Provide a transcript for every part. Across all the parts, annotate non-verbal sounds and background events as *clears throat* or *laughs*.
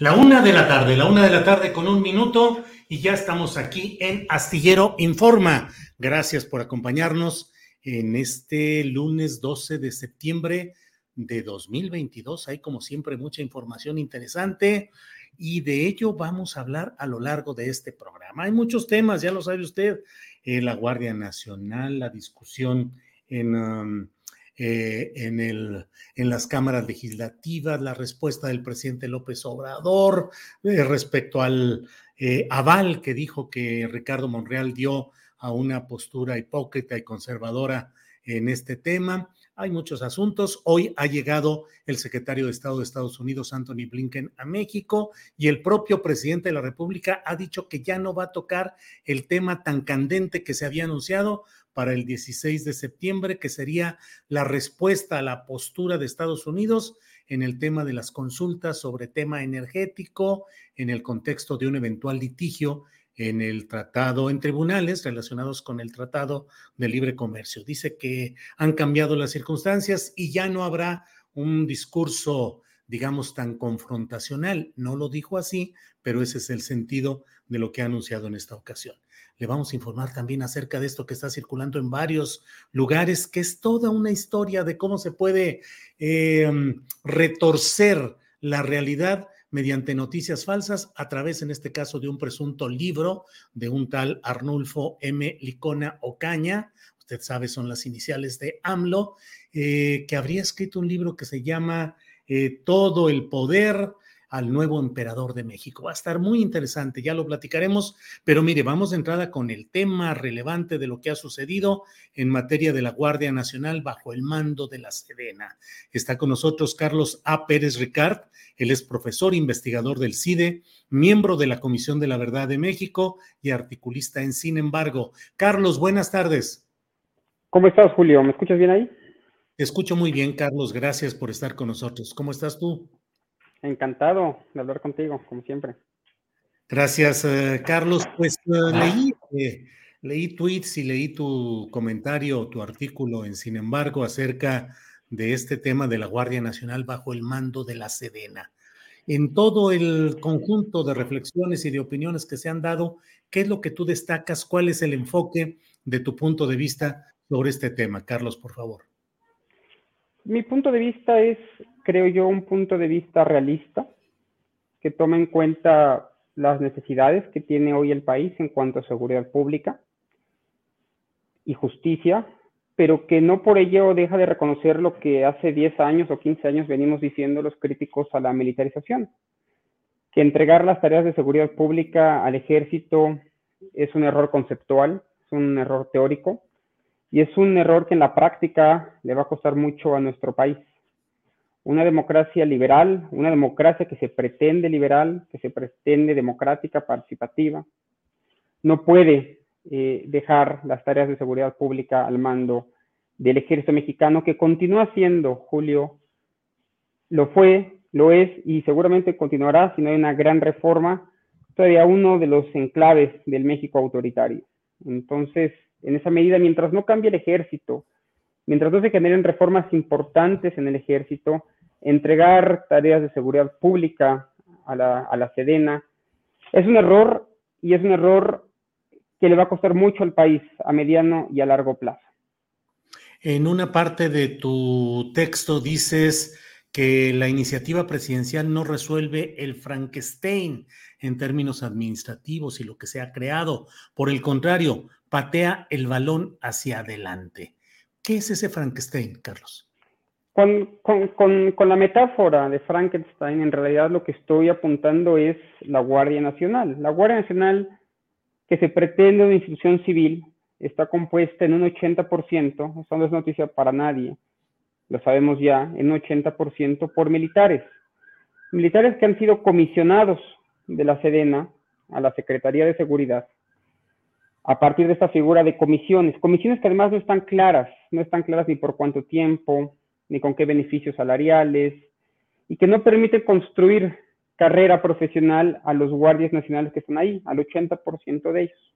La una de la tarde, la una de la tarde con un minuto y ya estamos aquí en Astillero Informa. Gracias por acompañarnos en este lunes 12 de septiembre de 2022. Hay como siempre mucha información interesante y de ello vamos a hablar a lo largo de este programa. Hay muchos temas, ya lo sabe usted, eh, la Guardia Nacional, la discusión en... Um, eh, en, el, en las cámaras legislativas, la respuesta del presidente López Obrador eh, respecto al eh, aval que dijo que Ricardo Monreal dio a una postura hipócrita y conservadora en este tema. Hay muchos asuntos. Hoy ha llegado el secretario de Estado de Estados Unidos, Anthony Blinken, a México y el propio presidente de la República ha dicho que ya no va a tocar el tema tan candente que se había anunciado para el 16 de septiembre, que sería la respuesta a la postura de Estados Unidos en el tema de las consultas sobre tema energético, en el contexto de un eventual litigio en el tratado, en tribunales relacionados con el Tratado de Libre Comercio. Dice que han cambiado las circunstancias y ya no habrá un discurso, digamos, tan confrontacional. No lo dijo así, pero ese es el sentido de lo que ha anunciado en esta ocasión. Le vamos a informar también acerca de esto que está circulando en varios lugares, que es toda una historia de cómo se puede em, retorcer la realidad mediante noticias falsas a través, en este caso, de un presunto libro de un tal Arnulfo M. Licona Ocaña. Usted sabe, son las iniciales de AMLO, eh, que habría escrito un libro que se llama eh, Todo el Poder al nuevo emperador de México. Va a estar muy interesante, ya lo platicaremos, pero mire, vamos de entrada con el tema relevante de lo que ha sucedido en materia de la Guardia Nacional bajo el mando de la Sedena. Está con nosotros Carlos A. Pérez Ricard, él es profesor investigador del CIDE, miembro de la Comisión de la Verdad de México y articulista en Sin embargo. Carlos, buenas tardes. ¿Cómo estás, Julio? ¿Me escuchas bien ahí? Te escucho muy bien, Carlos. Gracias por estar con nosotros. ¿Cómo estás tú? Encantado de hablar contigo, como siempre. Gracias, eh, Carlos. Pues eh, leí, eh, leí tweets y leí tu comentario, tu artículo en Sin embargo acerca de este tema de la Guardia Nacional bajo el mando de la Sedena. En todo el conjunto de reflexiones y de opiniones que se han dado, ¿qué es lo que tú destacas? ¿Cuál es el enfoque de tu punto de vista sobre este tema? Carlos, por favor. Mi punto de vista es creo yo, un punto de vista realista que toma en cuenta las necesidades que tiene hoy el país en cuanto a seguridad pública y justicia, pero que no por ello deja de reconocer lo que hace 10 años o 15 años venimos diciendo los críticos a la militarización, que entregar las tareas de seguridad pública al ejército es un error conceptual, es un error teórico y es un error que en la práctica le va a costar mucho a nuestro país una democracia liberal, una democracia que se pretende liberal, que se pretende democrática, participativa, no puede eh, dejar las tareas de seguridad pública al mando del ejército mexicano, que continúa siendo, Julio, lo fue, lo es y seguramente continuará si no hay una gran reforma, todavía uno de los enclaves del México autoritario. Entonces, en esa medida, mientras no cambie el ejército, mientras no se generen reformas importantes en el ejército, entregar tareas de seguridad pública a la, a la Sedena, es un error y es un error que le va a costar mucho al país a mediano y a largo plazo. En una parte de tu texto dices que la iniciativa presidencial no resuelve el Frankenstein en términos administrativos y lo que se ha creado. Por el contrario, patea el balón hacia adelante. ¿Qué es ese Frankenstein, Carlos? Con, con, la metáfora de Frankenstein, en realidad lo que estoy apuntando es la Guardia Nacional. La Guardia Nacional, que se pretende una institución civil, está compuesta en un 80%, esto no es noticia para nadie, lo sabemos ya, en un 80% por militares. Militares que han sido comisionados de la Sedena a la Secretaría de Seguridad a partir de esta figura de comisiones, comisiones que además no están claras, no están claras ni por cuánto tiempo, ni con qué beneficios salariales, y que no permite construir carrera profesional a los guardias nacionales que están ahí, al 80% de ellos.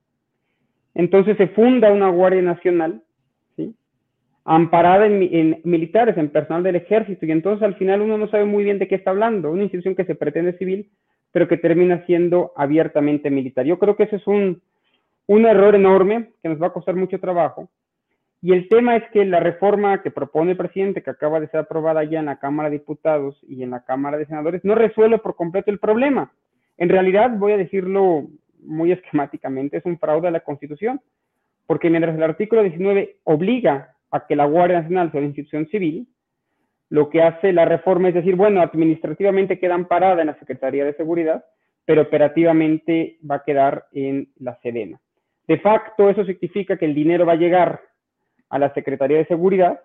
Entonces se funda una Guardia Nacional, ¿sí? amparada en, en, militares, en personal del ejército, y entonces al final uno no sabe muy bien de qué está hablando, una institución que se pretende civil, pero que termina siendo abiertamente militar. Yo creo que ese es un, un error enorme que nos va a costar mucho trabajo. Y el tema es que la reforma que propone el presidente, que acaba de ser aprobada ya en la Cámara de Diputados y en la Cámara de Senadores, no resuelve por completo el problema. En realidad, voy a decirlo muy esquemáticamente, es un fraude a la Constitución, porque mientras el artículo 19 obliga a que la Guardia Nacional sea una institución civil, lo que hace la reforma es decir, bueno, administrativamente queda amparada en la Secretaría de Seguridad, pero operativamente va a quedar en la Sedena. De facto, eso significa que el dinero va a llegar a la Secretaría de Seguridad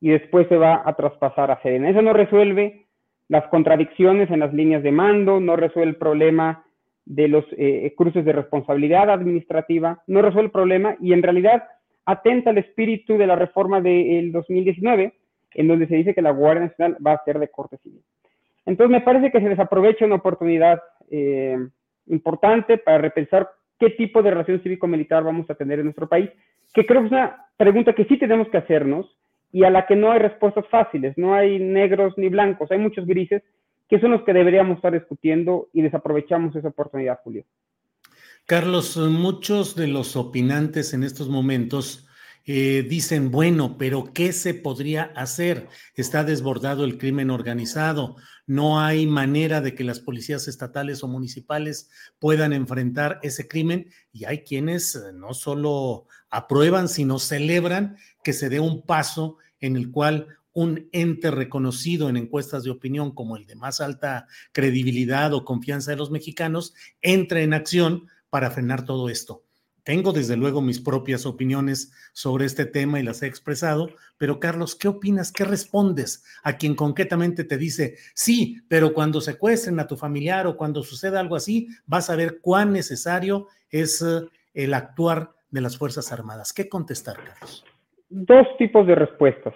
y después se va a traspasar a Sedena. Eso no resuelve las contradicciones en las líneas de mando, no resuelve el problema de los eh, cruces de responsabilidad administrativa, no resuelve el problema y en realidad atenta al espíritu de la reforma del 2019, en donde se dice que la Guardia Nacional va a ser de corte civil. Entonces me parece que se desaprovecha una oportunidad eh, importante para repensar qué tipo de relación cívico-militar vamos a tener en nuestro país, que creo que es una pregunta que sí tenemos que hacernos y a la que no hay respuestas fáciles, no hay negros ni blancos, hay muchos grises que son los que deberíamos estar discutiendo y desaprovechamos esa oportunidad, Julio. Carlos, muchos de los opinantes en estos momentos eh, dicen, bueno, pero ¿qué se podría hacer? Está desbordado el crimen organizado, no hay manera de que las policías estatales o municipales puedan enfrentar ese crimen y hay quienes eh, no solo aprueban, sino celebran que se dé un paso en el cual un ente reconocido en encuestas de opinión como el de más alta credibilidad o confianza de los mexicanos entre en acción para frenar todo esto. Tengo desde luego mis propias opiniones sobre este tema y las he expresado, pero Carlos, ¿qué opinas? ¿Qué respondes a quien concretamente te dice, sí, pero cuando secuestren a tu familiar o cuando suceda algo así, vas a ver cuán necesario es eh, el actuar de las Fuerzas Armadas? ¿Qué contestar, Carlos? Dos tipos de respuestas,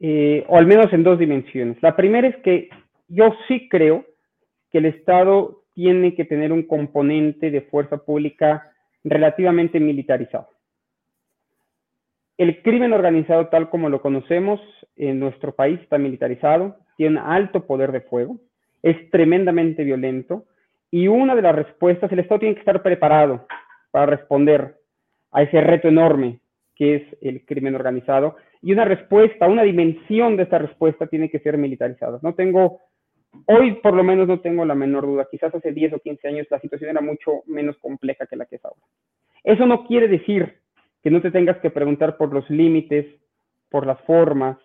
eh, o al menos en dos dimensiones. La primera es que yo sí creo que el Estado tiene que tener un componente de fuerza pública relativamente militarizado. El crimen organizado tal como lo conocemos en nuestro país está militarizado, tiene un alto poder de fuego, es tremendamente violento y una de las respuestas, el Estado tiene que estar preparado para responder a ese reto enorme que es el crimen organizado y una respuesta, una dimensión de esta respuesta tiene que ser militarizada. No tengo Hoy por lo menos no tengo la menor duda, quizás hace 10 o 15 años la situación era mucho menos compleja que la que es ahora. Eso no quiere decir que no te tengas que preguntar por los límites, por las formas,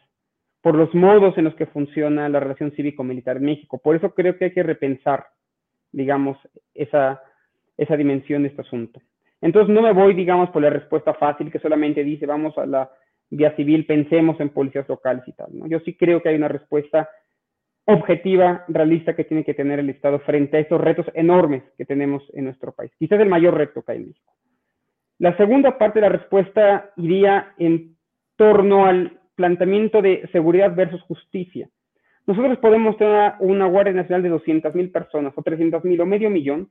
por los modos en los que funciona la relación cívico-militar en México. Por eso creo que hay que repensar, digamos, esa, esa dimensión de este asunto. Entonces no me voy, digamos, por la respuesta fácil que solamente dice vamos a la vía civil, pensemos en policías locales y tal. ¿no? Yo sí creo que hay una respuesta objetiva, realista que tiene que tener el Estado frente a estos retos enormes que tenemos en nuestro país. Quizás el mayor reto que hay en México. La segunda parte de la respuesta iría en torno al planteamiento de seguridad versus justicia. Nosotros podemos tener una Guardia Nacional de 200 mil personas o 300 mil o medio millón,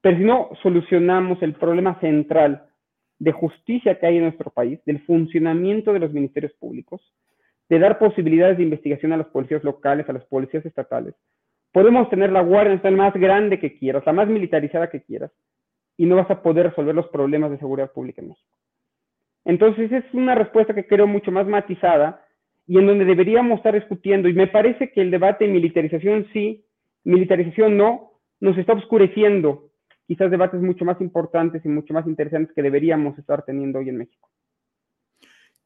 pero si no solucionamos el problema central de justicia que hay en nuestro país, del funcionamiento de los ministerios públicos, de dar posibilidades de investigación a las policías locales, a las policías estatales. Podemos tener la Guardia Nacional más grande que quieras, la más militarizada que quieras, y no vas a poder resolver los problemas de seguridad pública en México. Entonces, es una respuesta que creo mucho más matizada y en donde deberíamos estar discutiendo. Y me parece que el debate de militarización sí, militarización no, nos está oscureciendo quizás debates mucho más importantes y mucho más interesantes que deberíamos estar teniendo hoy en México.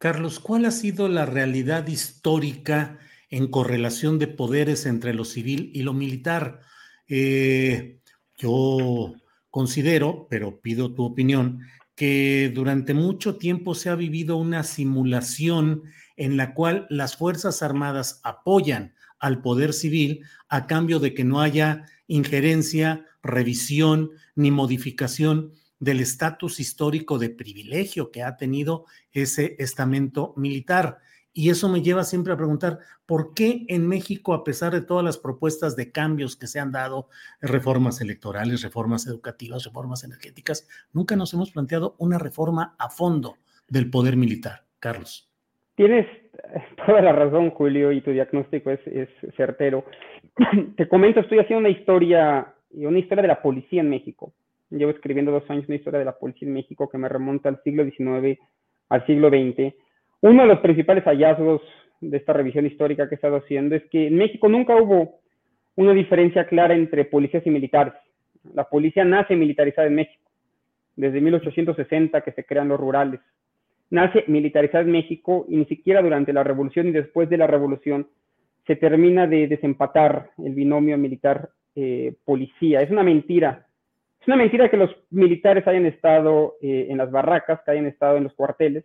Carlos, ¿cuál ha sido la realidad histórica en correlación de poderes entre lo civil y lo militar? Eh, yo considero, pero pido tu opinión, que durante mucho tiempo se ha vivido una simulación en la cual las Fuerzas Armadas apoyan al poder civil a cambio de que no haya injerencia, revisión ni modificación del estatus histórico de privilegio que ha tenido ese estamento militar. Y eso me lleva siempre a preguntar, ¿por qué en México, a pesar de todas las propuestas de cambios que se han dado, reformas electorales, reformas educativas, reformas energéticas, nunca nos hemos planteado una reforma a fondo del poder militar? Carlos. Tienes toda la razón, Julio, y tu diagnóstico es, certero. *clears throat* Te comento, estoy haciendo una historia, una historia de la policía en México Llevo escribiendo dos años una historia de la policía en México que me remonta al siglo XIX, al siglo XX. Uno de los principales hallazgos de esta revisión histórica que he estado haciendo es que en México nunca hubo una diferencia clara entre policías y militares. La policía nace militarizada en México, desde 1860 que se crean los rurales. Nace militarizada en México y ni siquiera durante la revolución y después de la revolución se termina de desempatar el binomio militar-policía. Eh, es una mentira es una mentira que los militares hayan estado eh, en las barracas, que hayan estado en los cuarteles.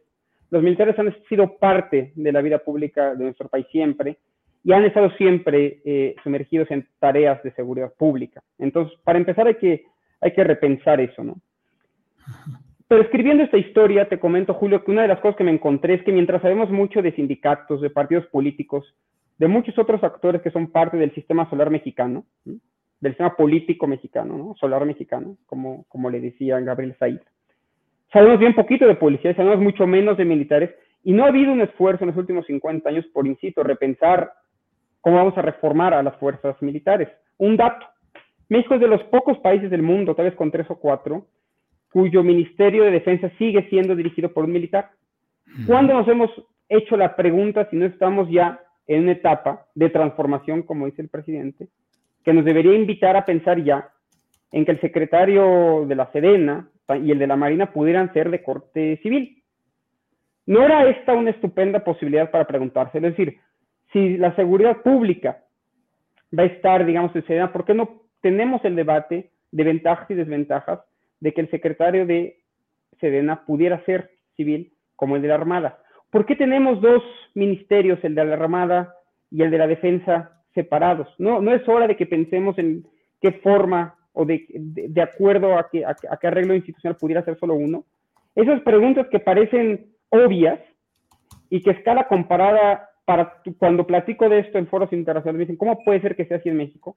Los militares han sido parte de la vida pública de nuestro país siempre y han estado siempre eh, sumergidos en tareas de seguridad pública. Entonces, para empezar hay que, hay que repensar eso, ¿no? Pero escribiendo esta historia, te comento, Julio, que una de las cosas que me encontré es que mientras sabemos mucho de sindicatos, de partidos políticos, de muchos otros actores que son parte del sistema solar mexicano, del sistema político mexicano, ¿no? solar mexicano, como, como le decía Gabriel Said. Sabemos bien poquito de policía, sabemos mucho menos de militares, y no ha habido un esfuerzo en los últimos 50 años por, insisto, repensar cómo vamos a reformar a las fuerzas militares. Un dato, México es de los pocos países del mundo, tal vez con tres o cuatro, cuyo Ministerio de Defensa sigue siendo dirigido por un militar. ¿Cuándo nos hemos hecho la pregunta si no estamos ya en una etapa de transformación, como dice el presidente, que nos debería invitar a pensar ya en que el secretario de la Sedena y el de la Marina pudieran ser de corte civil. ¿No era esta una estupenda posibilidad para preguntarse? Es decir, si la seguridad pública va a estar, digamos, en Sedena, ¿por qué no tenemos el debate de ventajas y desventajas de que el secretario de Sedena pudiera ser civil como el de la Armada? ¿Por qué tenemos dos ministerios, el de la Armada y el de la Defensa, separados. No, no es hora de que pensemos en qué forma o de, de, acuerdo a, que, a, qué arreglo institucional pudiera ser solo uno. Esas preguntas que parecen obvias y que escala comparada para cuando platico de esto en foros internacionales, dicen, ¿cómo puede ser que sea así en México?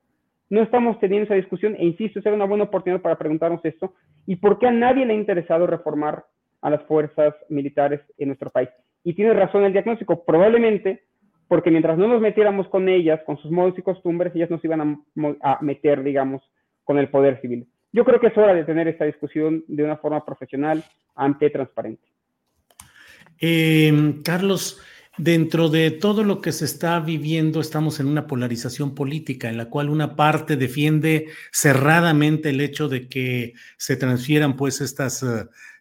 No estamos teniendo esa discusión e insisto, será una buena oportunidad para preguntarnos esto y por qué a nadie le ha interesado reformar a las fuerzas militares en nuestro país. Y tiene razón el diagnóstico, probablemente porque mientras no nos metiéramos con ellas, con sus modos y costumbres, ellas nos iban a, meter, digamos, con el poder civil. Yo creo que es hora de tener esta discusión de una forma profesional, ante transparente. Eh, Carlos, dentro de todo lo que se está viviendo, estamos en una polarización política en la cual una parte defiende cerradamente el hecho de que se transfieran pues estas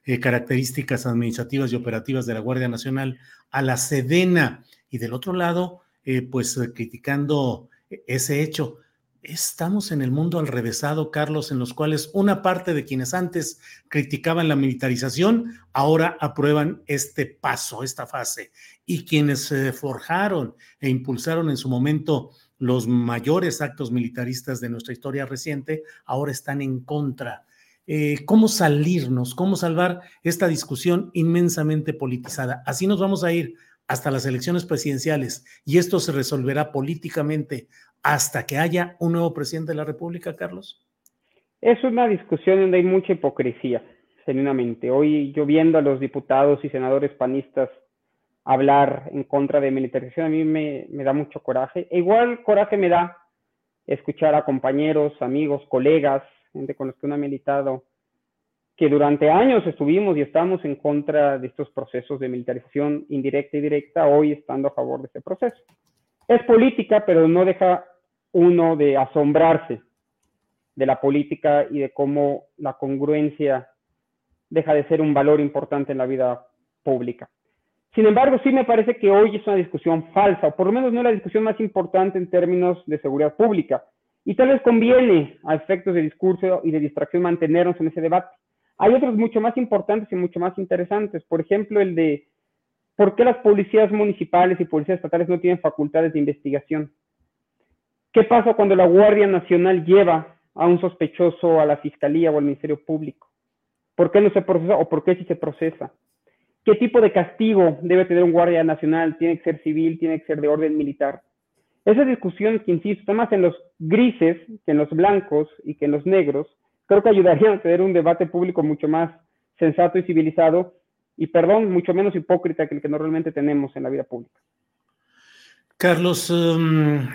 eh, características administrativas y operativas de la Guardia Nacional a la Sedena y del otro lado, eh, pues eh, criticando ese hecho. Estamos en el mundo al revésado, Carlos, en los cuales una parte de quienes antes criticaban la militarización, ahora aprueban este paso, esta fase. Y quienes forjaron e impulsaron en su momento los mayores actos militaristas de nuestra historia reciente, ahora están en contra. Eh, ¿Cómo salirnos? ¿Cómo salvar esta discusión inmensamente politizada? Así nos vamos a ir hasta las elecciones presidenciales y esto se resolverá políticamente hasta que haya un nuevo presidente de la República, Carlos. Es una discusión donde hay mucha hipocresía, genuinamente. Hoy yo viendo a los diputados y senadores panistas hablar en contra de militarización, a mí me, da mucho coraje. E igual coraje me da escuchar a compañeros, amigos, colegas, gente con los que uno ha militado, que durante años estuvimos y estamos en contra de estos procesos de militarización indirecta y directa, hoy estando a favor de ese proceso. Es política, pero no deja uno de asombrarse de la política y de cómo la congruencia deja de ser un valor importante en la vida pública. Sin embargo, sí me parece que hoy es una discusión falsa, o por lo menos no es la discusión más importante en términos de seguridad pública. Y tal vez conviene a efectos de discurso y de distracción mantenernos en ese debate. Hay otros mucho más importantes y mucho más interesantes. Por ejemplo, el de por qué las policías municipales y policías estatales no tienen facultades de investigación. ¿Qué pasa cuando la Guardia Nacional lleva a un sospechoso a la Fiscalía o al Ministerio Público? ¿Por qué no se procesa o por qué sí se procesa? ¿Qué tipo de castigo debe tener un Guardia Nacional? ¿Tiene que ser civil? ¿Tiene que ser de orden militar? Esa discusión que, insisto, está más en los grises que en los blancos y que en los negros, creo que ayudaría a tener un debate público mucho más sensato y civilizado y, perdón, mucho menos hipócrita que el que normalmente tenemos en la vida pública. Carlos, um,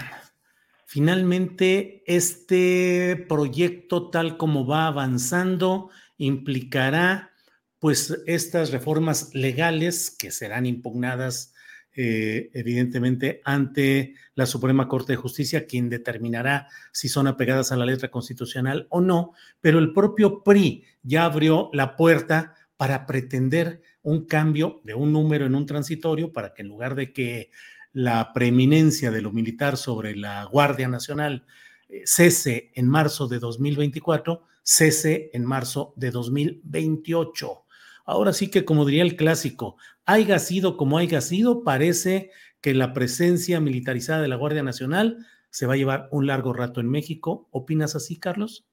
finalmente este proyecto tal como va avanzando implicará pues estas reformas legales que serán impugnadas eh, evidentemente, ante la Suprema Corte de Justicia, quien determinará si son apegadas a la letra constitucional o no, pero el propio PRI ya abrió la puerta para pretender un cambio de un número en un transitorio para que en lugar de que la preeminencia de lo militar sobre la Guardia Nacional eh, cese en marzo de 2024, cese en marzo de 2028. Ahora sí que, como diría el clásico, haya sido como haya sido, parece que la presencia militarizada de la Guardia Nacional se va a llevar un largo rato en México. ¿Opinas así, Carlos?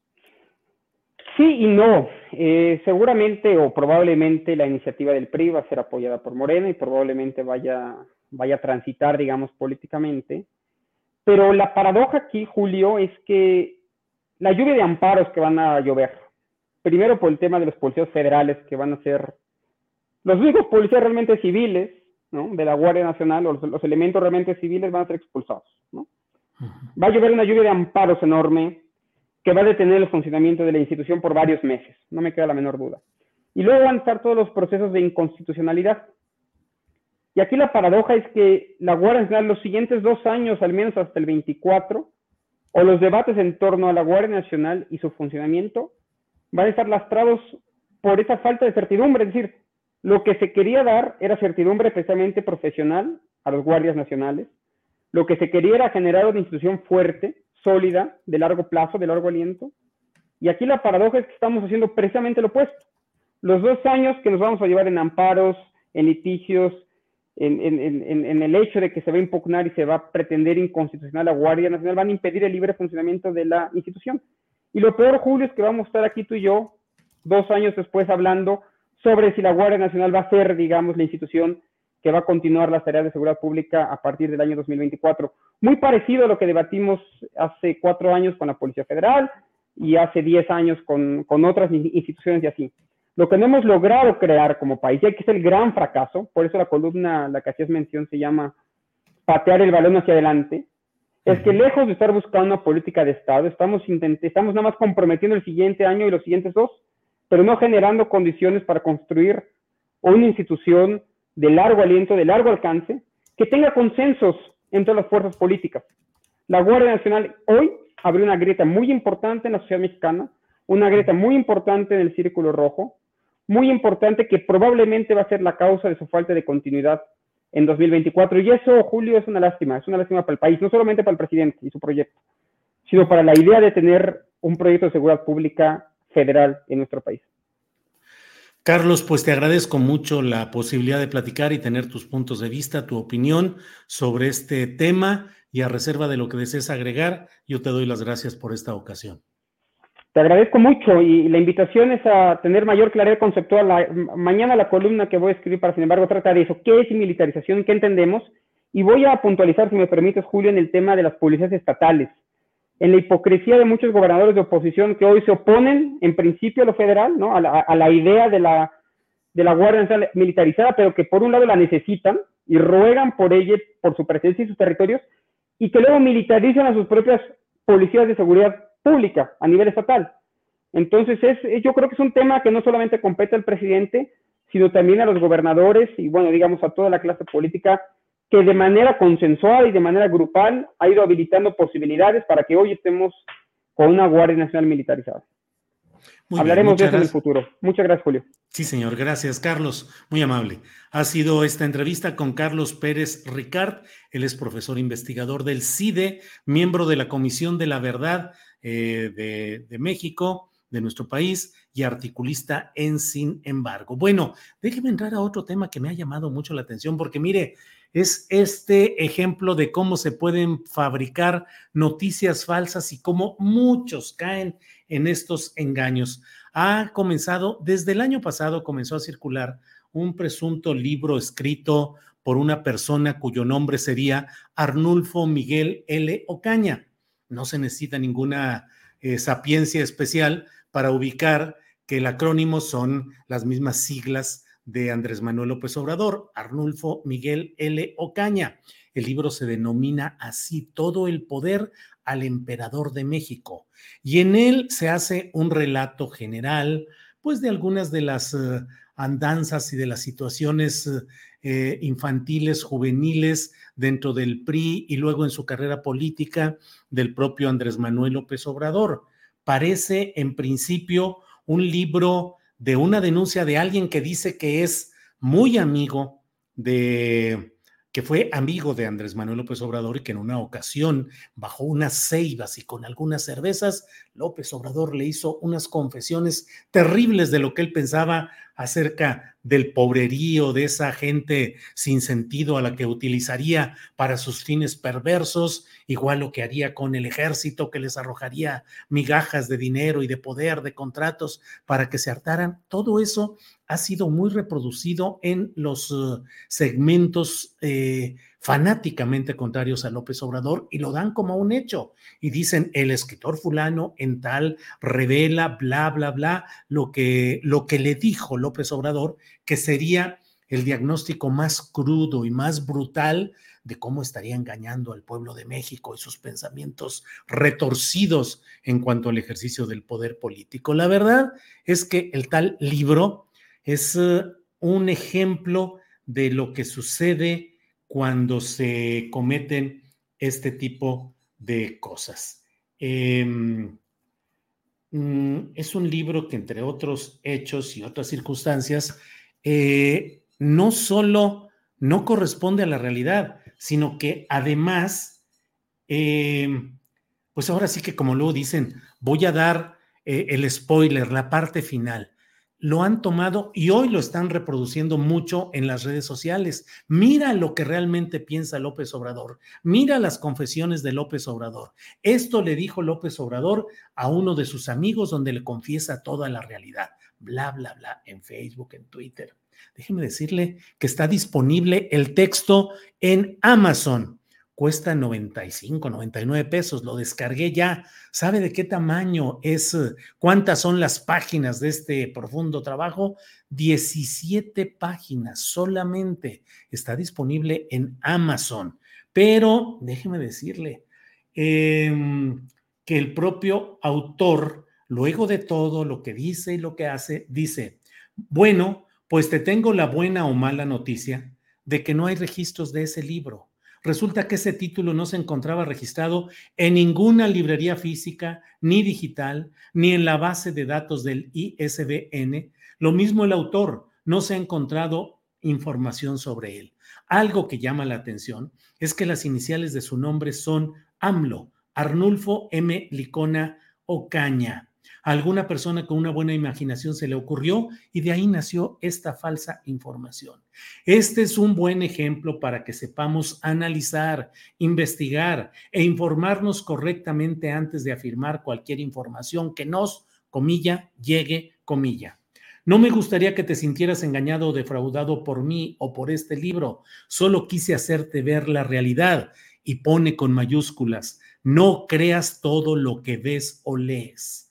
Sí y no. Eh, seguramente o probablemente la iniciativa del PRI va a ser apoyada por Morena y probablemente vaya, vaya a transitar, digamos, políticamente. Pero la paradoja aquí, Julio, es que la lluvia de amparos que van a llover, primero por el tema de los policías federales que van a ser los únicos policías realmente civiles, ¿no? De la Guardia Nacional o los, elementos realmente civiles van a ser expulsados, ¿no? Va a llover una lluvia de amparos enorme que va a detener el funcionamiento de la institución por varios meses, no me queda la menor duda. Y luego van a estar todos los procesos de inconstitucionalidad. Y aquí la paradoja es que la Guardia Nacional los siguientes dos años, al menos hasta el 24, o los debates en torno a la Guardia Nacional y su funcionamiento, van a estar lastrados por esa falta de certidumbre. Es decir, lo que se quería dar era certidumbre precisamente profesional a los guardias nacionales. Lo que se quería era generar una institución fuerte, sólida, de largo plazo, de largo aliento. Y aquí la paradoja es que estamos haciendo precisamente lo opuesto. Los dos años que nos vamos a llevar en amparos, en litigios, en, el hecho de que se va a impugnar y se va a pretender inconstitucional la Guardia Nacional, van a impedir el libre funcionamiento de la institución. Y lo peor, Julio, es que vamos a estar aquí tú y yo, dos años después, hablando sobre si la Guardia Nacional va a ser, digamos, la institución que va a continuar las tareas de seguridad pública a partir del año 2024. Muy parecido a lo que debatimos hace cuatro años con la Policía Federal y hace diez años con, con otras instituciones y así. Lo que no hemos logrado crear como país, ya que es el gran fracaso, por eso la columna, la que hacías mención, se llama patear el balón hacia adelante, es que lejos de estar buscando una política de Estado, estamos, estamos nada más comprometiendo el siguiente año y los siguientes dos, pero no generando condiciones para construir una institución de largo aliento, de largo alcance, que tenga consensos entre las fuerzas políticas. La Guardia Nacional hoy abrió una grieta muy importante en la sociedad mexicana, una grieta muy importante en el Círculo Rojo, muy importante que probablemente va a ser la causa de su falta de continuidad en 2024. Y eso, Julio, es una lástima, es una lástima para el país, no solamente para el presidente y su proyecto, sino para la idea de tener un proyecto de seguridad pública federal en nuestro país. Carlos, pues te agradezco mucho la posibilidad de platicar y tener tus puntos de vista, tu opinión sobre este tema y a reserva de lo que desees agregar, yo te doy las gracias por esta ocasión. Te agradezco mucho y la invitación es a tener mayor claridad conceptual. mañana la columna que voy a escribir para, sin embargo, trata de eso. ¿Qué es militarización? ¿Qué entendemos? Y voy a puntualizar, si me permites, Julio, en el tema de las policías estatales en la hipocresía de muchos gobernadores de oposición que hoy se oponen en principio a lo federal, ¿no? a, la, idea de la, de la Guardia militarizada, pero que por un lado la necesitan y ruegan por ella, por su presencia y sus territorios, y que luego militarizan a sus propias policías de seguridad pública a nivel estatal. Entonces, es, yo creo que es un tema que no solamente compete al presidente, sino también a los gobernadores y, bueno, digamos, a toda la clase política que de manera consensuada y de manera grupal ha ido habilitando posibilidades para que hoy estemos con una Guardia Nacional militarizada. Hablaremos de eso en el futuro. Muchas gracias, Julio. Sí, señor. Gracias, Carlos. Muy amable. Ha sido esta entrevista con Carlos Pérez Ricard. Él es profesor investigador del CIDE, miembro de la Comisión de la Verdad eh, de, de México, de nuestro país, y articulista en Sin embargo. Bueno, déjeme entrar a otro tema que me ha llamado mucho la atención, porque mire, es este ejemplo de cómo se pueden fabricar noticias falsas y cómo muchos caen en estos engaños. Ha comenzado, desde el año pasado comenzó a circular un presunto libro escrito por una persona cuyo nombre sería Arnulfo Miguel L. Ocaña. No se necesita ninguna eh, sapiencia especial para ubicar que el acrónimo son las mismas siglas de Andrés Manuel López Obrador, Arnulfo Miguel L. Ocaña. El libro se denomina así, Todo el poder al emperador de México. Y en él se hace un relato general, pues de algunas de las eh, andanzas y de las situaciones eh, infantiles, juveniles dentro del PRI y luego en su carrera política del propio Andrés Manuel López Obrador. Parece en principio un libro de una denuncia de alguien que dice que es muy amigo de, que fue amigo de Andrés Manuel López Obrador y que en una ocasión, bajo unas ceibas y con algunas cervezas, López Obrador le hizo unas confesiones terribles de lo que él pensaba acerca del pobrerío, de esa gente sin sentido a la que utilizaría para sus fines perversos, igual lo que haría con el ejército que les arrojaría migajas de dinero y de poder, de contratos para que se hartaran. Todo eso ha sido muy reproducido en los eh, segmentos eh, fanáticamente contrarios a López Obrador y lo dan como un hecho y dicen el escritor fulano en tal revela bla bla bla lo que lo que le dijo López Obrador que sería el diagnóstico más crudo y más brutal de cómo estaría engañando al pueblo de México y sus pensamientos retorcidos en cuanto al ejercicio del poder político. La verdad es que el tal libro es eh, un ejemplo de lo que sucede cuando se cometen este tipo de cosas. Em, mm, es un libro que, entre otros hechos y otras circunstancias, eh, no solo no corresponde a la realidad, sino que además, em, pues ahora sí que como luego dicen, voy a dar eh, el spoiler, la parte final lo han tomado y hoy lo están reproduciendo mucho en las redes sociales. Mira lo que realmente piensa López Obrador. Mira las confesiones de López Obrador. Esto le dijo López Obrador a uno de sus amigos donde le confiesa toda la realidad. Bla, bla, bla, en Facebook, en Twitter. Déjeme decirle que está disponible el texto en Amazon cuesta 95, 99 pesos, lo descargué ya. ¿Sabe de qué tamaño es? ¿Cuántas son las páginas de este profundo trabajo? 17 páginas solamente. Está disponible en Amazon. Pero déjeme decirle em, que el propio autor, luego de todo lo que dice y lo que hace, dice, bueno, pues te tengo la buena o mala noticia de que no hay registros de ese libro Resulta que ese título no se encontraba registrado en ninguna librería física, ni digital, ni en la base de datos del ISBN. Lo mismo el autor, no se ha encontrado información sobre él. Algo que llama la atención es que las iniciales de su nombre son AMLO, Arnulfo M. Licona Ocaña. Alguna persona con una buena imaginación se le ocurrió y de ahí nació esta falsa información. Este es un buen ejemplo para que sepamos analizar, investigar e informarnos correctamente antes de afirmar cualquier información que nos, comilla, llegue, comilla. No me gustaría que te sintieras engañado o defraudado por mí o por este libro. Solo quise hacerte ver la realidad y pone con mayúsculas. No creas todo lo que ves o lees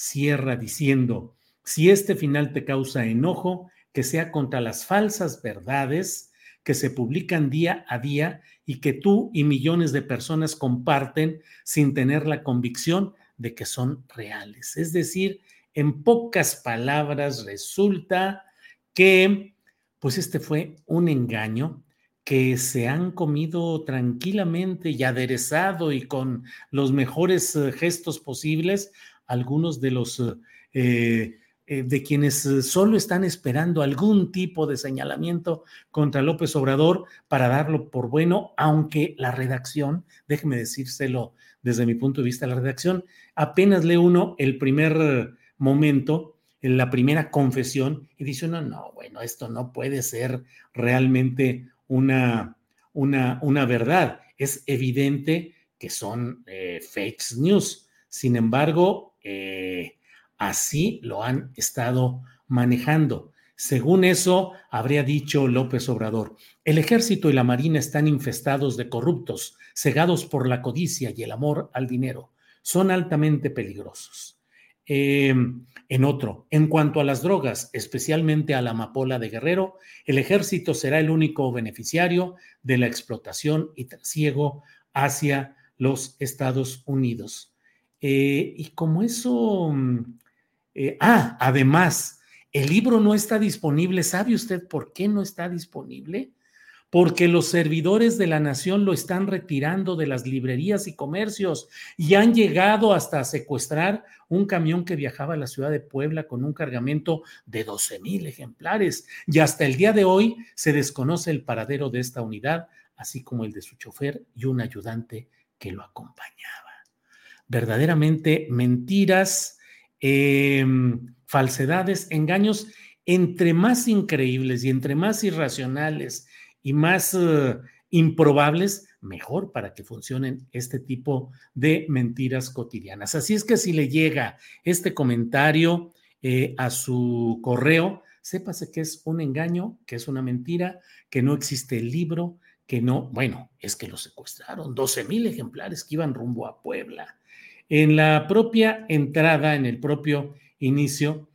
cierra diciendo, si este final te causa enojo, que sea contra las falsas verdades que se publican día a día y que tú y millones de personas comparten sin tener la convicción de que son reales. Es decir, en pocas palabras resulta que pues este fue un engaño que se han comido tranquilamente y aderezado y con los mejores eh, gestos posibles algunos de los eh, eh, de quienes eh, solo están esperando algún tipo de señalamiento contra López Obrador para darlo por bueno, aunque la redacción, déjeme decírselo desde mi punto de vista, la redacción apenas lee uno el primer momento, en la primera confesión y dice no, no, bueno, esto no puede ser realmente una, una, una verdad. Es evidente que son fake news. Sin embargo, eh, así lo han estado manejando. Según eso, habría dicho López Obrador, el ejército y la marina están infestados de corruptos, cegados por la codicia y el amor al dinero. Son altamente peligrosos. Eh, en otro, en cuanto a las drogas, especialmente a la amapola de Guerrero, el ejército será el único beneficiario de la explotación y trasiego hacia los Estados Unidos. Eh, y como eso, mm, eh, ah, además, el libro no está disponible. ¿Sabe usted por qué no está disponible? Porque los servidores de la nación lo están retirando de las librerías y comercios y han llegado hasta secuestrar un camión que viajaba a la ciudad de Puebla con un cargamento de 12 mil ejemplares. Y hasta el día de hoy se desconoce el paradero de esta unidad, así como el de su chofer y un ayudante que lo acompañaba verdaderamente mentiras, em, falsedades, engaños, entre más increíbles y entre más irracionales y más eh, improbables, mejor para que funcionen este tipo de mentiras cotidianas. Así es que si le llega este comentario eh, a su correo, sépase que es un engaño, que es una mentira, que no existe el libro, que no, bueno, es que lo secuestraron, 12 mil ejemplares que iban rumbo a Puebla. En la propia entrada, en el propio inicio,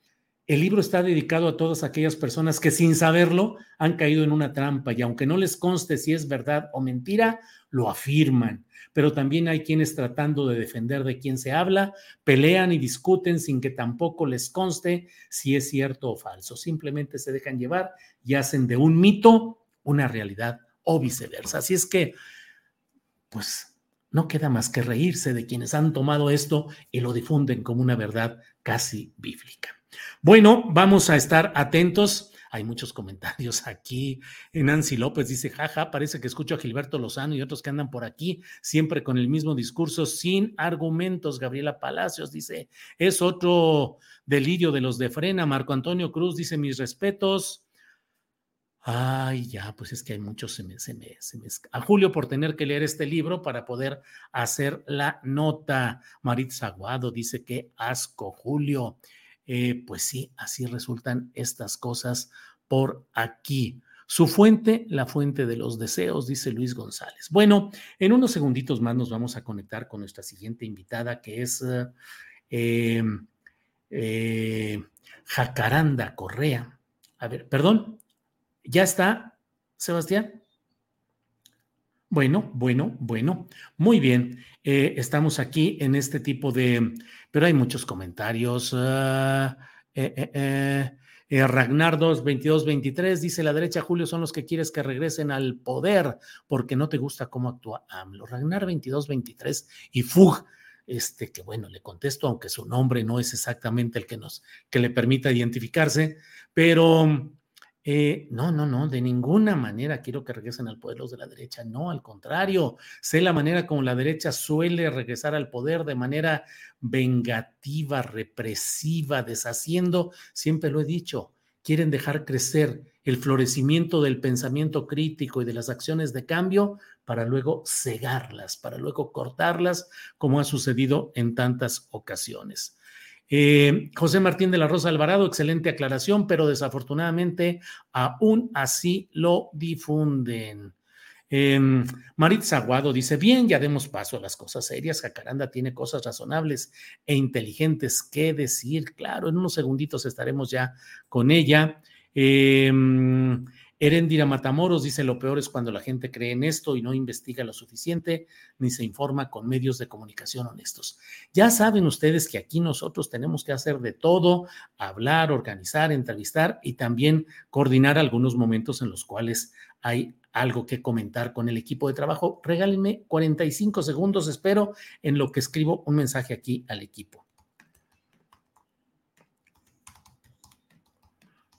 el libro está dedicado a todas aquellas personas que sin saberlo han caído en una trampa y aunque no les conste si es verdad o mentira, lo afirman. Pero también hay quienes tratando de defender de quién se habla, pelean y discuten sin que tampoco les conste si es cierto o falso. Simplemente se dejan llevar y hacen de un mito una realidad o viceversa. Así es que, pues no queda más que reírse de quienes han tomado esto y lo difunden como una verdad casi bíblica. Bueno, vamos a estar atentos. Hay muchos comentarios aquí. Nancy López dice, jaja, parece que escucho a Gilberto Lozano y otros que andan por aquí, siempre con el mismo discurso, sin argumentos. Gabriela Palacios dice, es otro delirio de los de frena. Marco Antonio Cruz dice, mis respetos. Ay, ya, pues es que hay muchos, se me, se. A Julio por tener que leer este libro para poder hacer la nota. Marit Zaguado dice que asco, Julio. Eh, pues sí, así resultan estas cosas por aquí. Su fuente, la fuente de los deseos, dice Luis González. Bueno, en unos segunditos más nos vamos a conectar con nuestra siguiente invitada, que es eh, eh, Jacaranda Correa. A ver, perdón, ¿Ya está, Sebastián? Bueno, bueno, bueno. Muy bien. Eh, estamos aquí en este tipo de... Pero hay muchos comentarios. Uh, eh, eh, Ragnar 2, 22, 23 dice la derecha, Julio, son los que quieres que regresen al poder porque no te gusta cómo actúa AMLO. Ragnar 22, 23 y Fug, este que bueno, le contesto, aunque su nombre no es exactamente el que nos, que le permita identificarse, pero Eh, no, no, no, de ninguna manera quiero que regresen al poder los de la derecha. No, al contrario, sé la manera como la derecha suele regresar al poder de manera vengativa, represiva, deshaciendo, siempre lo he dicho, quieren dejar crecer el florecimiento del pensamiento crítico y de las acciones de cambio para luego cegarlas, para luego cortarlas, como ha sucedido en tantas ocasiones. Eh, José Martín de la Rosa Alvarado, excelente aclaración, pero desafortunadamente aún así lo difunden. Eh, Marit Zaguado dice, bien, ya demos paso a las cosas serias. Jacaranda tiene cosas razonables e inteligentes que decir. Claro, en unos segunditos estaremos ya con ella. Eh, Erendira Matamoros dice, lo peor es cuando la gente cree en esto y no investiga lo suficiente ni se informa con medios de comunicación honestos. Ya saben ustedes que aquí nosotros tenemos que hacer de todo, hablar, organizar, entrevistar y también coordinar algunos momentos en los cuales hay algo que comentar con el equipo de trabajo. Regálenme 45 segundos, espero, en lo que escribo un mensaje aquí al equipo.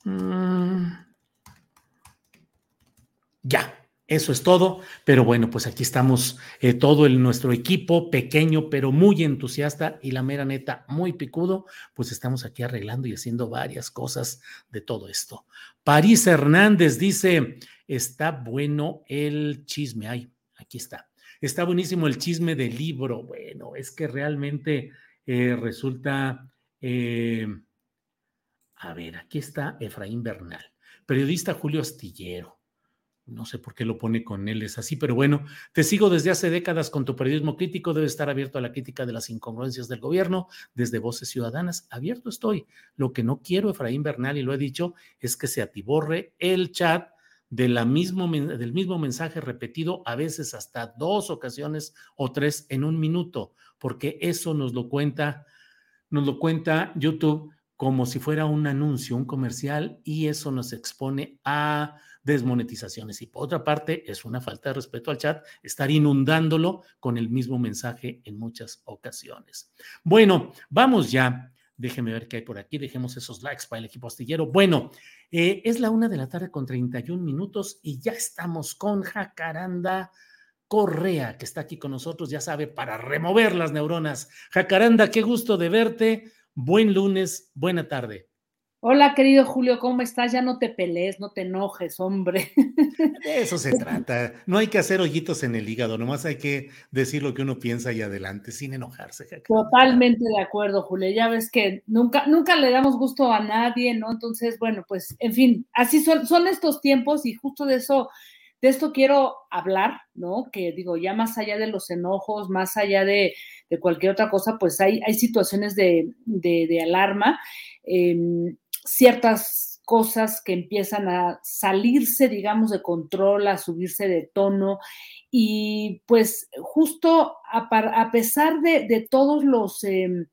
Mm. Ya, eso es todo, pero bueno, pues aquí estamos eh, todo el, nuestro equipo pequeño, pero muy entusiasta y la mera neta muy picudo, pues estamos aquí arreglando y haciendo varias cosas de todo esto. París Hernández dice, está bueno el chisme, ay, aquí está, está buenísimo el chisme del libro, bueno, es que realmente eh, resulta, eh, a ver, aquí está Efraín Bernal, periodista Julio Astillero no sé por qué lo pone con él, es así, pero bueno, te sigo desde hace décadas con tu periodismo crítico, debe estar abierto a la crítica de las incongruencias del gobierno, desde Voces Ciudadanas, abierto estoy. Lo que no quiero, Efraín Bernal, y lo he dicho, es que se atiborre el chat mismo, del mismo mensaje repetido, a veces hasta dos ocasiones o tres en un minuto, porque eso nos lo cuenta, nos lo cuenta YouTube como si fuera un anuncio, un comercial, y eso nos expone a desmonetizaciones. Y por otra parte, es una falta de respeto al chat estar inundándolo con el mismo mensaje en muchas ocasiones. Bueno, vamos ya. Déjeme ver qué hay por aquí. Dejemos esos likes para el equipo astillero. Bueno, eh, es la una de la tarde con 31 minutos y ya estamos con Jacaranda Correa, que está aquí con nosotros, ya sabe, para remover las neuronas. Jacaranda, qué gusto de verte. Buen lunes, buena tarde. Hola, querido Julio, ¿cómo estás? Ya no te pelees, no te enojes, hombre. De eso se trata. No hay que hacer hoyitos en el hígado, nomás hay que decir lo que uno piensa y adelante, sin enojarse. Totalmente de acuerdo, Julio. Ya ves que nunca, nunca le damos gusto a nadie, ¿no? Entonces, bueno, pues, en fin, así son, son estos tiempos y justo de eso, de esto quiero hablar, ¿no? Que digo, ya más allá de los enojos, más allá de, cualquier otra cosa, pues hay, hay situaciones de, de, alarma. Em, ciertas cosas que empiezan a salirse, digamos, de control, a subirse de tono. Y pues justo a, pesar de, todos los em,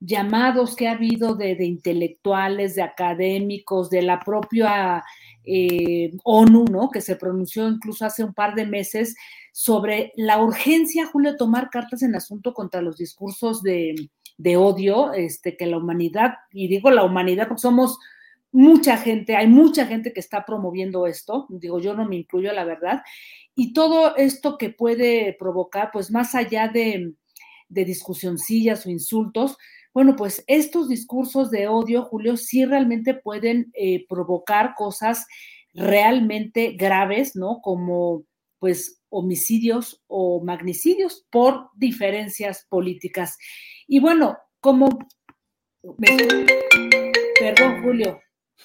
llamados que ha habido de, intelectuales, de académicos, de la propia eh, ONU, ¿no? Que se pronunció incluso hace un par de meses sobre la urgencia, Julio, de tomar cartas en asunto contra los discursos de, de odio, este, que la humanidad, y digo la humanidad porque somos mucha gente, hay mucha gente que está promoviendo esto, digo yo no me incluyo la verdad, y todo esto que puede provocar, pues más allá de, de discusioncillas o insultos, bueno, pues estos discursos de odio, Julio, sí realmente pueden eh, provocar cosas realmente graves, ¿no? Como pues homicidios o magnicidios por diferencias políticas. Y bueno, como... Perdón, Julio.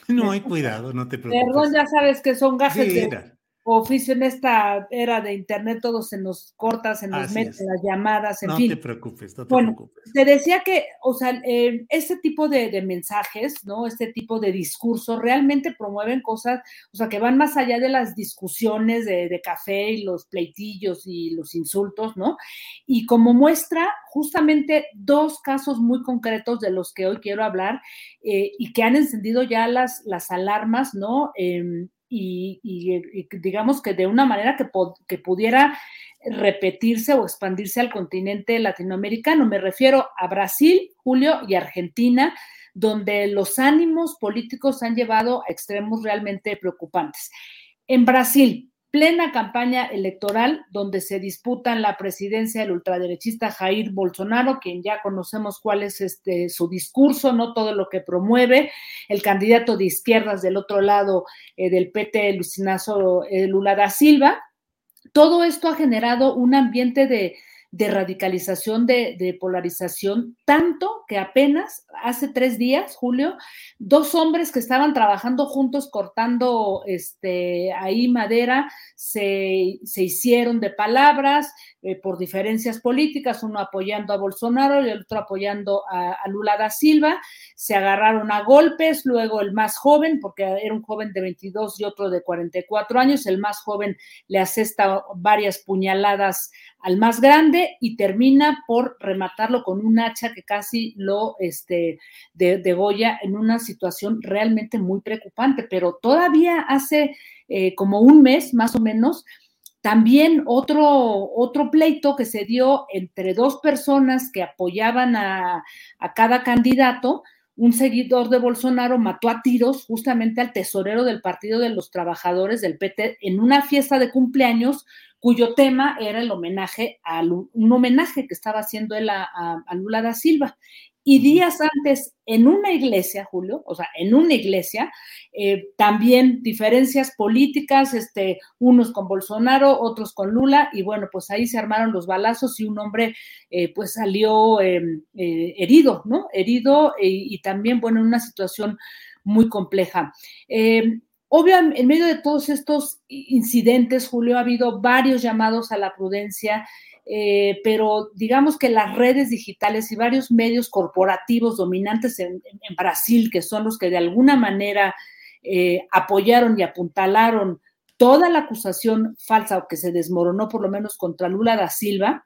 No hay cuidado, no te preocupes. Perdón, ya sabes que son gajes de, oficio en esta era de internet, todo se nos corta, se nos mete las llamadas, en fin. No te preocupes, no te bueno, preocupes. Te decía que, o sea, eh, este tipo de, mensajes, ¿no? Este tipo de discursos realmente promueven cosas, o sea, que van más allá de las discusiones de, café y los pleitillos y los insultos, ¿no? Y como muestra justamente dos casos muy concretos de los que hoy quiero hablar eh, y que han encendido ya las, las alarmas, ¿no? Em, y, digamos que de una manera que, que pudiera repetirse o expandirse al continente latinoamericano. Me refiero a Brasil, Julio, y Argentina, donde los ánimos políticos han llevado a extremos realmente preocupantes. En Brasil, plena campaña electoral donde se disputan la presidencia del ultraderechista Jair Bolsonaro, quien ya conocemos cuál es este, su discurso, no todo lo que promueve, el candidato de izquierdas del otro lado eh, del PT, Lucinazo eh, Lula da Silva. Todo esto ha generado un ambiente de, de radicalización, de, polarización, tanto que apenas hace tres días, Julio, dos hombres que estaban trabajando juntos cortando este, ahí madera se, se hicieron de palabras, eh, por diferencias políticas, uno apoyando a Bolsonaro y el otro apoyando a, Lula da Silva, se agarraron a golpes, luego el más joven, porque era un joven de 22 y otro de 44 años, el más joven le asesta varias puñaladas al más grande y termina por rematarlo con un hacha que casi lo este, de, Goya en una situación realmente muy preocupante, pero todavía hace eh, como un mes más o menos, también otro, otro pleito que se dio entre dos personas que apoyaban a, a cada candidato, un seguidor de Bolsonaro mató a tiros justamente al tesorero del Partido de los Trabajadores del PT en una fiesta de cumpleaños cuyo tema era el homenaje a un homenaje que estaba haciendo él a, a Lula da Silva. Y días antes, en una iglesia, Julio, o sea, en una iglesia, eh, también diferencias políticas, este, unos con Bolsonaro, otros con Lula, y bueno, pues ahí se armaron los balazos y un hombre eh, pues salió em, eh, herido, ¿no? Herido y también, bueno, en una situación muy compleja. Em, obvio, en medio de todos estos incidentes, Julio, ha habido varios llamados a la prudencia eh, pero digamos que las redes digitales y varios medios corporativos dominantes en, Brasil, que son los que de alguna manera eh, apoyaron y apuntalaron toda la acusación falsa o que se desmoronó por lo menos contra Lula da Silva,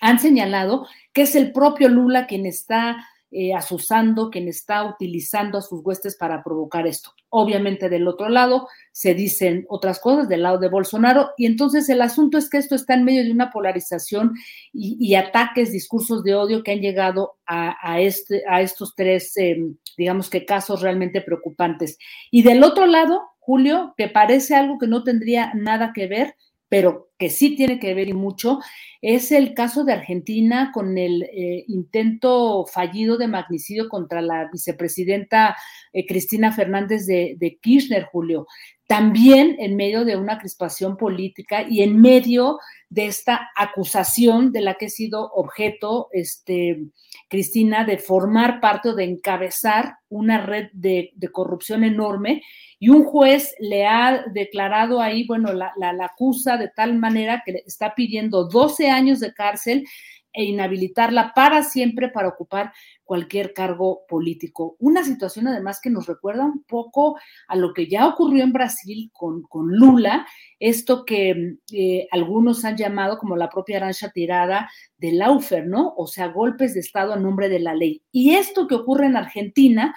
han señalado que es el propio Lula quien está eh, asusando, quien está utilizando a sus huestes para provocar esto. Obviamente del otro lado se dicen otras cosas, del lado de Bolsonaro, y entonces el asunto es que esto está en medio de una polarización y, ataques, discursos de odio que han llegado a, este, a estos tres, em, digamos que casos realmente preocupantes. Y del otro lado, Julio, que parece algo que no tendría nada que ver, pero que sí tiene que ver y mucho, es el caso de Argentina con el eh, intento fallido de magnicidio contra la vicepresidenta eh, Cristina Fernández de, de, Kirchner, Julio. También en medio de una crispación política y en medio de esta acusación de la que ha sido objeto este, Cristina de formar parte o de encabezar una red de, de corrupción enorme. Y un juez le ha declarado ahí, bueno, la, la, acusa de tal manera que le está pidiendo 12 años de cárcel e inhabilitarla para siempre para ocupar cualquier cargo político. Una situación además que nos recuerda un poco a lo que ya ocurrió en Brasil con, con Lula, esto que eh, algunos han llamado como la propia arancha tirada de Laufer, ¿no? O sea, golpes de Estado a nombre de la ley. Y esto que ocurre en Argentina,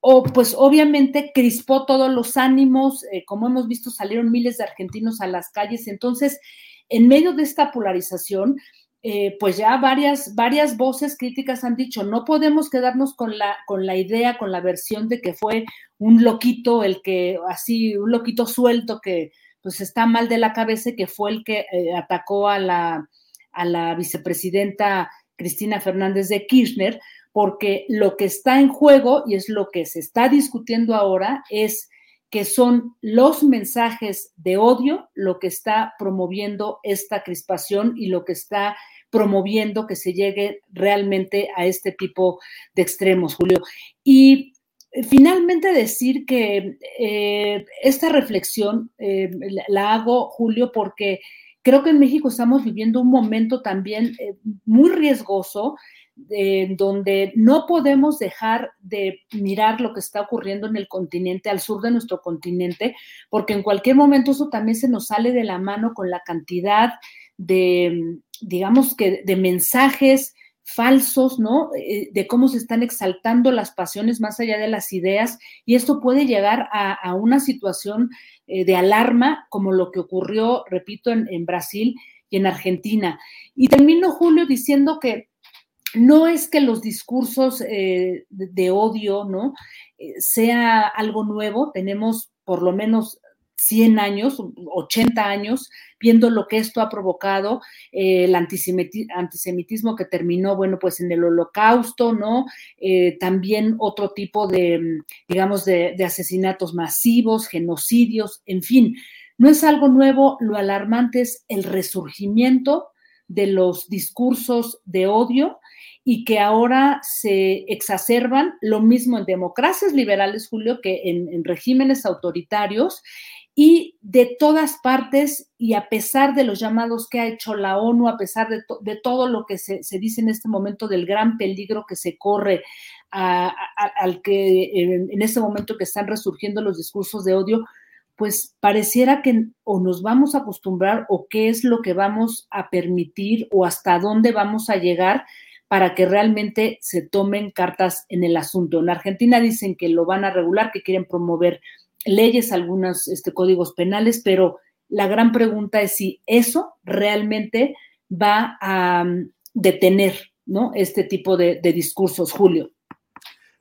o pues obviamente crispó todos los ánimos, eh, como hemos visto, salieron miles de argentinos a las calles. Entonces, en medio de esta polarización, eh, pues ya varias, varias voces críticas han dicho, no podemos quedarnos con la, con la idea, con la versión de que fue un loquito, el que, así, un loquito suelto que pues está mal de la cabeza, que fue el que eh, atacó a la, a la vicepresidenta Cristina Fernández de Kirchner, porque lo que está en juego y es lo que se está discutiendo ahora es que son los mensajes de odio lo que está promoviendo esta crispación y lo que está promoviendo que se llegue realmente a este tipo de extremos, Julio. Y eh, finalmente decir que eh, esta reflexión eh, la hago, Julio, porque creo que en México estamos viviendo un momento también muy riesgoso donde no podemos dejar de mirar lo que está ocurriendo en el continente, al sur de nuestro continente, porque en cualquier momento eso también se nos sale de la mano con la cantidad de, digamos que, de mensajes falsos, ¿no? Eh, de cómo se están exaltando las pasiones más allá de las ideas y esto puede llegar a, una situación eh, de alarma como lo que ocurrió, repito, en Brasil y en Argentina. Y termino, Julio, diciendo que no es que los discursos eh, de, odio, ¿no? Eh, sea algo nuevo, tenemos por lo menos 100 años, 80 años, viendo lo que esto ha provocado, eh, el antisemitismo que terminó, bueno, pues en el holocausto, ¿no? también otro tipo de, digamos, de asesinatos masivos, genocidios, en fin, no es algo nuevo, lo alarmante es el resurgimiento de los discursos de odio y que ahora se exacerban, lo mismo en democracias liberales, Julio, que en, regímenes autoritarios, y de todas partes, y a pesar de los llamados que ha hecho la ONU, a pesar de, todo lo que se, dice en este momento del gran peligro que se corre al que en, este momento que están resurgiendo los discursos de odio, pues pareciera que o nos vamos a acostumbrar o qué es lo que vamos a permitir o hasta dónde vamos a llegar para que realmente se tomen cartas en el asunto. En Argentina dicen que lo van a regular, que quieren promover leyes, algunos este, códigos penales, pero la gran pregunta es si eso realmente va a mm, detener ¿no? este tipo de, de discursos, Julio.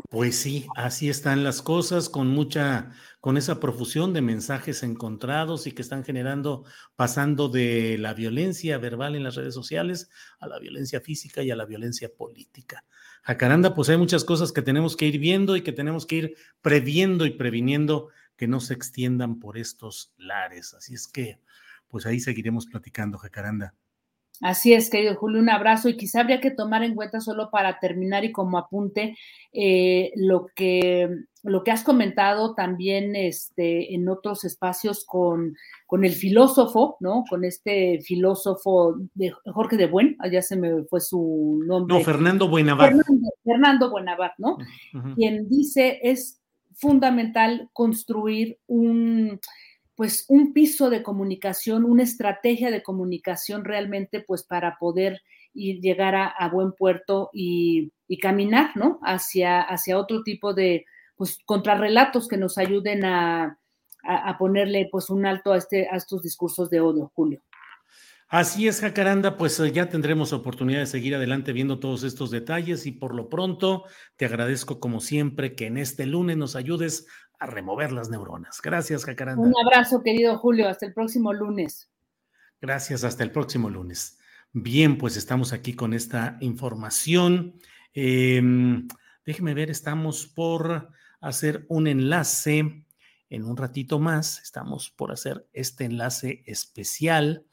Pues sí, así están las cosas, con mucha con esa profusión de mensajes encontrados y que están generando, pasando de la violencia verbal en las redes sociales a la violencia física y a la violencia política. Jacaranda, pues hay muchas cosas que tenemos que ir viendo y que tenemos que ir previendo y previniendo que no se extiendan por estos lares. Así es que, pues ahí seguiremos platicando, Jacaranda. Así es, querido Julio, un abrazo y quizá habría que tomar en cuenta solo para terminar y como apunte eh, lo que lo que has comentado también este, en otros espacios con, con, el filósofo, ¿no? Con este filósofo de Jorge de Buen, allá se me fue su nombre. No, Fernando Buenavar. Fernando, Fernando ¿no? Quien dice es fundamental construir un, pues un piso de comunicación, una estrategia de comunicación realmente, pues para poder ir, llegar a, buen puerto y, caminar, ¿no? Hacia, hacia otro tipo de, pues, contrarrelatos que nos ayuden a, a, ponerle, pues, un alto a, este, a estos discursos de odio, Julio. Así es, Jacaranda, pues eh, ya tendremos oportunidad de seguir adelante viendo todos estos detalles y por lo pronto te agradezco como siempre que en este lunes nos ayudes a remover las neuronas. Gracias, Jacaranda. Un abrazo, querido Julio. Hasta el próximo lunes. Gracias, hasta el próximo lunes. Bien, pues estamos aquí con esta información. Em, déjeme ver, estamos por hacer un enlace en un ratito más. Estamos por hacer este enlace especial,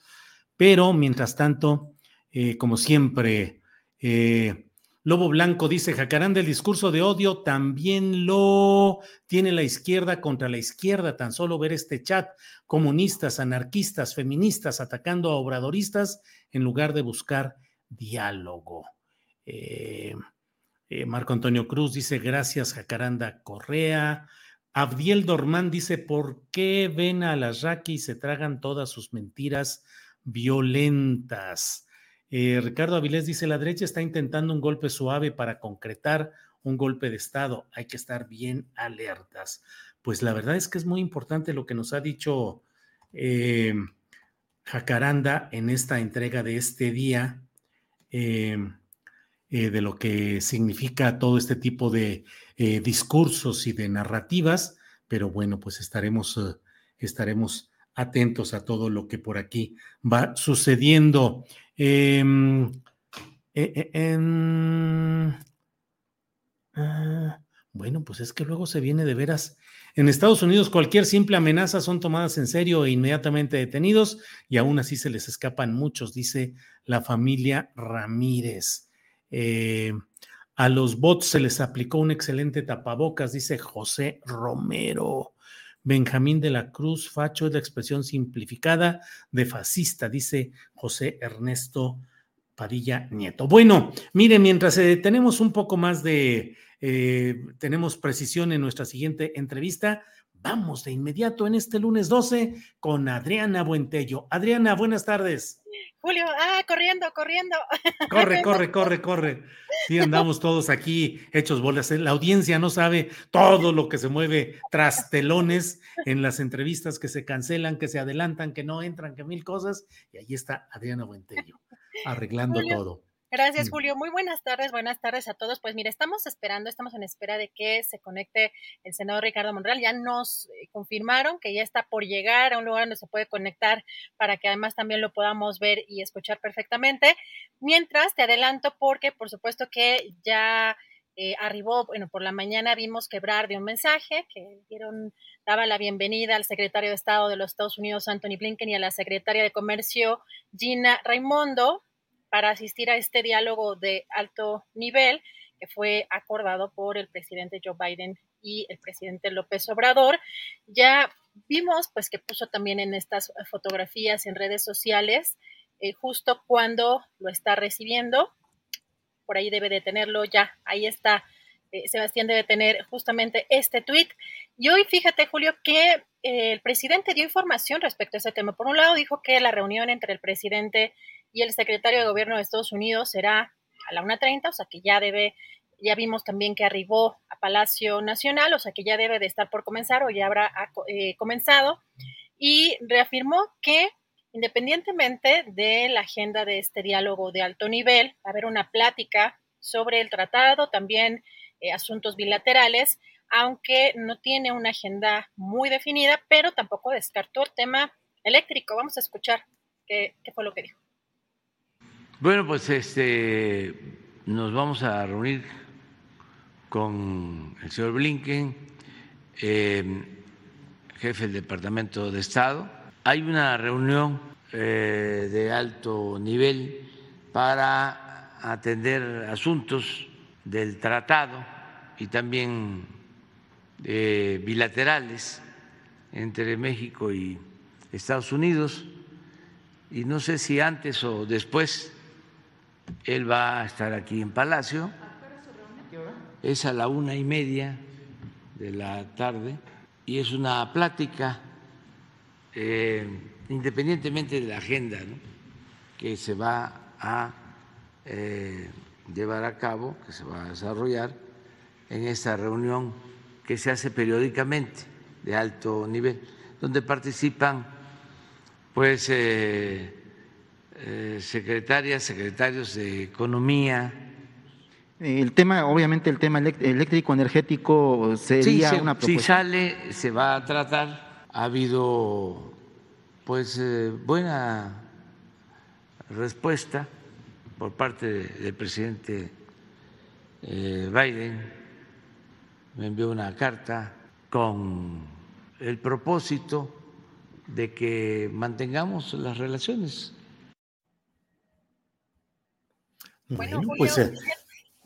pero mientras tanto, eh, como siempre, eh, Lobo Blanco dice, Jacaranda, el discurso de odio también lo tiene la izquierda contra la izquierda. Tan solo ver este chat, comunistas, anarquistas, feministas atacando a obradoristas en lugar de buscar diálogo. Eh, Marco Antonio Cruz dice, gracias, Jacaranda Correa. Abdiel Dormán dice, ¿por qué ven a las Raki y se tragan todas sus mentiras violentas? Eh, Ricardo Avilés dice, la derecha está intentando un golpe suave para concretar un golpe de Estado. Hay que estar bien alertas. Pues la verdad es que es muy importante lo que nos ha dicho eh, Jacaranda en esta entrega de este día, eh, de lo que significa todo este tipo de discursos y de narrativas, pero bueno, pues estaremos, estaremos atentos a todo lo que por aquí va sucediendo. Em, eh, eh, ah, bueno, pues es que luego se viene de veras. En Estados Unidos cualquier simple amenaza son tomadas en serio e inmediatamente detenidos y aún así se les escapan muchos, dice la familia Ramírez. Eh, a los bots se les aplicó un excelente tapabocas, dice José Romero. Benjamín de la Cruz, facho es la expresión simplificada de fascista, dice José Ernesto Padilla Nieto. Bueno, mire, mientras eh, tenemos un poco más de, eh, tenemos precisión en nuestra siguiente entrevista, vamos de inmediato en este lunes 12 con Adriana Buentello. Adriana, buenas tardes. Julio, ah, corriendo, corriendo. *laughs* Corre, corre, corre, corre. Sí, andamos todos aquí hechos bolas. La audiencia no sabe todo lo que se mueve tras telones en las entrevistas que se cancelan, que se adelantan, que no entran, que mil cosas. Y ahí está Adriana Buentello, arreglando todo. Gracias, Julio. Muy buenas tardes, buenas tardes a todos. Pues mire, estamos esperando, estamos en espera de que se conecte el senador Ricardo Monreal. Ya nos eh, confirmaron que ya está por llegar a un lugar donde se puede conectar para que además también lo podamos ver y escuchar perfectamente. Mientras, te adelanto porque por supuesto que ya eh, arribó, bueno, por la mañana vimos quebrar de un mensaje que dieron, daba la bienvenida al secretario de Estado de los Estados Unidos, Anthony Blinken, y a la secretaria de Comercio, Gina Raimondo, para asistir a este diálogo de alto nivel que fue acordado por el presidente Joe Biden y el presidente López Obrador. Ya vimos, pues, que puso también en estas fotografías en redes sociales, eh, justo cuando lo está recibiendo por ahí debe de tenerlo ya, ahí está. Eh, Sebastián debe tener justamente este tweet. Y hoy, fíjate, Julio, que eh, el presidente dio información respecto a ese tema. Por un lado, dijo que la reunión entre el presidente y el secretario de gobierno de Estados Unidos será a la 1.30, o sea que ya debe, ya vimos también que arribó a Palacio Nacional, o sea que ya debe de estar por comenzar o ya habrá eh, comenzado. Y reafirmó que Independientemente de la agenda de este diálogo de alto nivel, va a haber una plática sobre el tratado, también eh, asuntos bilaterales, aunque no tiene una agenda muy definida, pero tampoco descartó el tema eléctrico. Vamos a escuchar qué, fue lo que dijo. Bueno, pues este nos vamos a reunir con el señor Blinken, eh, jefe del Departamento de Estado, hay una reunión eh, de alto nivel para atender asuntos del tratado y también eh, bilaterales entre México y Estados Unidos. Y no sé si antes o después él va a estar aquí en Palacio. Es a la una y media de la tarde y es una plática eh, independientemente de la agenda que se va a eh, llevar a cabo, que se va a desarrollar en esta reunión que se hace periódicamente de alto nivel, donde participan pues eh, secretarias, secretarios de economía. El tema, obviamente, el tema eléctrico energético sería una propuesta. Si sale, se va a tratar ha habido pues eh, buena respuesta por parte del presidente eh, Biden. Me envió una carta con el propósito de que mantengamos las relaciones. Bueno, pues, eh,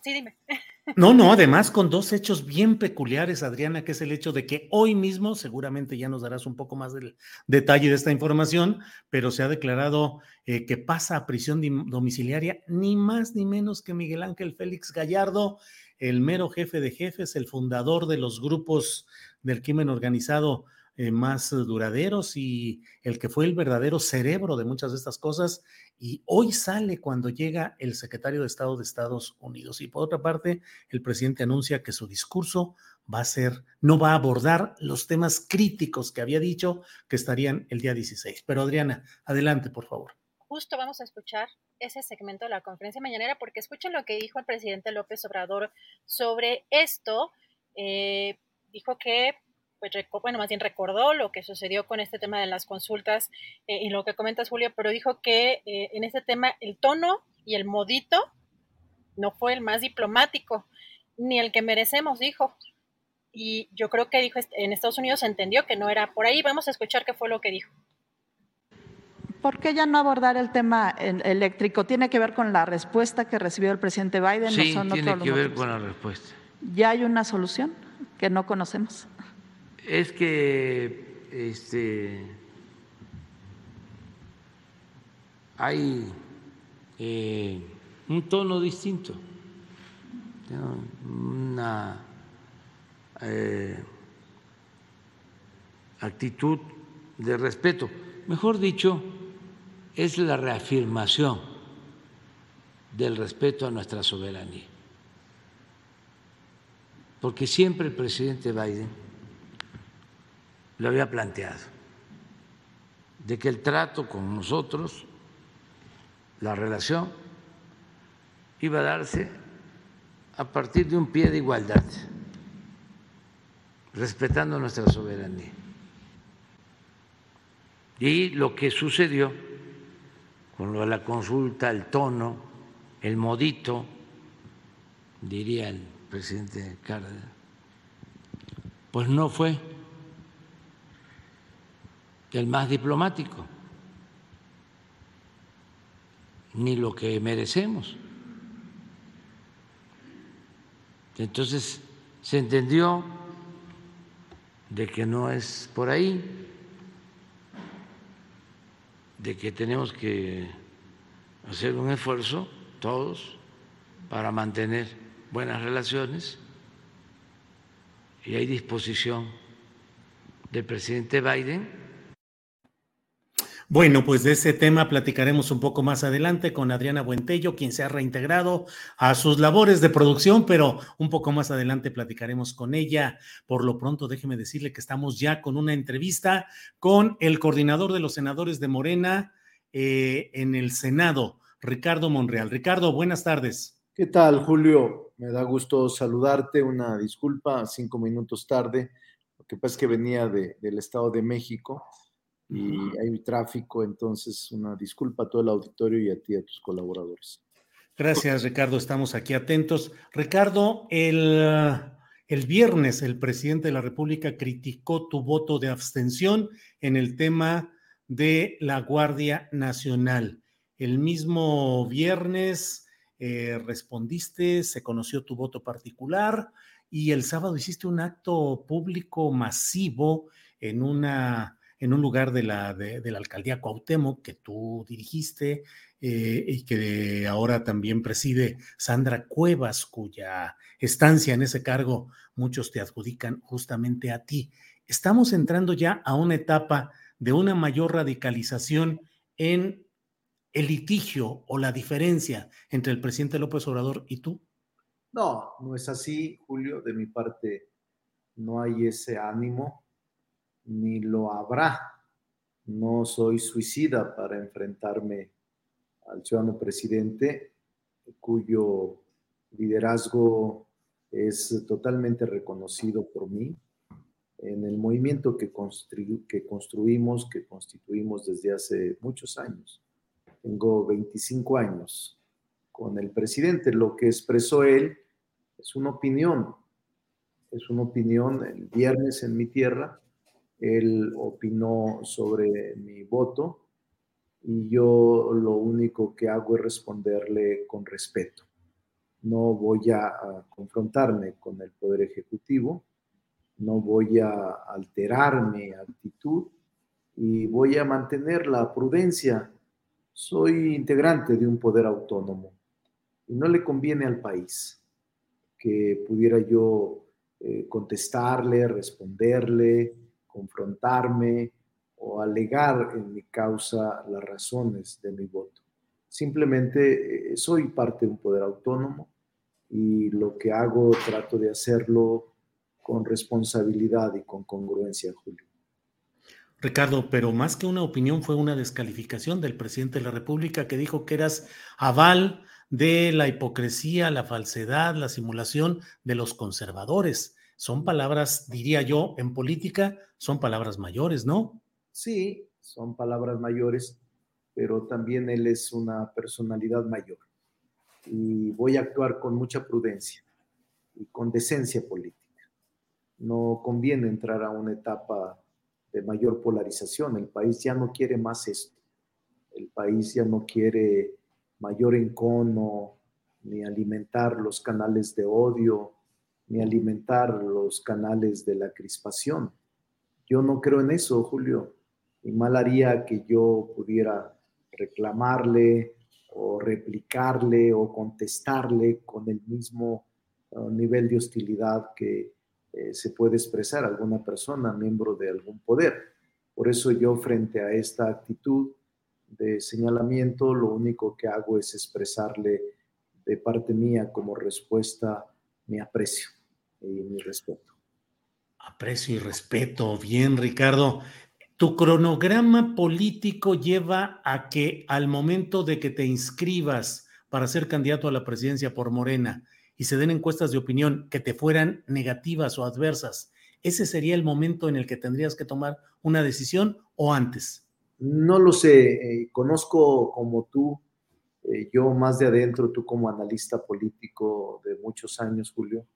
sí, dime. *laughs* No, no, además con dos hechos bien peculiares, Adriana, que es el hecho de que hoy mismo, seguramente ya nos darás un poco más del detalle de esta información, pero se ha declarado eh, que pasa a prisión domiciliaria ni más ni menos que Miguel Ángel Félix Gallardo, el mero jefe de jefes, el fundador de los grupos del crimen organizado eh, más duraderos y el que fue el verdadero cerebro de muchas de estas cosas. Y hoy sale cuando llega el secretario de Estado de Estados Unidos. Y por otra parte, el presidente anuncia que su discurso va a ser, no va a abordar los temas críticos que había dicho que estarían el día 16. Pero Adriana, adelante, por favor. Justo vamos a escuchar ese segmento de la conferencia mañanera porque escuchen lo que dijo el presidente López Obrador sobre esto. Eh, dijo que pues, bueno, más bien recordó lo que sucedió con este tema de las consultas eh, y lo que comentas, Julio, pero dijo que eh, en este tema el tono y el modito no fue el más diplomático, ni el que merecemos, dijo. Y yo creo que dijo, en Estados Unidos se entendió que no era por ahí. Vamos a escuchar qué fue lo que dijo. ¿Por qué ya no abordar el tema eléctrico? ¿Tiene que ver con la respuesta que recibió el presidente Biden? Sí, tiene que ver con la respuesta. ¿Ya hay una solución que no conocemos? Es que este, hay eh, un tono distinto, una eh, actitud de respeto. Mejor dicho, es la reafirmación del respeto a nuestra soberanía. Porque siempre el presidente Biden lo había planteado, de que el trato con nosotros, la relación, iba a darse a partir de un pie de igualdad, respetando nuestra soberanía. Y lo que sucedió con lo de la consulta, el tono, el modito, diría el presidente Cárdenas, pues no fue el más diplomático, ni lo que merecemos. Entonces se entendió de que no es por ahí, de que tenemos que hacer un esfuerzo todos para mantener buenas relaciones y hay disposición del presidente Biden bueno, pues de ese tema platicaremos un poco más adelante con Adriana Buentello, quien se ha reintegrado a sus labores de producción, pero un poco más adelante platicaremos con ella. Por lo pronto, déjeme decirle que estamos ya con una entrevista con el coordinador de los senadores de Morena eh, en el Senado, Ricardo Monreal. Ricardo, buenas tardes. ¿Qué tal, Julio? Me da gusto saludarte. Una disculpa, cinco minutos tarde. Lo que pasa que venía del Estado de México y hay tráfico, entonces una disculpa a todo el auditorio y a ti, a tus colaboradores. Gracias, Ricardo, estamos aquí atentos. Ricardo, el, el viernes el presidente de la República criticó tu voto de abstención en el tema de la Guardia Nacional. El mismo viernes eh, respondiste, se conoció tu voto particular y el sábado hiciste un acto público masivo en una en un lugar de la, de, la alcaldía Cuauhtémoc que tú dirigiste eh, y que ahora también preside Sandra Cuevas, cuya estancia en ese cargo muchos te adjudican justamente a ti. Estamos entrando ya a una etapa de una mayor radicalización en el litigio o la diferencia entre el presidente López Obrador y tú? No, no es así, Julio. De mi parte, no hay ese ánimo ni lo habrá. No soy suicida para enfrentarme al ciudadano presidente, cuyo liderazgo es totalmente reconocido por mí en el movimiento que, construimos, que constituimos desde hace muchos años. Tengo 25 años con el presidente. Lo que expresó él es una opinión, es una opinión el viernes en mi tierra él opinó sobre mi voto y yo lo único que hago es responderle con respeto. No voy a, confrontarme con el Poder Ejecutivo, no voy a alterar mi actitud y voy a mantener la prudencia. Soy integrante de un poder autónomo y no le conviene al país que pudiera yo eh, contestarle, responderle, confrontarme o alegar en mi causa las razones de mi voto. Simplemente eh, soy parte de un poder autónomo y lo que hago trato de hacerlo con responsabilidad y con congruencia, Julio. Ricardo, pero más que una opinión fue una descalificación del presidente de la República que dijo que eras aval de la hipocresía, la falsedad, la simulación de los conservadores son palabras, diría yo, en política, son palabras mayores, ¿no? Sí, son palabras mayores, pero también él es una personalidad mayor. Y voy a actuar con mucha prudencia y con decencia política. No conviene entrar a una etapa de mayor polarización. El país ya no quiere más esto. El país ya no quiere mayor encono, ni alimentar los canales de odio, ni alimentar los canales de la crispación. Yo no creo en eso, Julio, y mal haría que yo pudiera reclamarle o replicarle o contestarle con el mismo uh, nivel de hostilidad que eh, se puede expresar alguna persona, miembro de algún poder. Por eso yo frente a esta actitud de señalamiento, lo único que hago es expresarle de parte mía como respuesta mi aprecio y mi respeto. Aprecio y respeto. Bien, Ricardo. Tu cronograma político lleva a que al momento de que te inscribas para ser candidato a la presidencia por Morena y se den encuestas de opinión que te fueran negativas o adversas, ¿ese sería el momento en el que tendrías que tomar una decisión o antes? No lo sé, eh, conozco como tú, eh, yo más de adentro, tú como analista político de muchos años, Julio,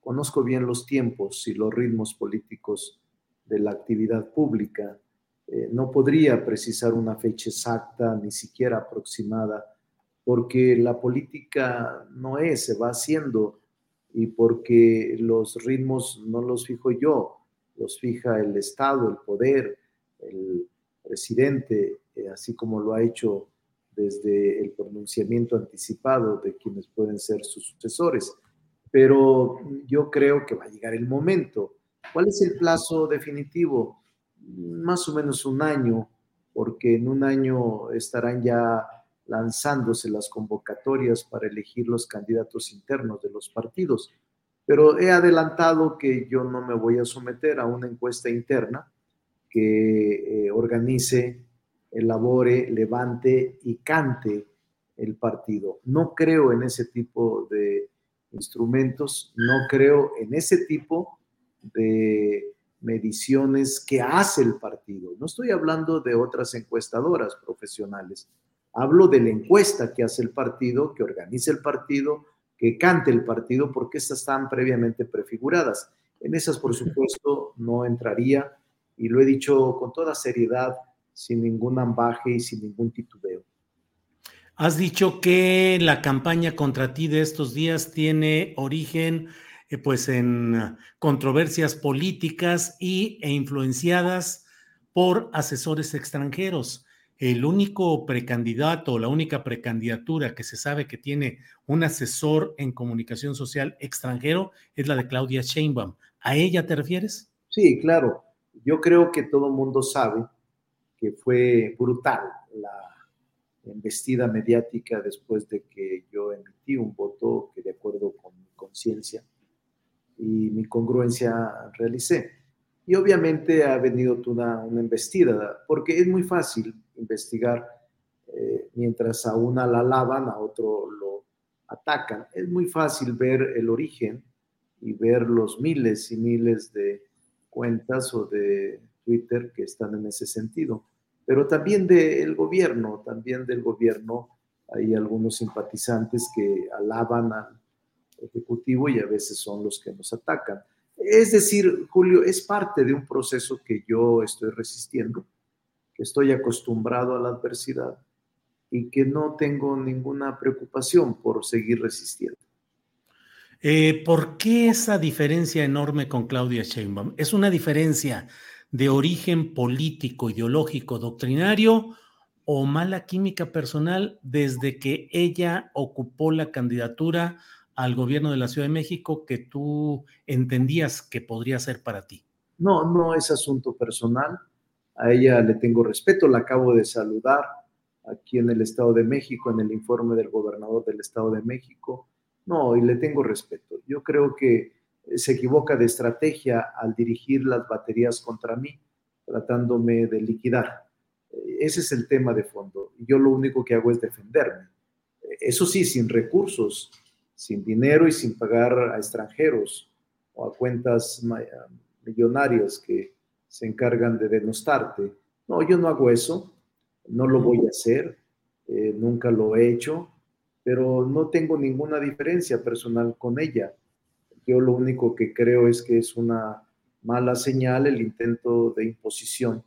conozco bien los tiempos y los ritmos políticos de la actividad pública. Eh, no podría precisar una fecha exacta, ni siquiera aproximada, porque la política no es, se va haciendo y porque los ritmos no los fijo yo, los fija el Estado, el poder, el presidente, eh, así como lo ha hecho desde el pronunciamiento anticipado de quienes pueden ser sus sucesores. Pero yo creo que va a llegar el momento. ¿Cuál es el plazo definitivo? Más o menos un año, porque en un año estarán ya lanzándose las convocatorias para elegir los candidatos internos de los partidos. Pero he adelantado que yo no me voy a someter a una encuesta interna que eh, organice, elabore, levante y cante el partido. No creo en ese tipo de instrumentos, no creo en ese tipo de mediciones que hace el partido. No estoy hablando de otras encuestadoras profesionales. Hablo de la encuesta que hace el partido, que organiza el partido, que cante el partido, porque estas están previamente prefiguradas. En esas, por supuesto, no entraría y lo he dicho con toda seriedad, sin ningún ambaje y sin ningún titubeo. Has dicho que la campaña contra ti de estos días tiene origen eh, pues en controversias políticas y, e influenciadas por asesores extranjeros. El único precandidato, la única precandidatura que se sabe que tiene un asesor en comunicación social extranjero es la de Claudia Sheinbaum. ¿A ella te refieres? Sí, claro. Yo creo que todo el mundo sabe que fue brutal la embestida mediática después de que yo emití un voto que de acuerdo con mi conciencia y mi congruencia realicé. Y obviamente ha venido una, una embestida, porque es muy fácil investigar eh, mientras a una la alaban, a otro lo atacan. Es muy fácil ver el origen y ver los miles y miles de cuentas o de Twitter que están en ese sentido, pero también del gobierno, también del gobierno hay algunos simpatizantes que alaban al Ejecutivo y a veces son los que nos atacan. Es decir, Julio, es parte de un proceso que yo estoy resistiendo, que estoy acostumbrado a la adversidad y que no tengo ninguna preocupación por seguir resistiendo. Eh, ¿Por qué esa diferencia enorme con Claudia Sheinbaum? ¿Es una diferencia de origen político, ideológico, doctrinario o mala química personal desde que ella ocupó la candidatura al gobierno de la Ciudad de México que tú entendías que podría ser para ti? No, no es asunto personal. A ella le tengo respeto, la acabo de saludar aquí en el Estado de México, en el informe del gobernador del Estado de México no, y le tengo respeto. Yo creo que se equivoca de estrategia al dirigir las baterías contra mí, tratándome de liquidar. Ese es el tema de fondo. Yo lo único que hago es defenderme. Eso sí, sin recursos, sin dinero y sin pagar a extranjeros o a cuentas millonarias que se encargan de denostarte. No, yo no hago eso, no lo voy a hacer, eh, nunca lo he hecho pero no tengo ninguna diferencia personal con ella. Yo lo único que creo es que es una mala señal el intento de imposición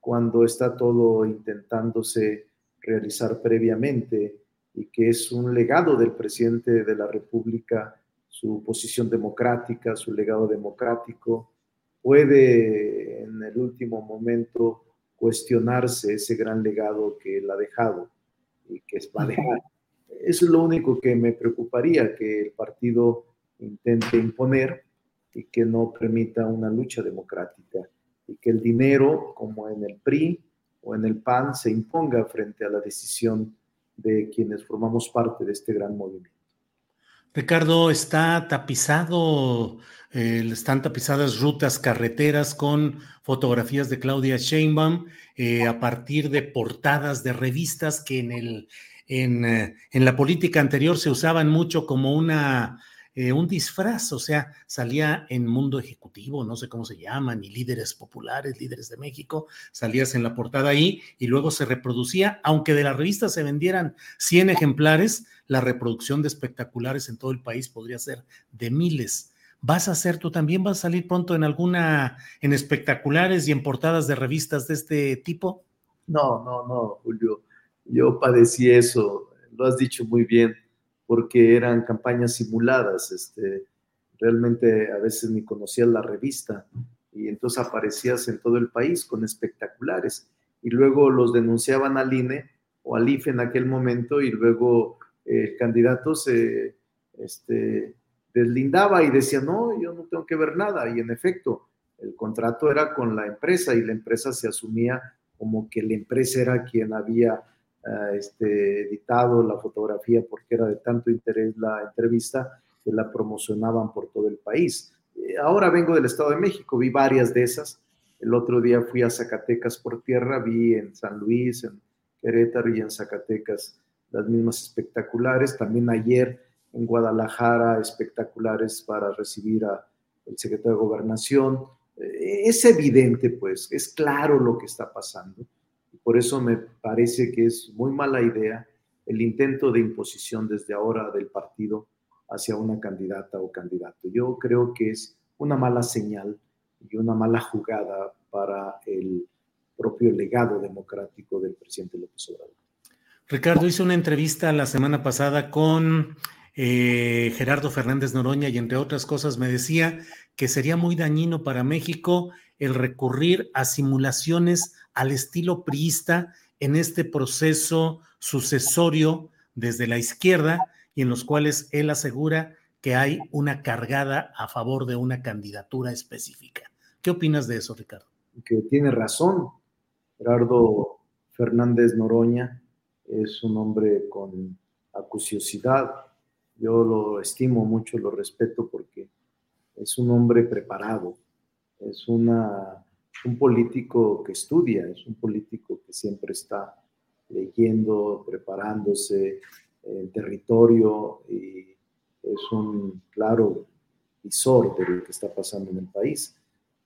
cuando está todo intentándose realizar previamente y que es un legado del presidente de la República, su posición democrática, su legado democrático, puede en el último momento cuestionarse ese gran legado que él ha dejado y que va a dejar. Eso es lo único que me preocuparía, que el partido intente imponer y que no permita una lucha democrática y que el dinero, como en el PRI o en el PAN, se imponga frente a la decisión de quienes formamos parte de este gran movimiento. Ricardo, está tapizado, eh, están tapizadas rutas, carreteras con fotografías de Claudia Sheinbaum eh, a partir de portadas de revistas que en el en, eh, en la política anterior se usaban mucho como una eh, un disfraz, o sea, salía en Mundo Ejecutivo, no sé cómo se llaman, y líderes populares, líderes de México, salías en la portada ahí y luego se reproducía, aunque de la revista se vendieran 100 ejemplares, la reproducción de espectaculares en todo el país podría ser de miles. ¿Vas a hacer tú también? ¿Vas a salir pronto en alguna, en espectaculares y en portadas de revistas de este tipo? No, no, no, Julio. Yo padecí eso, lo has dicho muy bien porque eran campañas simuladas. Este, realmente a veces ni conocías la revista y entonces aparecías en todo el país con espectaculares y luego los denunciaban al INE o al IFE en aquel momento y luego el candidato se este, deslindaba y decía, no, yo no tengo que ver nada. Y en efecto, el contrato era con la empresa y la empresa se asumía como que la empresa era quien había este, editado la fotografía porque era de tanto interés la entrevista que la promocionaban por todo el país. Eh, ahora vengo del Estado de México, vi varias de esas. El otro día fui a Zacatecas por tierra, vi en San Luis, en Querétaro y en Zacatecas las mismas espectaculares. También ayer en Guadalajara, espectaculares para recibir al secretario de Gobernación. Eh, es evidente, pues, es claro lo que está pasando. Por eso me parece que es muy mala idea el intento de imposición desde ahora del partido hacia una candidata o candidato. Yo creo que es una mala señal y una mala jugada para el propio legado democrático del presidente López Obrador. Ricardo hizo una entrevista la semana pasada con eh, Gerardo Fernández Noroña y entre otras cosas me decía que sería muy dañino para México el recurrir a simulaciones al estilo priista en este proceso sucesorio desde la izquierda y en los cuales él asegura que hay una cargada a favor de una candidatura específica. ¿Qué opinas de eso, Ricardo? Que tiene razón. Gerardo Fernández Noroña es un hombre con acuciosidad. Yo lo estimo mucho, lo respeto porque es un hombre preparado, es una un político que estudia, es un político que siempre está leyendo, preparándose en territorio y es un claro visor de lo que está pasando en el país.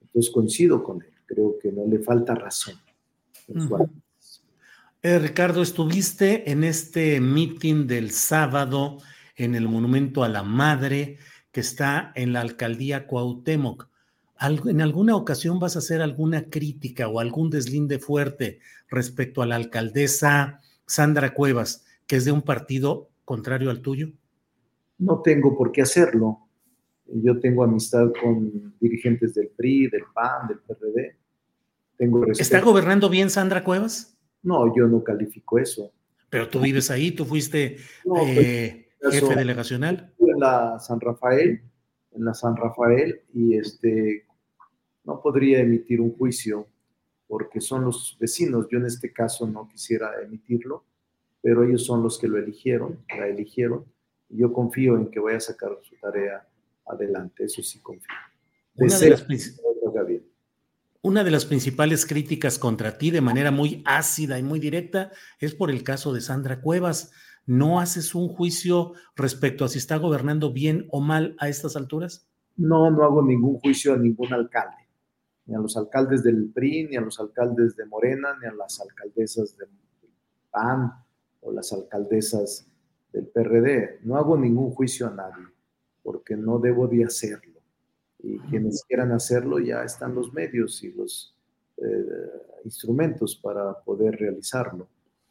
Entonces coincido con él, creo que no le falta razón. Eh, Ricardo, estuviste en este meeting del sábado en el Monumento a la Madre que está en la alcaldía Cuauhtémoc. ¿En alguna ocasión vas a hacer alguna crítica o algún deslinde fuerte respecto a la alcaldesa Sandra Cuevas, que es de un partido contrario al tuyo? No tengo por qué hacerlo. Yo tengo amistad con dirigentes del PRI, del PAN, del PRD. Tengo ¿Está gobernando bien Sandra Cuevas? No, yo no califico eso. Pero tú vives ahí, tú fuiste eh, pues, jefe delegacional. En la San Rafael, en la San Rafael, y este, no podría emitir un juicio porque son los vecinos. Yo en este caso no quisiera emitirlo, pero ellos son los que lo eligieron, la eligieron. Y yo confío en que vaya a sacar su tarea adelante, eso sí confío. Una de, las, una de las principales críticas contra ti de manera muy ácida y muy directa es por el caso de Sandra Cuevas. ¿No haces un juicio respecto a si está gobernando bien o mal a estas alturas? No, no hago ningún juicio a ningún alcalde ni a los alcaldes del PRI, ni a los alcaldes de Morena, ni a las alcaldesas del PAN o las alcaldesas del PRD. No hago ningún juicio a nadie, porque no debo de hacerlo. Y quienes quieran hacerlo ya están los medios y los eh, instrumentos para poder realizarlo.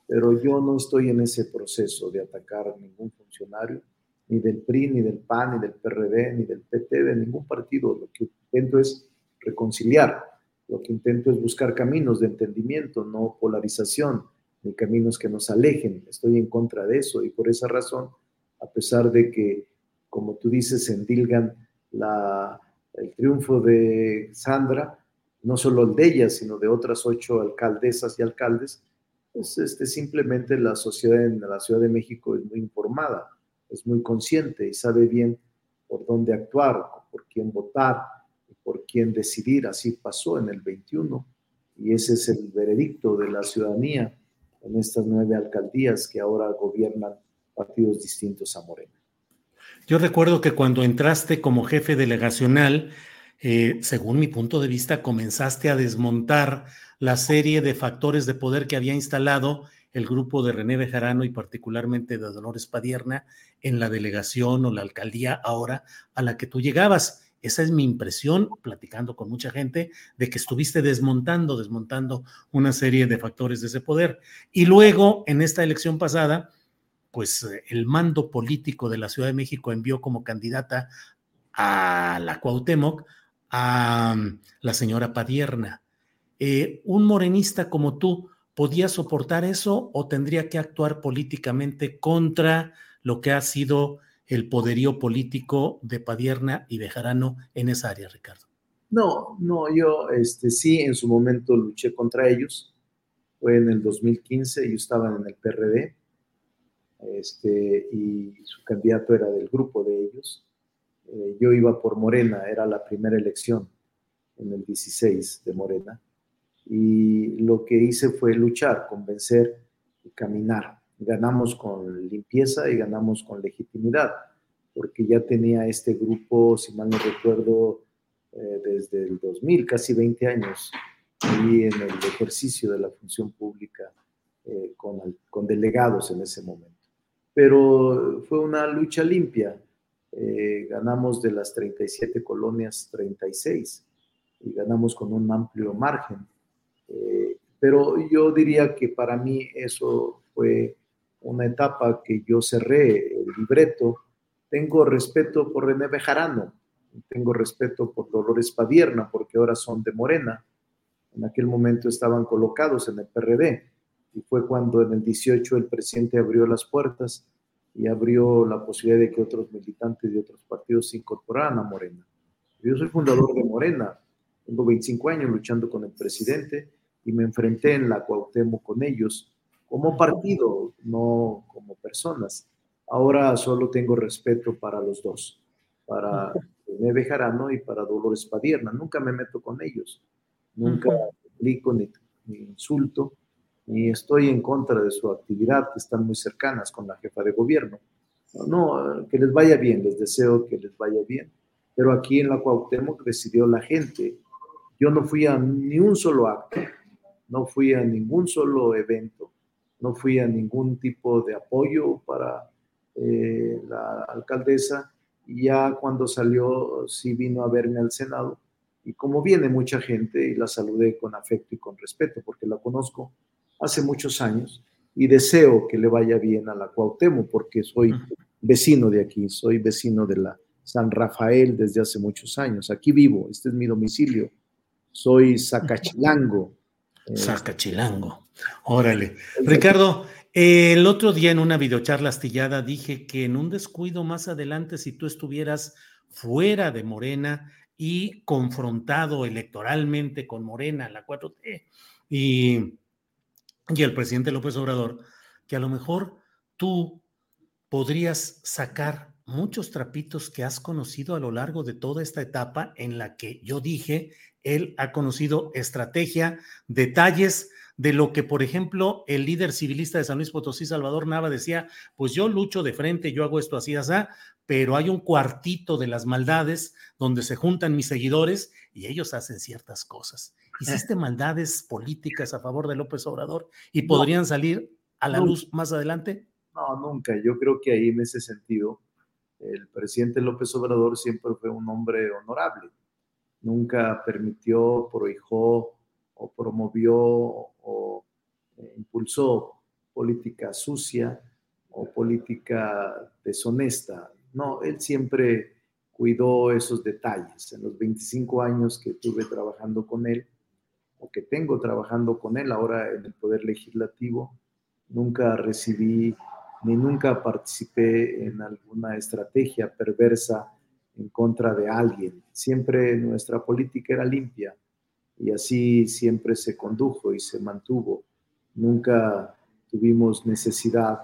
Pero yo no estoy en ese proceso de atacar a ningún funcionario, ni del PRI, ni del PAN, ni del PRD, ni del PT, de ningún partido. Lo que intento es reconciliar. Lo que intento es buscar caminos de entendimiento, no polarización, ni caminos que nos alejen. Estoy en contra de eso y por esa razón, a pesar de que, como tú dices, endilgan la, el triunfo de Sandra, no solo el de ella, sino de otras ocho alcaldesas y alcaldes, pues este, simplemente la sociedad en la Ciudad de México es muy informada, es muy consciente y sabe bien por dónde actuar, por quién votar, por quién decidir. Así pasó en el 21 y ese es el veredicto de la ciudadanía en estas nueve alcaldías que ahora gobiernan partidos distintos a Morena. Yo recuerdo que cuando entraste como jefe delegacional, eh, según mi punto de vista, comenzaste a desmontar la serie de factores de poder que había instalado el grupo de René Bejarano y particularmente de Dolores Padierna en la delegación o la alcaldía ahora a la que tú llegabas. Esa es mi impresión, platicando con mucha gente, de que estuviste desmontando, desmontando una serie de factores de ese poder. Y luego, en esta elección pasada, pues eh, el mando político de la Ciudad de México envió como candidata a la Cuauhtémoc a mm, la señora Padierna. Eh, ¿Un morenista como tú podía soportar eso o tendría que actuar políticamente contra lo que ha sido el poderío político de Padierna y Bejarano en esa área, Ricardo? No, no, yo este, sí en su momento luché contra ellos. Fue en el 2015, yo estaba en el PRD este, y su candidato era del grupo de ellos. Eh, yo iba por Morena, era la primera elección en el 16 de Morena. Y lo que hice fue luchar, convencer y caminar ganamos con limpieza y ganamos con legitimidad, porque ya tenía este grupo, si mal no recuerdo, eh, desde el 2000, casi 20 años, y en el ejercicio de la función pública eh, con, con, delegados en ese momento. Pero fue una lucha limpia. Eh, ganamos de las 37 colonias 36 y ganamos con un amplio margen. pero yo diría que para mí eso fue una etapa que yo cerré el libreto. Tengo respeto por René Bejarano, tengo respeto por Dolores Padierna, porque ahora son de Morena. En aquel momento estaban colocados en el PRD y fue cuando en el 18 el presidente abrió las puertas y abrió la posibilidad de que otros militantes de otros partidos se incorporaran a Morena. Yo soy fundador de Morena, tengo 25 años luchando con el presidente y me enfrenté en la Cuauhtémoc con ellos como partido, no como personas. Ahora solo tengo respeto para los dos, para René Bejarano y para Dolores Padierna. Nunca me meto con ellos, nunca explico ni, insulto, ni estoy en contra de su actividad, que están muy cercanas con la jefa de gobierno. No, que les vaya bien, les deseo que les vaya bien. Pero aquí en la Cuauhtémoc decidió la gente. Yo no fui a ni un solo acto, no fui a ningún solo evento no fui a ningún tipo de apoyo para eh, la alcaldesa y ya cuando salió sí vino a verme al Senado y como viene mucha gente y la saludé con afecto y con respeto porque la conozco hace muchos años y deseo que le vaya bien a la Cuauhtémoc porque soy vecino de aquí, soy vecino de la San Rafael desde hace muchos años. Aquí vivo, este es mi domicilio. Soy Zacachilango. Zacachilango. Órale. Ricardo, el otro día en una videocharla astillada dije que en un descuido más adelante, si tú estuvieras fuera de Morena y confrontado electoralmente con Morena, la 4T, y, y el presidente López Obrador, que a lo mejor tú podrías sacar muchos trapitos que has conocido a lo largo de toda esta etapa en la que yo dije, él ha conocido estrategia, detalles de lo que, por ejemplo, el líder civilista de San Luis Potosí, Salvador Nava, decía, pues yo lucho de frente, yo hago esto así, así, pero hay un cuartito de las maldades donde se juntan mis seguidores y ellos hacen ciertas cosas. Hiciste *laughs* maldades políticas a favor de López Obrador y podrían salir a la luz más adelante. No, nunca. Yo creo que ahí en ese sentido, el presidente López Obrador siempre fue un hombre honorable. Nunca permitió, prohijó o promovió o eh, impulsó política sucia o política deshonesta. No, él siempre cuidó esos detalles. En los 25 años que tuve trabajando con él, o que tengo trabajando con él ahora en el Poder Legislativo, nunca recibí ni nunca participé en alguna estrategia perversa en contra de alguien. Siempre nuestra política era limpia y así siempre se condujo y se mantuvo. Nunca tuvimos necesidad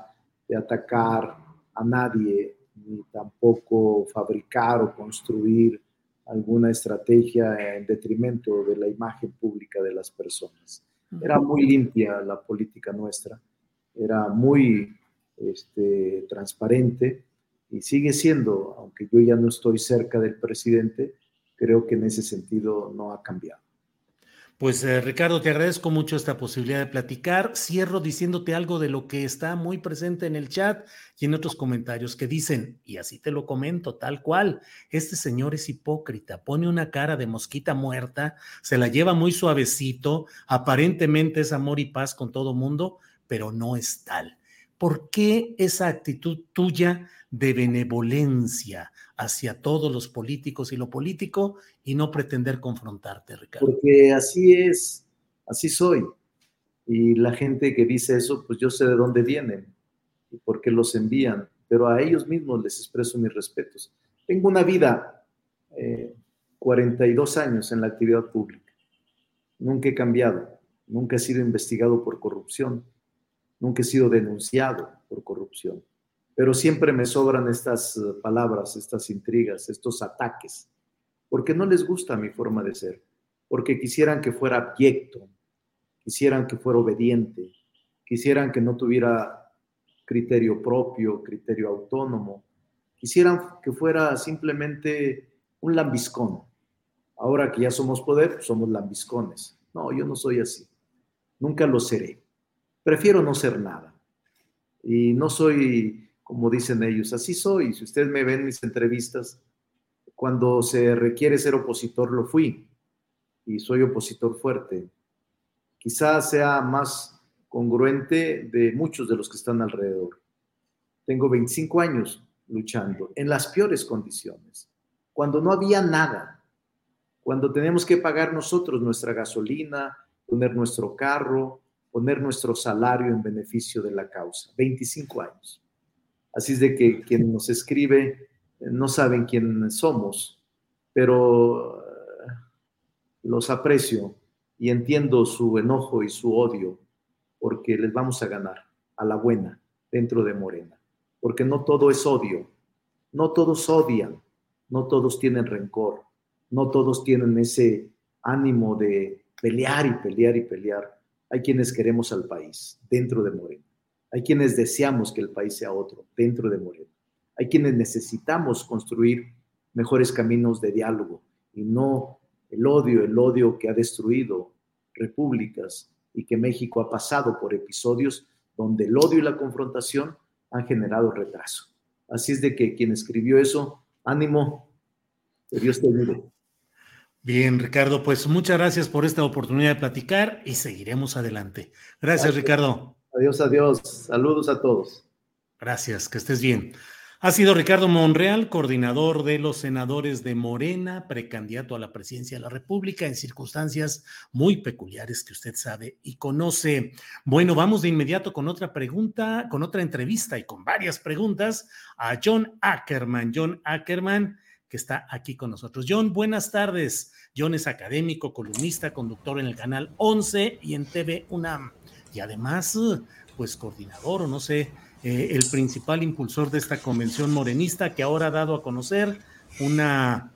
de atacar a nadie, ni tampoco fabricar o construir alguna estrategia en detrimento de la imagen pública de las personas. Era muy limpia la política nuestra, era muy este, transparente y sigue siendo, aunque yo ya no estoy cerca del presidente, creo que en ese sentido no ha cambiado. Pues eh, Ricardo, te agradezco mucho esta posibilidad de platicar. Cierro diciéndote algo de lo que está muy presente en el chat y en otros comentarios que dicen, y así te lo comento, tal cual, este señor es hipócrita, pone una cara de mosquita muerta, se la lleva muy suavecito, aparentemente es amor y paz con todo mundo, pero no es tal. ¿Por qué esa actitud tuya de benevolencia hacia todos los políticos y lo político y no pretender confrontarte, Ricardo? Porque así es, así soy. Y la gente que dice eso, pues yo sé de dónde vienen y por qué los envían, pero a ellos mismos les expreso mis respetos. Tengo una vida, 42 eh, años en la actividad pública. Nunca he cambiado, nunca he sido investigado por corrupción nunca he sido denunciado por corrupción, pero siempre me sobran estas eh, palabras, estas intrigas, estos ataques, porque no les gusta mi forma de ser, porque quisieran que fuera abyecto, quisieran que fuera obediente, quisieran que no tuviera criterio propio, criterio autónomo, quisieran que fuera simplemente un lambiscón. Ahora que ya somos poder, somos lambiscones. No, yo no soy así. Nunca lo seré prefiero no ser nada. Y no soy, como dicen ellos, así soy. Si ustedes me ven en mis entrevistas, cuando se requiere ser opositor, lo fui. Y soy opositor fuerte. Quizás sea más congruente de muchos de los que están alrededor. Tengo 25 años luchando en las peores condiciones, cuando no había nada, cuando tenemos que pagar nosotros nuestra gasolina, poner nuestro carro, poner nuestro salario en beneficio de la causa. 25 años. Así es de que quien nos escribe eh, no saben quién somos, pero eh, los aprecio y entiendo su enojo y su odio porque les vamos a ganar a la buena dentro de Morena. Porque no todo es odio, no todos odian, no todos tienen rencor, no todos tienen ese ánimo de pelear y pelear y pelear hay quienes queremos al país dentro de Morena. Hay quienes deseamos que el país sea otro dentro de Morena. Hay quienes necesitamos construir mejores caminos de diálogo y no el odio, el odio que ha destruido repúblicas y que México ha pasado por episodios donde el odio y la confrontación han generado retraso. Así es de que quien escribió eso, ánimo, que Dios te ayude. Bien, Ricardo, pues muchas gracias por esta oportunidad de platicar y seguiremos adelante. Gracias, Ricardo. Adiós, adiós. Saludos a todos. Gracias, que estés bien. Ha sido Ricardo Monreal, coordinador de los senadores de Morena, precandidato a la presidencia de la República en circunstancias muy peculiares que usted sabe y conoce. Bueno, vamos de inmediato con otra pregunta, con otra entrevista y con varias preguntas a John Ackerman. John Ackerman que está aquí con nosotros. John, buenas tardes. John es académico, columnista, conductor en el canal 11 y en TV UNAM. Y además, pues coordinador o no sé, eh, el principal impulsor de esta convención morenista que ahora ha dado a conocer una,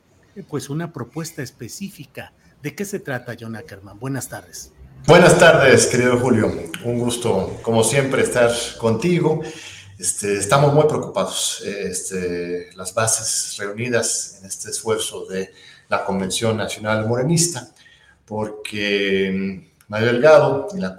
pues una propuesta específica. ¿De qué se trata, John Ackerman? Buenas tardes. Buenas tardes, querido Julio. Un gusto, como siempre, estar contigo. Este, estamos muy preocupados. Este, las bases reunidas en este esfuerzo de la Convención Nacional Morenista, porque mm, Mario Delgado y la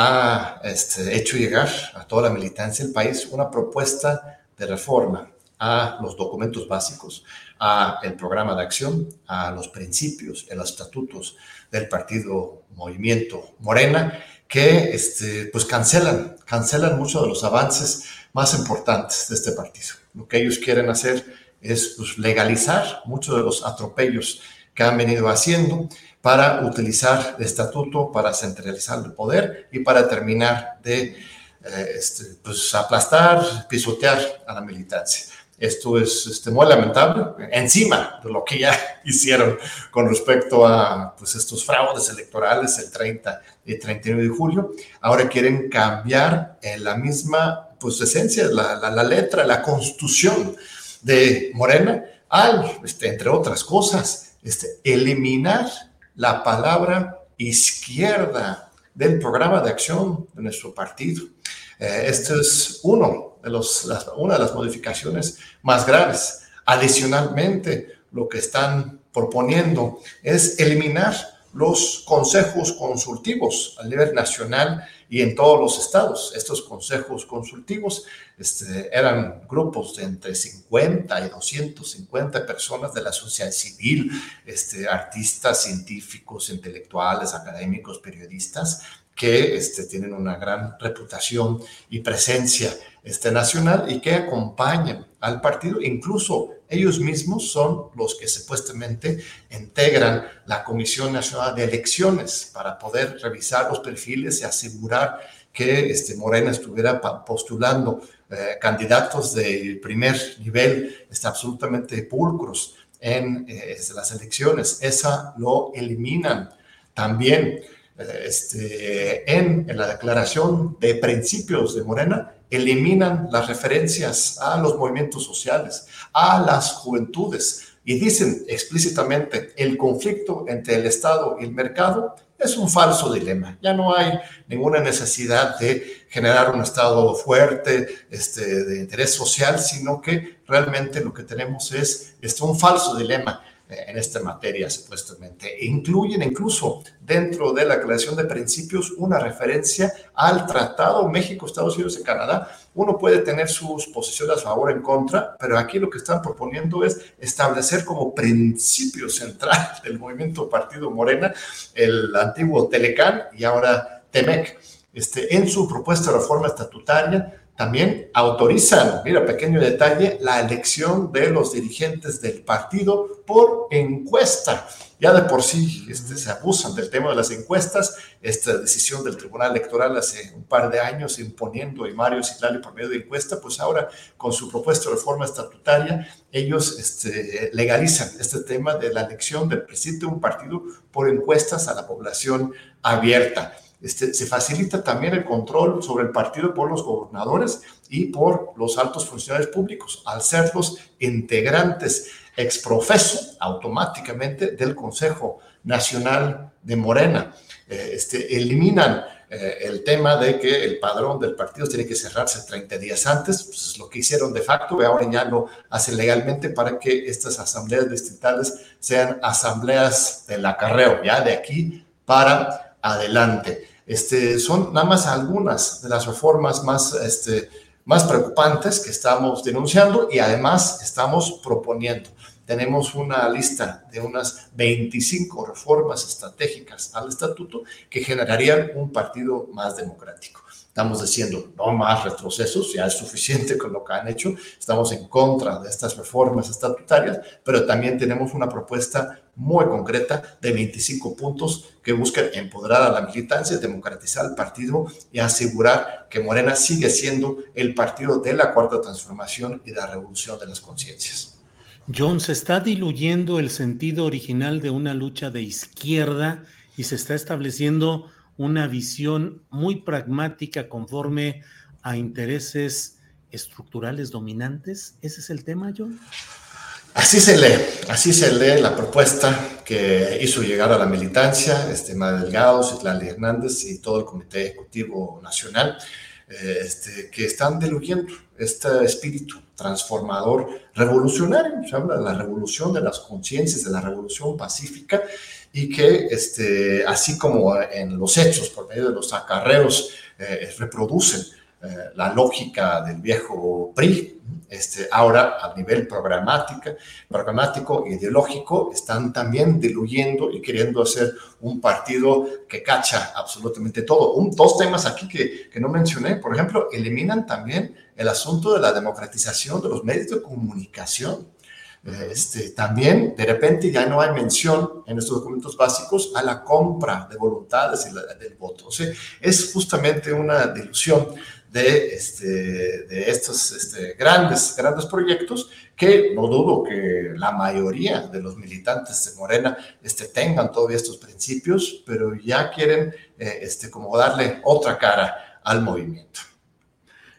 ha este, hecho llegar a toda la militancia del país una propuesta de reforma a los documentos básicos, a el programa de acción, a los principios, a los estatutos del partido Movimiento Morena, que este, pues cancelan, cancelan muchos de los avances más importantes de este partido. Lo que ellos quieren hacer es pues, legalizar muchos de los atropellos que han venido haciendo para utilizar el estatuto para centralizar el poder y para terminar de eh, este, pues, aplastar, pisotear a la militancia. Esto es este, muy lamentable, encima de lo que ya *laughs* hicieron con respecto a pues, estos fraudes electorales el 30 y 39 de julio. Ahora quieren cambiar la misma pues, esencia, la, la, la letra, la constitución de Morena, al, este, entre otras cosas, este, eliminar la palabra izquierda del programa de acción de nuestro partido. Eh, este es uno de las, una de las modificaciones más graves. Adicionalmente, lo que están proponiendo es eliminar los consejos consultivos a nivel nacional y en todos los estados. Estos consejos consultivos este, eran grupos de entre 50 y 250 personas de la sociedad civil, este, artistas, científicos, intelectuales, académicos, periodistas, que este, tienen una gran reputación y presencia este, nacional y que acompañan al partido. Incluso ellos mismos son los que supuestamente integran la Comisión Nacional de Elecciones para poder revisar los perfiles y asegurar que este, Morena estuviera postulando eh, candidatos de primer nivel este, absolutamente pulcros en eh, las elecciones. Esa lo eliminan también. Este, en, la declaración de principios de Morena, eliminan las referencias a los movimientos sociales, a las juventudes, y dicen explícitamente el conflicto entre el Estado y el mercado es un falso dilema. Ya no hay ninguna necesidad de generar un Estado fuerte, este, de interés social, sino que realmente lo que tenemos es, es un falso dilema en esta materia, supuestamente. E incluyen incluso dentro de la creación de principios una referencia al Tratado México, Estados Unidos y Canadá. Uno puede tener sus posiciones a favor o en contra, pero aquí lo que están proponiendo es establecer como principio central *laughs* del movimiento Partido Morena el antiguo Telecán y ahora Temec. Este, en su propuesta de reforma estatutaria también autorizan, mira, pequeño detalle, la elección de los dirigentes del partido por encuesta. Ya de por sí este, se abusan del tema de las encuestas. Esta decisión del Tribunal Electoral hace un par de años imponiendo a Mario Citlali por medio de encuesta, pues ahora con su propuesta de reforma estatutaria, ellos este, legalizan este tema de la elección del presidente de un partido por encuestas a la población abierta. Este, se facilita también el control sobre el partido por los gobernadores y por los altos funcionarios públicos, al ser los integrantes exprofeso automáticamente del Consejo Nacional de Morena. Eh, este, eliminan eh, el tema de que el padrón del partido tiene que cerrarse 30 días antes, pues es lo que hicieron de facto y ahora ya lo hacen legalmente para que estas asambleas distritales sean asambleas del acarreo, ya de aquí para adelante. Este, son nada más algunas de las reformas más, este, más preocupantes que estamos denunciando y además estamos proponiendo. Tenemos una lista de unas 25 reformas estratégicas al estatuto que generarían un partido más democrático. Estamos diciendo no más retrocesos, ya es suficiente con lo que han hecho. Estamos en contra de estas reformas estatutarias, pero también tenemos una propuesta muy concreta de 25 puntos que buscan empoderar a la militancia, democratizar el partido y asegurar que Morena sigue siendo el partido de la cuarta transformación y de la revolución de las conciencias. John, se está diluyendo el sentido original de una lucha de izquierda y se está estableciendo una visión muy pragmática conforme a intereses estructurales dominantes? ¿Ese es el tema, John? Así se lee, así se lee la propuesta que hizo llegar a la militancia, este, Madre Delgado, Citlali Hernández y todo el Comité Ejecutivo Nacional, eh, este, que están diluyendo este espíritu transformador, revolucionario, se habla de la revolución de las conciencias, de la revolución pacífica, y que este, así como en los hechos, por medio de los acarreos, eh, reproducen eh, la lógica del viejo PRI, este, ahora a nivel programática, programático e ideológico, están también diluyendo y queriendo hacer un partido que cacha absolutamente todo. Un, dos temas aquí que, que no mencioné, por ejemplo, eliminan también el asunto de la democratización de los medios de comunicación. Este, también de repente ya no hay mención en estos documentos básicos a la compra de voluntades y del voto. O sea, es justamente una dilución de, este, estos este, grandes, grandes proyectos que no dudo que la mayoría de los militantes de Morena este, tengan todavía estos principios, pero ya quieren eh, como darle otra cara al movimiento.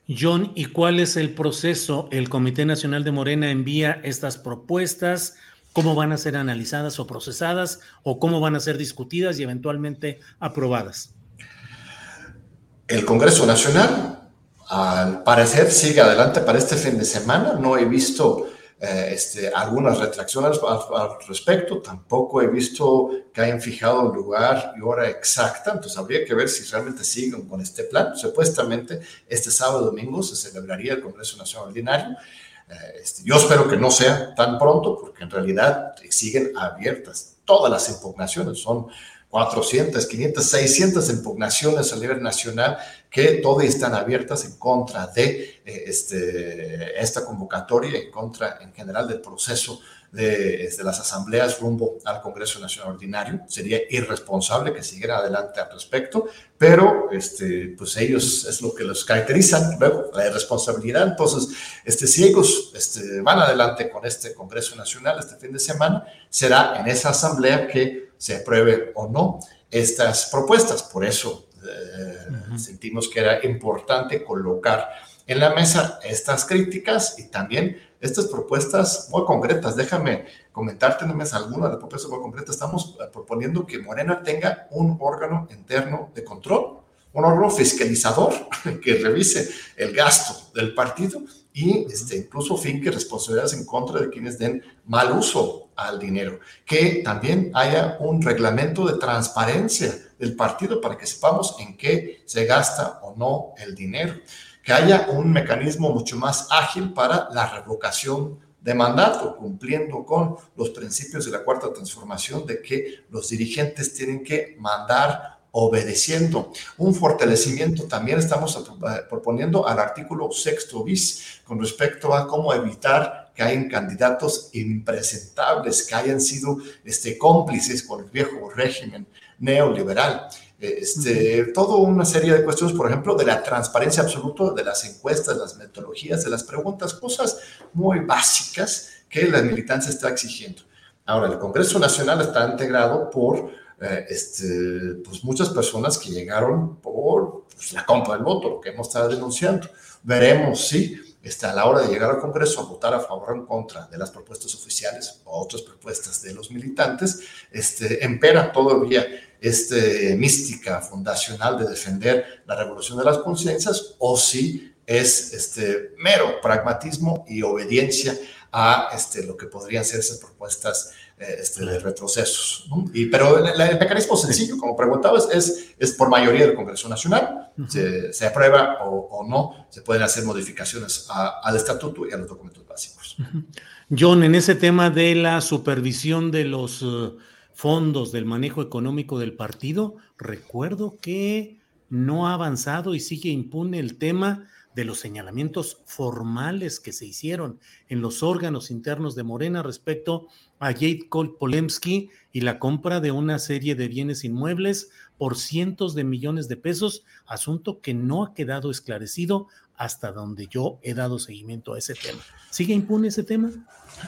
John, ¿y cuál es el proceso? El Comité Nacional de Morena envía estas propuestas, cómo van a ser analizadas o procesadas o cómo van a ser discutidas y eventualmente aprobadas. El Congreso Nacional al parecer sigue adelante para este fin de semana. No he visto eh, este, algunas retracciones al, respecto. Tampoco he visto que hayan fijado lugar y hora exacta. Entonces habría que ver si realmente siguen con este plan. Supuestamente este sábado y domingo se celebraría el Congreso Nacional Ordinario. Eh, este, yo espero que no sea tan pronto porque en realidad siguen abiertas todas las impugnaciones. Son 400, 500, 600 impugnaciones a nivel nacional que todas están abiertas en contra de eh, este, esta convocatoria, en contra en general del proceso de, este, las asambleas rumbo al Congreso Nacional Ordinario. Sería irresponsable que siguiera adelante al respecto, pero este, pues ellos es lo que los caracteriza, luego la irresponsabilidad. Entonces, este, si ellos este, van adelante con este Congreso Nacional este fin de semana, será en esa asamblea que se apruebe o no estas propuestas. Por eso eh, sentimos que era importante colocar en la mesa estas críticas y también estas propuestas muy concretas. Déjame comentarte nomás algunas de las propuestas muy concretas. Estamos eh, proponiendo que Morena tenga un órgano interno de control, un órgano fiscalizador *laughs* que revise el gasto del partido y este, incluso finque responsabilidades en contra de quienes den mal uso al dinero. Que también haya un reglamento de transparencia del partido para que sepamos en qué se gasta o no el dinero. Que haya un mecanismo mucho más ágil para la revocación de mandato, cumpliendo con los principios de la cuarta transformación de que los dirigentes tienen que mandar obedeciendo. Un fortalecimiento también estamos eh, proponiendo al artículo sexto bis con respecto a cómo evitar que hayan candidatos impresentables, que hayan sido este, cómplices con el viejo régimen neoliberal. Este, Toda una serie de cuestiones, por ejemplo, de la transparencia absoluta de las encuestas, las metodologías, de las preguntas, cosas muy básicas que la militancia está exigiendo. Ahora, el Congreso Nacional está integrado por eh, este, pues muchas personas que llegaron por pues, la compra del voto, lo que hemos estado denunciando. Veremos si este, a la hora de llegar al Congreso a votar a favor o en contra de las propuestas oficiales o otras propuestas de los militantes, este, empera todavía este mística fundacional de defender la revolución de las conciencias o si es este mero pragmatismo y obediencia a este, lo que podrían ser esas propuestas este, de retrocesos. Y, pero el, mecanismo sencillo, como preguntabas, es, es por mayoría del Congreso Nacional. se, aprueba o, no, se pueden hacer modificaciones al estatuto y a los documentos básicos. John, en ese tema de la supervisión de los eh, fondos del manejo económico del partido, recuerdo que no ha avanzado y sigue impune el tema de los señalamientos formales que se hicieron en los órganos internos de Morena respecto a Jade Polemski y la compra de una serie de bienes inmuebles por cientos de millones de pesos, asunto que no ha quedado esclarecido hasta donde yo he dado seguimiento a ese tema. ¿Sigue impune ese tema?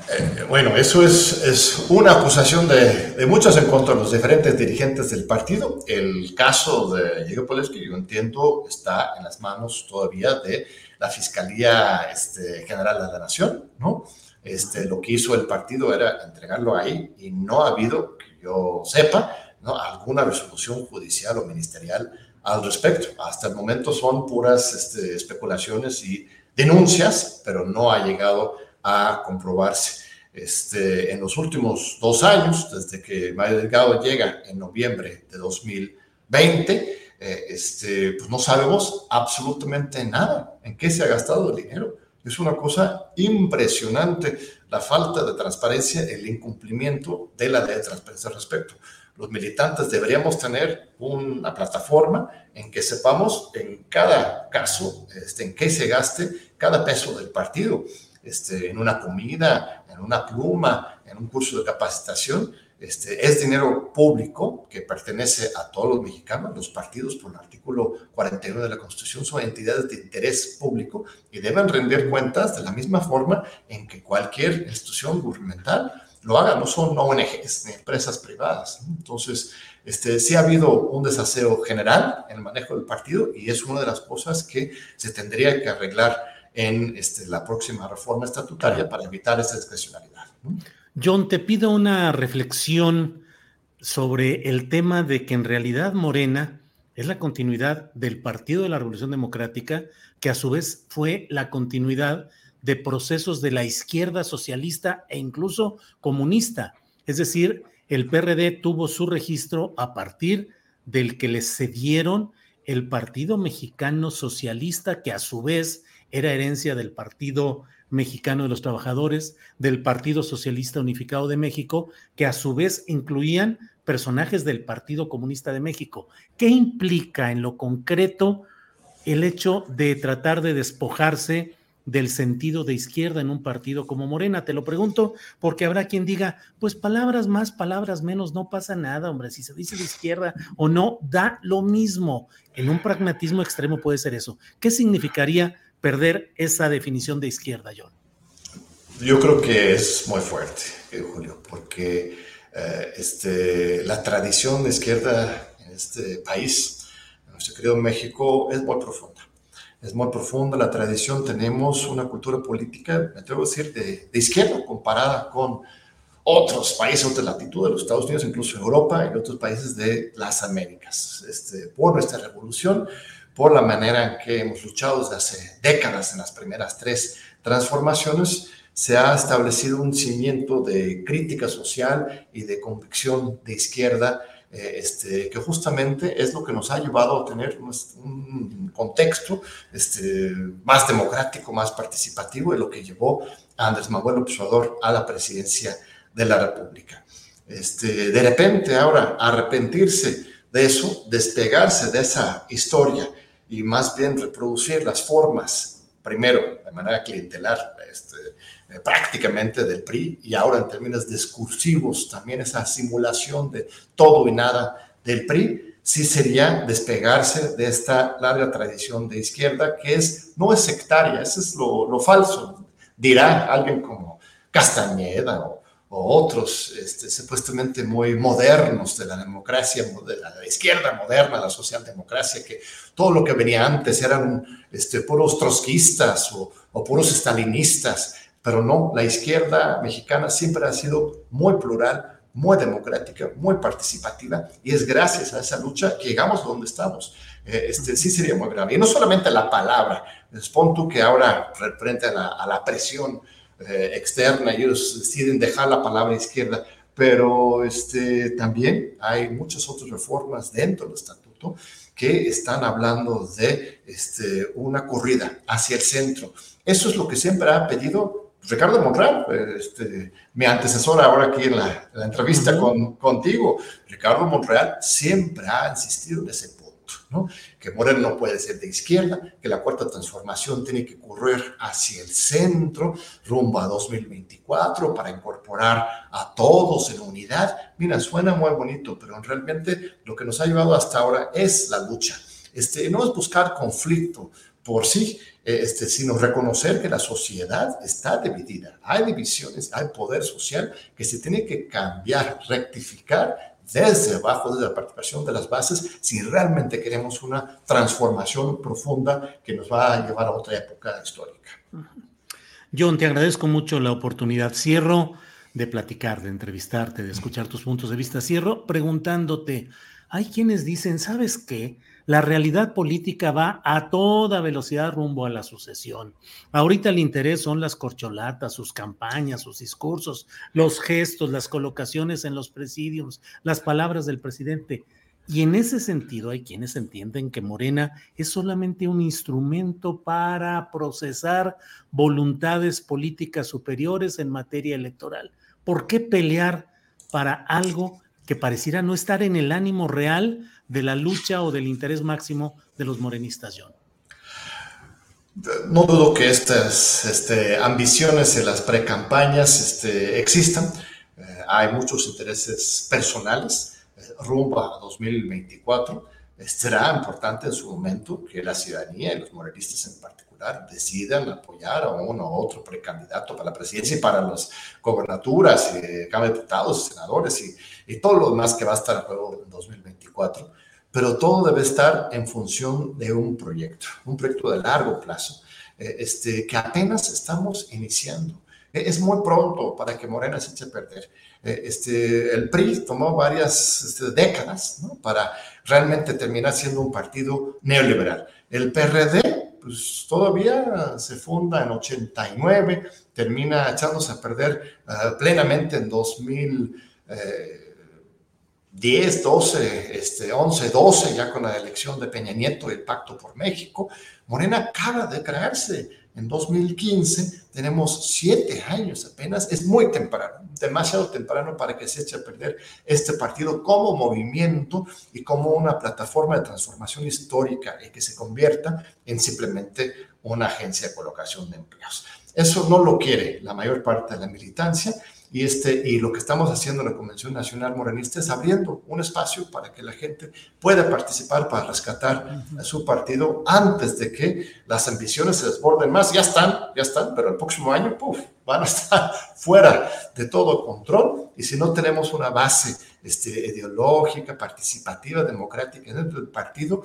Eh, bueno, eso es, es una acusación de, de, muchos en contra de los diferentes dirigentes del partido. El caso de Diego que yo entiendo, está en las manos todavía de la Fiscalía este, General de la Nación, ¿no? Este, lo que hizo el partido era entregarlo ahí y no ha habido, que yo sepa, ¿no? alguna resolución judicial o ministerial al respecto. Hasta el momento son puras este, especulaciones y denuncias, pero no ha llegado a comprobarse. Este, en los últimos dos años, desde que Mario Delgado llega en noviembre de 2020, eh, este, pues no sabemos absolutamente nada en qué se ha gastado el dinero. Es una cosa impresionante la falta de transparencia, el incumplimiento de la ley de transparencia al respecto. Los militantes deberíamos tener una plataforma en que sepamos en cada caso este, en qué se gaste cada peso del partido este, en una comida, en una pluma, en un curso de capacitación. Este, es dinero público que pertenece a todos los mexicanos. Los partidos, por el artículo 41 de la Constitución, son entidades de interés público y deben rendir cuentas de la misma forma en que cualquier institución gubernamental lo haga. No son ONGs ni empresas privadas. Entonces, este, sí ha habido un desaseo general en el manejo del partido y es una de las cosas que se tendría que arreglar en este, la próxima reforma estatutaria para evitar esa discrecionalidad. John, te pido una reflexión sobre el tema de que en realidad Morena es la continuidad del Partido de la Revolución Democrática, que a su vez fue la continuidad de procesos de la izquierda socialista e incluso comunista. Es decir, el PRD tuvo su registro a partir del que le cedieron el Partido Mexicano Socialista, que a su vez era herencia del Partido Mexicano de los Trabajadores, del Partido Socialista Unificado de México, que a su vez incluían personajes del Partido Comunista de México. ¿Qué implica en lo concreto el hecho de tratar de despojarse del sentido de izquierda en un partido como Morena? Te lo pregunto porque habrá quien diga, pues palabras más, palabras menos, no pasa nada, hombre, si se dice de izquierda o no, da lo mismo. En un pragmatismo extremo puede ser eso. ¿Qué significaría perder esa definición de izquierda, John? Yo creo que es muy fuerte, eh, Julio, porque eh, este, la tradición de izquierda en este país, en nuestro querido México, es muy profunda. Es muy profunda la tradición. Tenemos una cultura política, me atrevo a decir, de, de izquierda comparada con otros países, otras latitudes de los Estados Unidos, incluso Europa y otros países de las Américas. Este, por nuestra revolución, por la manera en que hemos luchado desde hace décadas en las primeras tres transformaciones, se ha establecido un cimiento de crítica social y de convicción de izquierda, eh, este, que justamente es lo que nos ha llevado a tener un, contexto este, más democrático, más participativo, y lo que llevó a Andrés Manuel Observador a la presidencia de la República. Este, de repente, ahora, arrepentirse de eso, despegarse de esa historia y más bien reproducir las formas, primero de manera clientelar, este, eh, prácticamente del PRI, y ahora en términos discursivos también esa simulación de todo y nada del PRI, sí sería despegarse de esta larga tradición de izquierda que es, no es sectaria, eso es lo, lo falso, dirá alguien como Castañeda o o otros este, supuestamente muy modernos de la democracia, de la izquierda moderna, la socialdemocracia, que todo lo que venía antes eran este, puros trotskistas o, o puros estalinistas, pero no, la izquierda mexicana siempre ha sido muy plural, muy democrática, muy participativa, y es gracias a esa lucha que llegamos donde estamos. Eh, este, sí sería muy grave. Y no solamente la palabra, pon tú que ahora frente a la, a la presión eh, externa, ellos deciden dejar la palabra izquierda, pero este, también hay muchas otras reformas dentro del estatuto que están hablando de este, una corrida hacia el centro. Eso es lo que siempre ha pedido Ricardo Monreal, este, mi antecesor ahora aquí en la, entrevista con, contigo. Ricardo Monreal siempre ha insistido en ese punto que Moreno no puede ser de izquierda, que la cuarta transformación tiene que correr hacia el centro, rumbo a 2024, para incorporar a todos en unidad. Mira, suena muy bonito, pero realmente lo que nos ha llevado hasta ahora es la lucha. Este, no es buscar conflicto, por sí, este, sino reconocer que la sociedad está dividida. Hay divisiones, hay poder social que se tiene que cambiar, rectificar desde abajo, desde la participación de las bases, si realmente queremos una transformación profunda que nos va a llevar a otra época histórica. John, te agradezco mucho la oportunidad. Cierro de platicar, de entrevistarte, de escuchar tus puntos de vista. Cierro preguntándote, hay quienes dicen, ¿sabes qué? La realidad política va a toda velocidad rumbo a la sucesión. Ahorita el interés son las corcholatas, sus campañas, sus discursos, los gestos, las colocaciones en los presidios, las palabras del presidente. Y en ese sentido hay quienes entienden que Morena es solamente un instrumento para procesar voluntades políticas superiores en materia electoral. ¿Por qué pelear para algo que pareciera no estar en el ánimo real de la lucha o del interés máximo de los morenistas, John? No dudo que estas este, ambiciones en las precampañas este, existan. Eh, hay muchos intereses personales eh, rumbo a 2024. Será importante en su momento que la ciudadanía y los morenistas en particular decidan apoyar a uno u otro precandidato para la presidencia y para las gobernaturas, y de Diputados, senadores y, y todo lo demás que va a estar a juego en 2024 pero todo debe estar en función de un proyecto, un proyecto de largo plazo, eh, este, que apenas estamos iniciando. Eh, es muy pronto para que Morena se eche a perder. Eh, este, el PRI tomó varias este, décadas ¿no? para realmente terminar siendo un partido neoliberal. El PRD, pues todavía se funda en 89, termina echándose a perder plenamente en 2000. 10, 12, este, 11, 12, ya con la elección de Peña Nieto y el Pacto por México. Morena acaba de crearse en 2015, tenemos siete años apenas, es muy temprano, demasiado temprano para que se eche a perder este partido como movimiento y como una plataforma de transformación histórica y que se convierta en simplemente una agencia de colocación de empleos. Eso no lo quiere la mayor parte de la militancia y, este, y lo que estamos haciendo en la Convención Nacional Morenista es abriendo un espacio para que la gente pueda participar para rescatar a su partido antes de que las ambiciones se desborden más. Ya están, ya están, pero el próximo año, puff, van a *laughs* estar fuera de todo control. Y si no tenemos una base este, ideológica, participativa, democrática dentro del partido,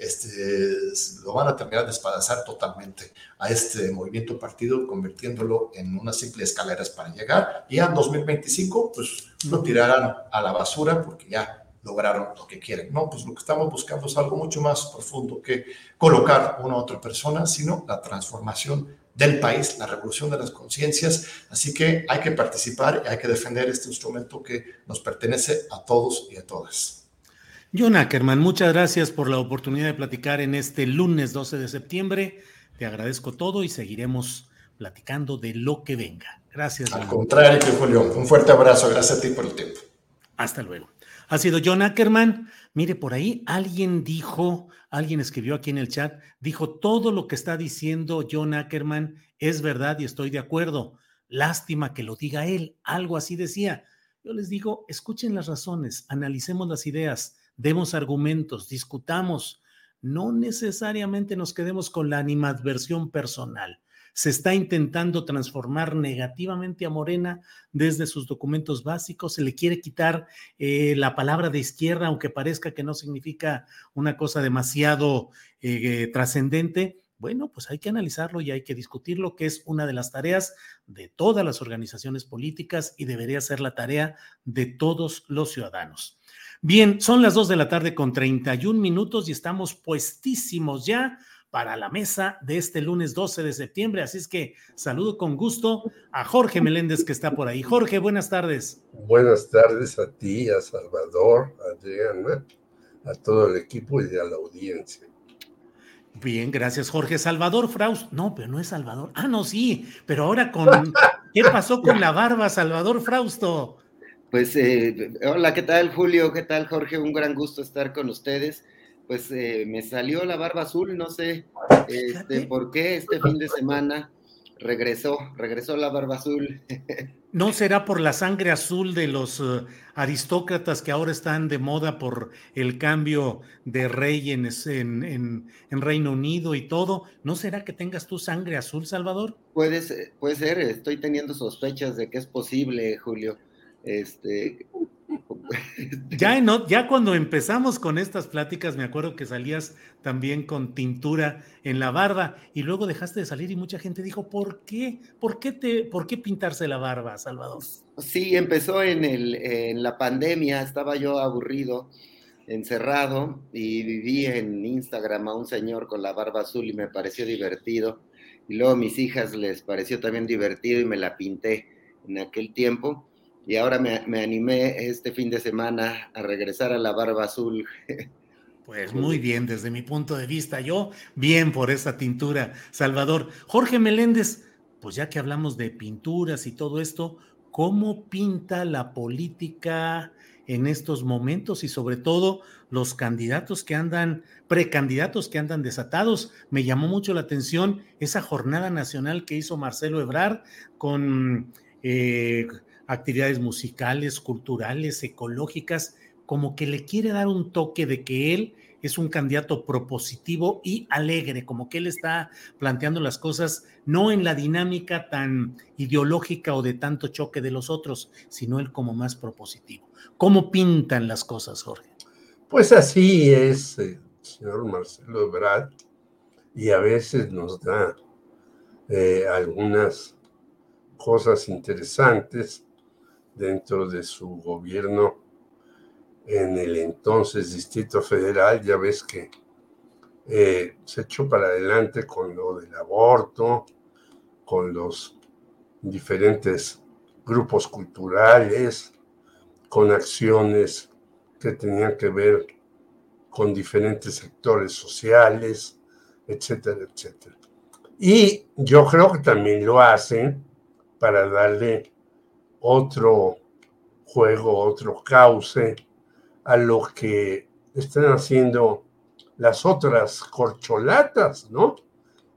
este, lo van a terminar de espadazar totalmente a este movimiento partido, convirtiéndolo en unas simples escaleras para llegar. Y en 2025, pues lo tirarán a la basura porque ya lograron lo que quieren. No, pues lo que estamos buscando es algo mucho más profundo que colocar una u otra persona, sino la transformación del país, la revolución de las conciencias. Así que hay que participar y hay que defender este instrumento que nos pertenece a todos y a todas. John Ackerman, muchas gracias por la oportunidad de platicar en este lunes 12 de septiembre. Te agradezco todo y seguiremos platicando de lo que venga. Gracias. Al contrario, Julio, un fuerte abrazo. Gracias a ti por el tiempo. Hasta luego. Ha sido John Ackerman. Mire, por ahí alguien dijo, alguien escribió aquí en el chat, dijo, todo lo que está diciendo John Ackerman es verdad y estoy de acuerdo. Lástima que lo diga él. Algo así decía. Yo les digo, escuchen las razones, analicemos las ideas demos argumentos, discutamos. No necesariamente nos quedemos con la animadversión personal. Se está intentando transformar negativamente a Morena desde sus documentos básicos. Se le quiere quitar eh, la palabra de izquierda, aunque parezca que no significa una cosa demasiado eh, trascendente. Bueno, pues hay que analizarlo y hay que discutirlo, que es una de las tareas de todas las organizaciones políticas y debería ser la tarea de todos los ciudadanos. Bien, son las 2 de la tarde con 31 minutos y estamos puestísimos ya para la mesa de este lunes 12 de septiembre. Así es que saludo con gusto a Jorge Meléndez que está por ahí. Jorge, buenas tardes. Buenas tardes a ti, a Salvador, a Adriana, a todo el equipo y a la audiencia. Bien, gracias Jorge. Salvador Frausto. No, pero no es Salvador. Ah, no, sí, pero ahora con... *laughs* ¿Qué pasó con la barba, Salvador Frausto? Pues eh, hola, ¿qué tal Julio? ¿Qué tal Jorge? Un gran gusto estar con ustedes. Pues eh, me salió la barba azul, no sé este, por qué este fin de semana regresó, regresó la barba azul. *laughs* ¿No será por la sangre azul de los uh, aristócratas que ahora están de moda por el cambio de rey en, en, en, Reino Unido y todo? ¿No será que tengas tu sangre azul, Salvador? Puede, puede ser, estoy teniendo sospechas de que es posible, Julio. Este, *laughs* ya, ya cuando empezamos con estas pláticas, me acuerdo que salías también con tintura en la barba y luego dejaste de salir y mucha gente dijo, ¿por qué? ¿Por qué, te, por qué pintarse la barba, Salvador? Sí, empezó en, el, en la pandemia, estaba yo aburrido, encerrado y viví en Instagram a un señor con la barba azul y me pareció divertido. Y luego a mis hijas les pareció también divertido y me la pinté en aquel tiempo y ahora me, animé este fin de semana a regresar a la barba azul. Pues muy bien, desde mi punto de vista, yo bien por esa tintura, Salvador. Jorge Meléndez, pues ya que hablamos de pinturas y todo esto, ¿cómo pinta la política en estos momentos y sobre todo los candidatos que andan, precandidatos que andan desatados? Me llamó mucho la atención esa jornada nacional que hizo Marcelo Ebrard con... Eh, actividades musicales, culturales, ecológicas, como que le quiere dar un toque de que él es un candidato propositivo y alegre, como que él está planteando las cosas no en la dinámica tan ideológica o de tanto choque de los otros, sino él como más propositivo. ¿Cómo pintan las cosas, Jorge? Pues así es, el señor Marcelo Ebrard, y a veces nos da eh, algunas cosas interesantes dentro de su gobierno en el entonces Distrito Federal, ya ves que eh, se echó para adelante con lo del aborto, con los diferentes grupos culturales, con acciones que tenían que ver con diferentes sectores sociales, etcétera, etcétera. Y yo creo que también lo hacen para darle otro juego, otro cauce a lo que están haciendo las otras corcholatas, ¿no?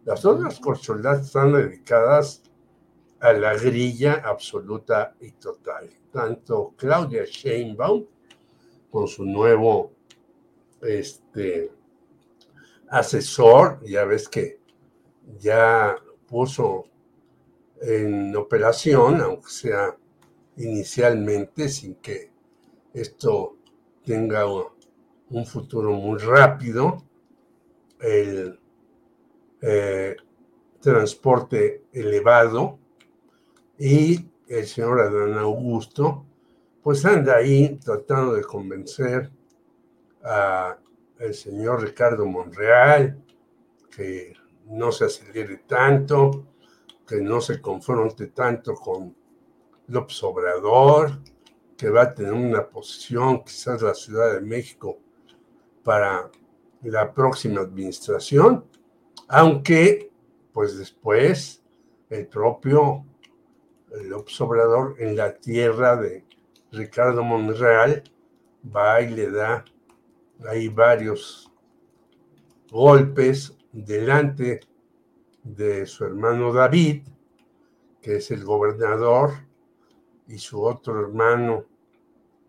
Las otras corcholatas están dedicadas a la grilla absoluta y total. Tanto Claudia Sheinbaum con su nuevo este, asesor, ya ves que ya puso en operación, aunque sea inicialmente sin que esto tenga un futuro muy rápido, el eh, transporte elevado y el señor Adán Augusto pues anda ahí tratando de convencer a el señor Ricardo Monreal que no se acelere tanto, que no se confronte tanto con López Obrador, que va a tener una posición quizás la Ciudad de México para la próxima administración, aunque pues después el propio López en la tierra de Ricardo Monreal va y le da ahí varios golpes delante de su hermano David, que es el gobernador, y su otro hermano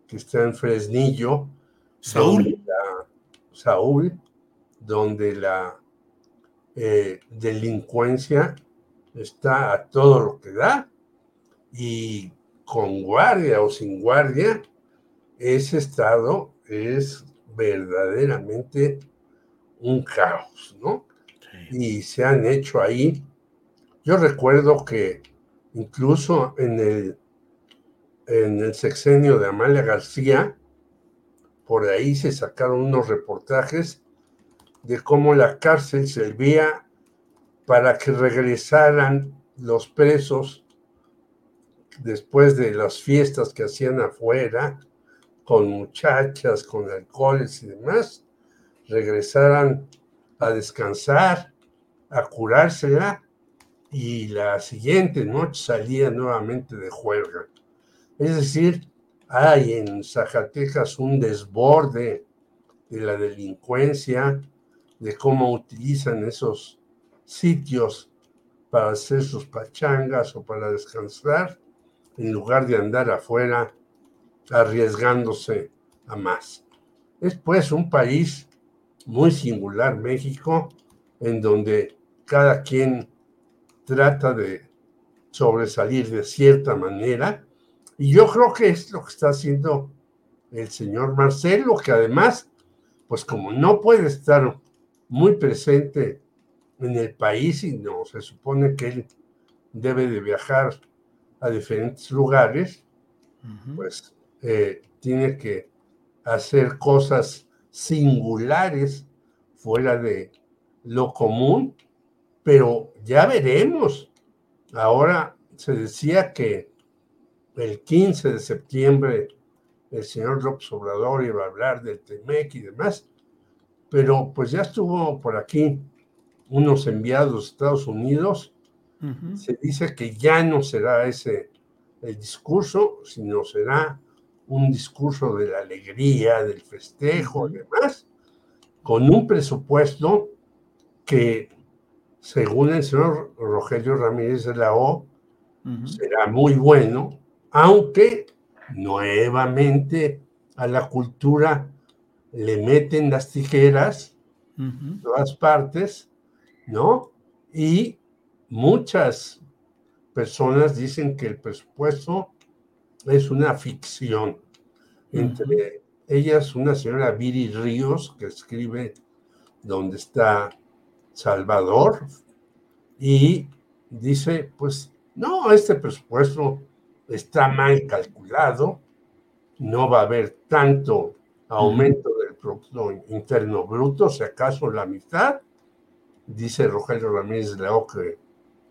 que está en Fresnillo, Saúl, Saúl donde la eh, delincuencia está a todo lo que da y con guardia o sin guardia, ese estado es verdaderamente un caos, ¿no? Y se han hecho ahí, yo recuerdo que incluso en el en el sexenio de Amalia García, por ahí se sacaron unos reportajes de cómo la cárcel servía para que regresaran los presos después de las fiestas que hacían afuera, con muchachas, con alcoholes y demás, regresaran a descansar, a curársela y la siguiente noche salían nuevamente de juerga. Es decir, hay en Zacatecas un desborde de la delincuencia, de cómo utilizan esos sitios para hacer sus pachangas o para descansar. en lugar de andar afuera arriesgándose a más. Es pues un país muy singular, México, en donde cada quien trata de sobresalir de cierta manera. Y yo creo que es lo que está haciendo el señor Marcelo, que además, pues como no puede estar muy presente en el país y no se supone que él debe de viajar a diferentes lugares, pues eh, tiene que hacer cosas singulares fuera de lo común, pero ya veremos. Ahora se decía que el 15 de septiembre el señor López Obrador iba a hablar del TEMEC y demás, pero pues ya estuvo por aquí unos enviados de Estados Unidos. Se dice que ya no será ese el discurso, sino será un discurso de la alegría, del festejo y demás, con un presupuesto que, según el señor Rogelio Ramírez de la O, será muy bueno, aunque nuevamente a la cultura le meten las tijeras, todas partes, ¿no? Y muchas personas dicen que el presupuesto es una ficción. Entre ellas una señora Viri Ríos que escribe donde está Salvador y dice, pues no, este presupuesto está mal calculado, no va a haber tanto aumento del Producto Interno Bruto, si acaso la mitad, dice Rogelio Ramírez de la que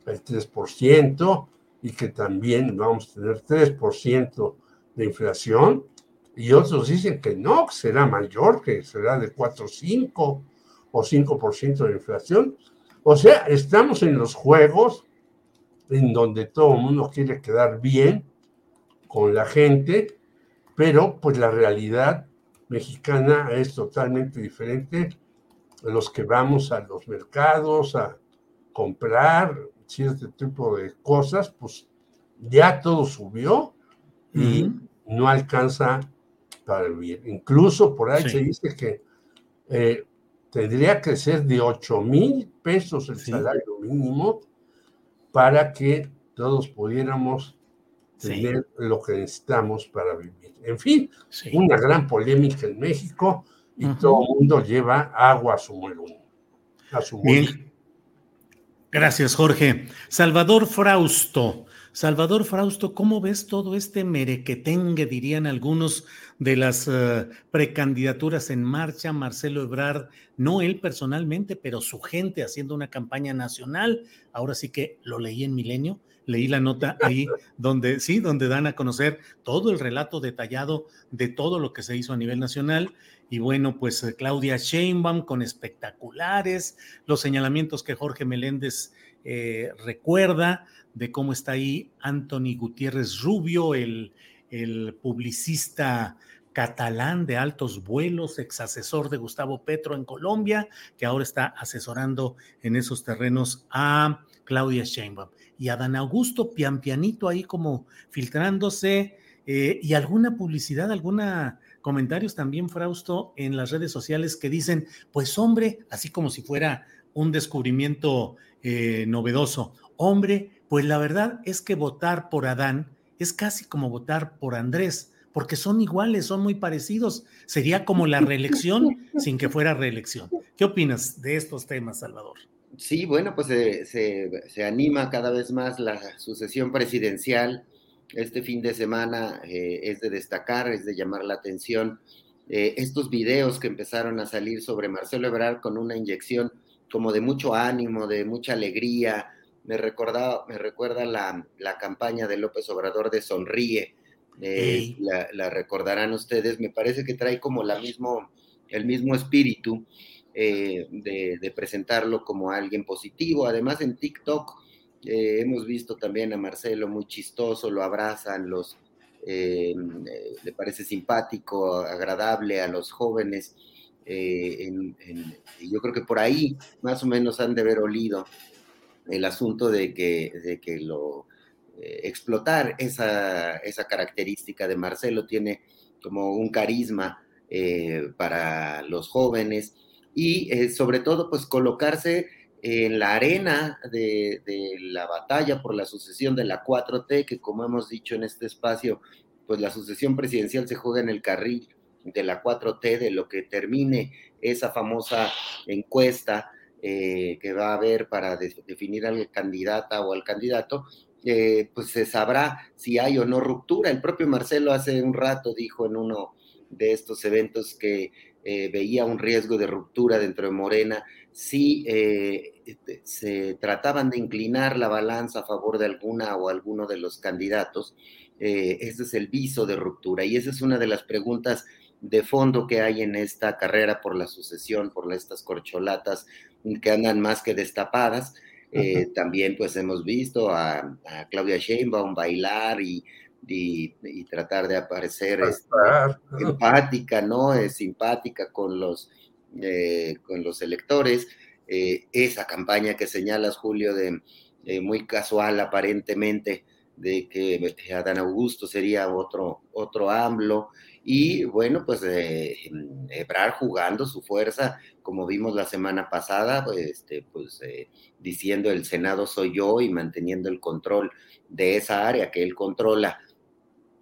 el 3%, y que también vamos a tener 3% de inflación, y otros dicen que no, que será mayor, que será de 4, 5 o 5% de inflación. O sea, estamos en los juegos en donde todo el mundo quiere quedar bien con la gente, pero pues la realidad mexicana es totalmente diferente. Los que vamos a los mercados a comprar cierto tipo de cosas, pues ya todo subió y no alcanza para vivir. Incluso por ahí se dice que eh, tendría que ser de 8 mil pesos el salario mínimo para que todos pudiéramos tener lo que necesitamos para vivir. En fin, una gran polémica en México y todo el mundo lleva agua a su molino. A su Bien. Gracias, Jorge. Salvador Frausto. Salvador Frausto, ¿cómo ves todo este merequetengue, dirían algunos, de las eh, precandidaturas en marcha? Marcelo Ebrard, no él personalmente, pero su gente haciendo una campaña nacional. Ahora sí que lo leí en Milenio, leí la nota ahí donde sí, donde dan a conocer todo el relato detallado de todo lo que se hizo a nivel nacional. Y bueno, pues eh, Claudia Sheinbaum con espectaculares, los señalamientos que Jorge Meléndez eh, recuerda de cómo está ahí Anthony Gutiérrez Rubio, el, el publicista catalán de altos vuelos, ex asesor de Gustavo Petro en Colombia, que ahora está asesorando en esos terrenos a Claudia Sheinbaum. Y a Dan Augusto pian pianito ahí como filtrándose eh, y alguna publicidad, alguna comentarios también, Frausto, en las redes sociales que dicen, pues hombre, así como si fuera un descubrimiento eh, novedoso, hombre, pues la verdad es que votar por Adán es casi como votar por Andrés, porque son iguales, son muy parecidos. Sería como la reelección *laughs* sin que fuera reelección. ¿Qué opinas de estos temas, Salvador? Sí, bueno, pues se, anima cada vez más la sucesión presidencial. Este fin de semana eh, es de destacar, es de llamar la atención eh, estos videos que empezaron a salir sobre Marcelo Ebrard con una inyección como de mucho ánimo, de mucha alegría. Me, recordaba, me recuerda la, campaña de López Obrador de Sonríe. Eh, la, la, recordarán ustedes. Me parece que trae como la mismo, el mismo espíritu. Eh, de, presentarlo como alguien positivo. Además, en TikTok eh, hemos visto también a Marcelo muy chistoso, lo abrazan, los, le parece simpático, agradable a los jóvenes. Yo creo que por ahí más o menos han de haber olido el asunto de que, de que lo explotar esa, esa, característica de Marcelo, tiene como un carisma para los jóvenes y sobre todo pues colocarse en la arena de, de, la batalla por la sucesión de la 4T, que como hemos dicho en este espacio, pues la sucesión presidencial se juega en el carril de la 4T, de lo que termine esa famosa encuesta eh, que va a haber para definir al candidata o al candidato, eh, pues se sabrá si hay o no ruptura. El propio Marcelo hace un rato dijo en uno de estos eventos que eh, veía un riesgo de ruptura dentro de Morena si se trataban de inclinar la balanza a favor de alguna o alguno de los candidatos. ese es el viso de ruptura y esa es una de las preguntas de fondo que hay en esta carrera por la sucesión, por estas corcholatas que andan más que destapadas. Eh, también pues hemos visto a, Claudia Sheinbaum bailar y, y, tratar de aparecer este, empática, ¿no? Es simpática con los, eh, con los electores. Eh, esa campaña que señalas, Julio, de muy casual aparentemente, de que Adán Augusto sería otro, otro AMLO, y bueno, pues eh, Ebrar jugando su fuerza, como vimos la semana pasada, este, pues eh, diciendo el Senado soy yo y manteniendo el control de esa área que él controla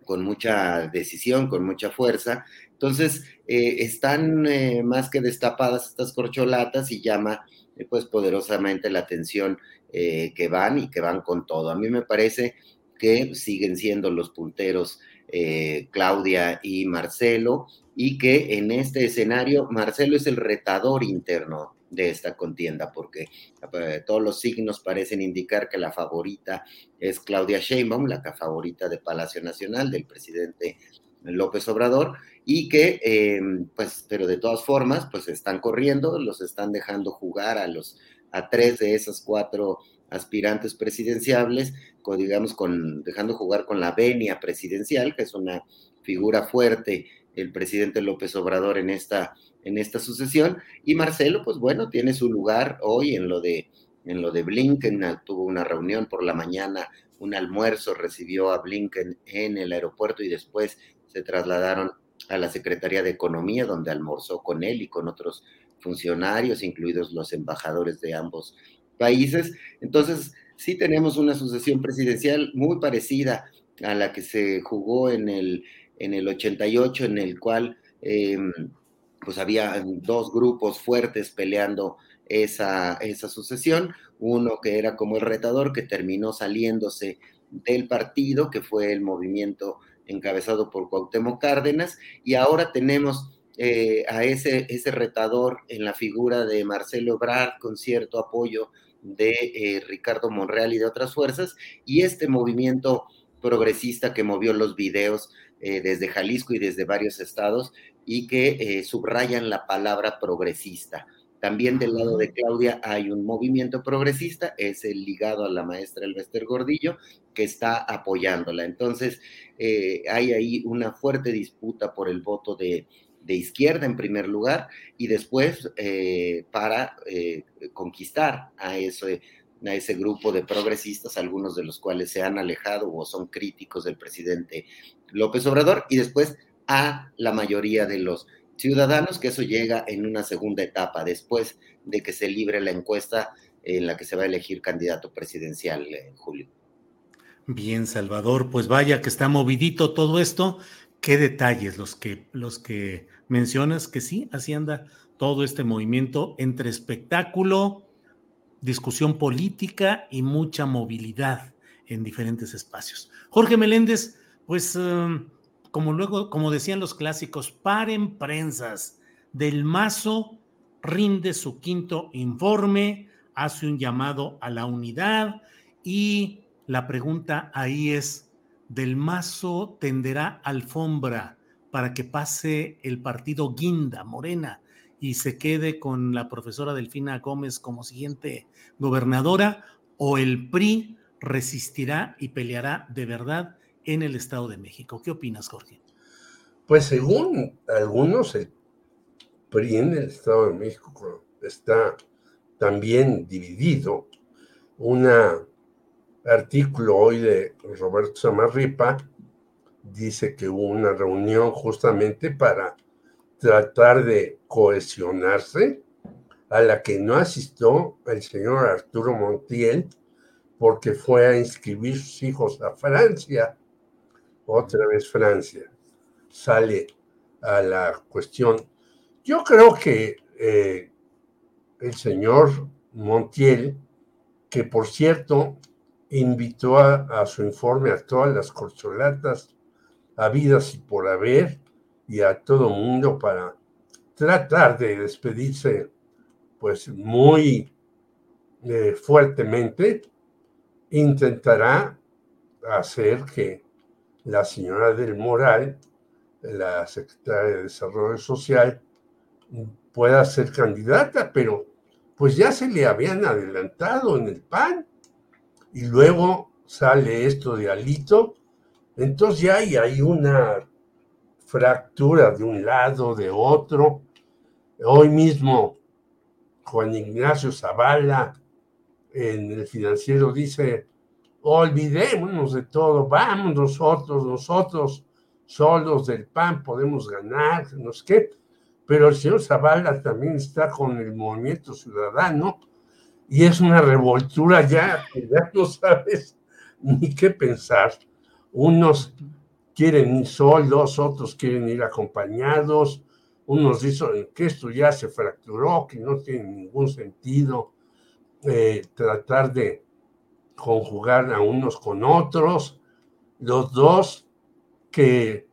con mucha decisión, con mucha fuerza. Entonces, eh, están eh, más que destapadas estas corcholatas y llama pues poderosamente la atención que van y que van con todo. A mí me parece que siguen siendo los punteros eh, Claudia y Marcelo, y que en este escenario Marcelo es el retador interno de esta contienda, porque eh, todos los signos parecen indicar que la favorita es Claudia Sheinbaum, la favorita de Palacio Nacional del presidente López Obrador, y que, em, pues, pero de todas formas, pues están corriendo, los están dejando jugar a los, a tres de esas cuatro aspirantes presidenciables, con, digamos, con, dejando jugar con la venia presidencial, que es una figura fuerte el presidente López Obrador en esta, en esta sucesión, y Marcelo, pues bueno, tiene su lugar hoy en lo de, en lo de Blinken, tuvo una reunión por la mañana, un almuerzo, recibió a Blinken en el aeropuerto y después se trasladaron a la Secretaría de Economía, donde almorzó con él y con otros funcionarios, incluidos los embajadores de ambos países. Entonces, sí tenemos una sucesión presidencial muy parecida a la que se jugó en el, en el 88, en el cual em, pues había dos grupos fuertes peleando esa, esa sucesión, uno que era como el retador, que terminó saliéndose del partido, que fue el movimiento encabezado por Cuauhtémoc Cárdenas, y ahora tenemos eh, a ese, ese retador en la figura de Marcelo Ebrard con cierto apoyo de eh, Ricardo Monreal y de otras fuerzas, y este movimiento progresista que movió los videos eh, desde Jalisco y desde varios estados y que eh, subrayan la palabra progresista. También del lado de Claudia hay un movimiento progresista, es el ligado a la maestra Elvester Gordillo, que está apoyándola. Entonces, hay ahí una fuerte disputa por el voto de, de izquierda en primer lugar y después eh, para eh, conquistar a ese, a ese grupo de progresistas, algunos de los cuales se han alejado o son críticos del presidente López Obrador, y después a la mayoría de los ciudadanos, que eso llega en una segunda etapa, después de que se libre la encuesta en la que se va a elegir candidato presidencial en julio. Bien, Salvador, pues vaya que está movidito todo esto qué detalles los que, los que mencionas, que sí, así anda todo este movimiento entre espectáculo, discusión política y mucha movilidad en diferentes espacios. Jorge Meléndez, pues um, como luego, como decían los clásicos, paren prensas. Del Mazo rinde su quinto informe, hace un llamado a la unidad y la pregunta ahí es, del Mazo tenderá alfombra para que pase el partido Guinda, Morena, y se quede con la profesora Delfina Gómez como siguiente gobernadora, o el PRI resistirá y peleará de verdad en el Estado de México. ¿Qué opinas, Jorge? Pues según algunos, el PRI en el Estado de México está también dividido. Una artículo hoy de Roberto Samarripa dice que hubo una reunión justamente para tratar de cohesionarse, a la que no asistió el señor Arturo Montiel, porque fue a inscribir sus hijos a Francia, otra vez Francia. Sale a la cuestión. Yo creo que eh, el señor Montiel, que por cierto invitó a, su informe a todas las corcholatas habidas y por haber y a todo mundo para tratar de despedirse pues muy eh, fuertemente, intentará hacer que la señora del Moral, la secretaria de Desarrollo Social, pueda ser candidata, pero pues ya se le habían adelantado en el PAN y luego sale esto de Alito, entonces ya hay, una fractura de un lado, de otro. Hoy mismo Juan Ignacio Zavala en el financiero dice, olvidémonos de todo, vamos nosotros, nosotros solos del PAN podemos ganar, no sé qué, pero el señor Zavala también está con el movimiento ciudadano y es una revoltura ya ya no sabes ni qué pensar. Unos quieren ir solos, otros quieren ir acompañados, unos dicen que esto ya se fracturó, que no tiene ningún sentido eh, tratar de conjugar a unos con otros, los dos que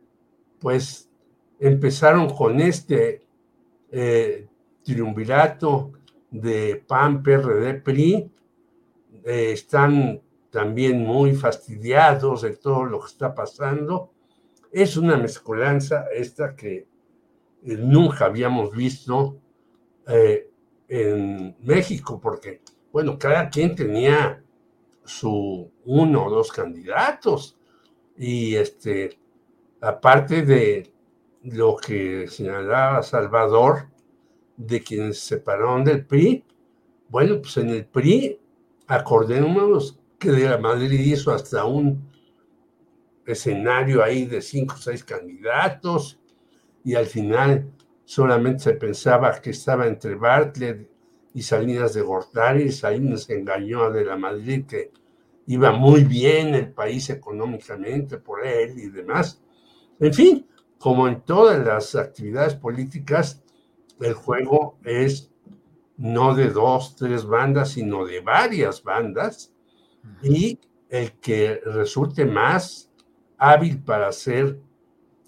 pues empezaron con este eh, triunvirato de PAN, PRD, PRI, eh, están también muy fastidiados de todo lo que está pasando. Es una mezcolanza esta que eh, nunca habíamos visto eh, en México, porque, bueno, cada quien tenía su uno o dos candidatos y este, aparte de lo que señalaba Salvador, de quienes se separaron del PRI, bueno, pues en el PRI, acordémonos que de la Madrid hizo hasta un escenario ahí de cinco o seis candidatos. Y al final solamente se pensaba que estaba entre Bartlett y Salinas de Gortari, Salinas engañó a de la Madrid que iba muy bien el país económicamente por él y demás. En fin, como en todas las actividades políticas, el juego es no de dos, tres bandas, sino de varias bandas, y el que resulte más hábil para hacer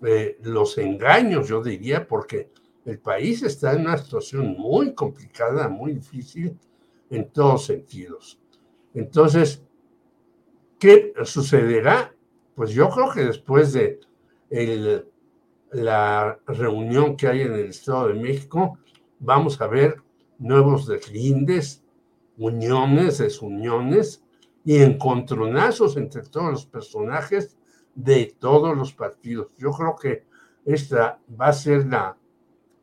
eh, los engaños, yo diría, porque el país está en una situación muy complicada, muy difícil en todos sentidos. Entonces, ¿qué sucederá? Pues yo creo que después de el la reunión que hay en el Estado de México, vamos a ver nuevos deslindes, uniones, desuniones y encontronazos entre todos los personajes de todos los partidos. Yo creo que esta va a ser la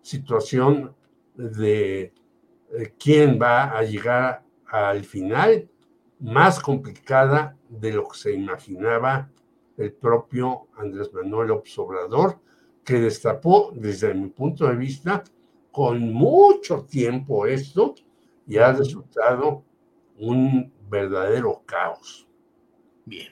situación de eh, quién va a llegar al final más complicada de lo que se imaginaba el propio Andrés Manuel Obrador que destapó desde mi punto de vista con mucho tiempo esto y ha resultado un verdadero caos. Bien,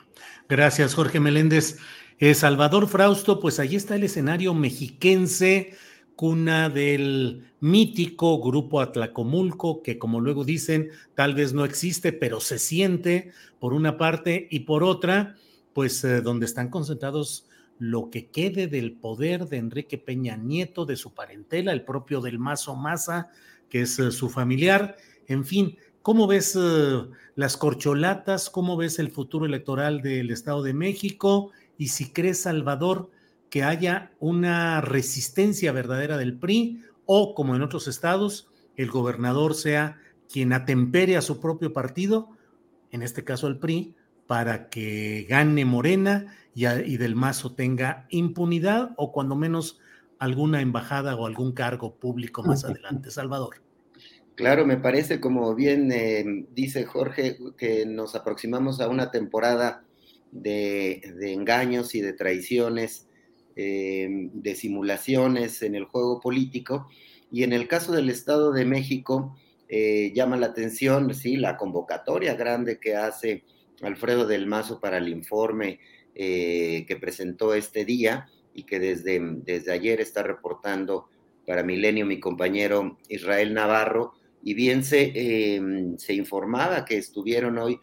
gracias Jorge Meléndez. Eh, Salvador Frausto, pues ahí está el escenario mexiquense, cuna del mítico grupo Atlacomulco, que como luego dicen, tal vez no existe, pero se siente por una parte y por otra, pues eh, donde están concentrados lo que quede del poder de Enrique Peña Nieto, de su parentela, el propio del Mazo Maza, que es eh, su familiar. En fin, ¿cómo ves eh, las corcholatas? ¿Cómo ves el futuro electoral del Estado de México? Y si crees, Salvador, que haya una resistencia verdadera del PRI o, como en otros estados, el gobernador sea quien atempere a su propio partido, en este caso el PRI, para que gane Morena y, del Mazo tenga impunidad o cuando menos alguna embajada o algún cargo público más adelante. Salvador. Claro, me parece, como bien eh, dice Jorge, que nos aproximamos a una temporada de, engaños y de traiciones, eh, de simulaciones en el juego político. Y en el caso del Estado de México, eh, llama la atención, sí, la convocatoria grande que hace Alfredo del Mazo para el informe que presentó este día y que desde, desde ayer está reportando para Milenio mi compañero Israel Navarro, y bien se, em, se informaba que estuvieron hoy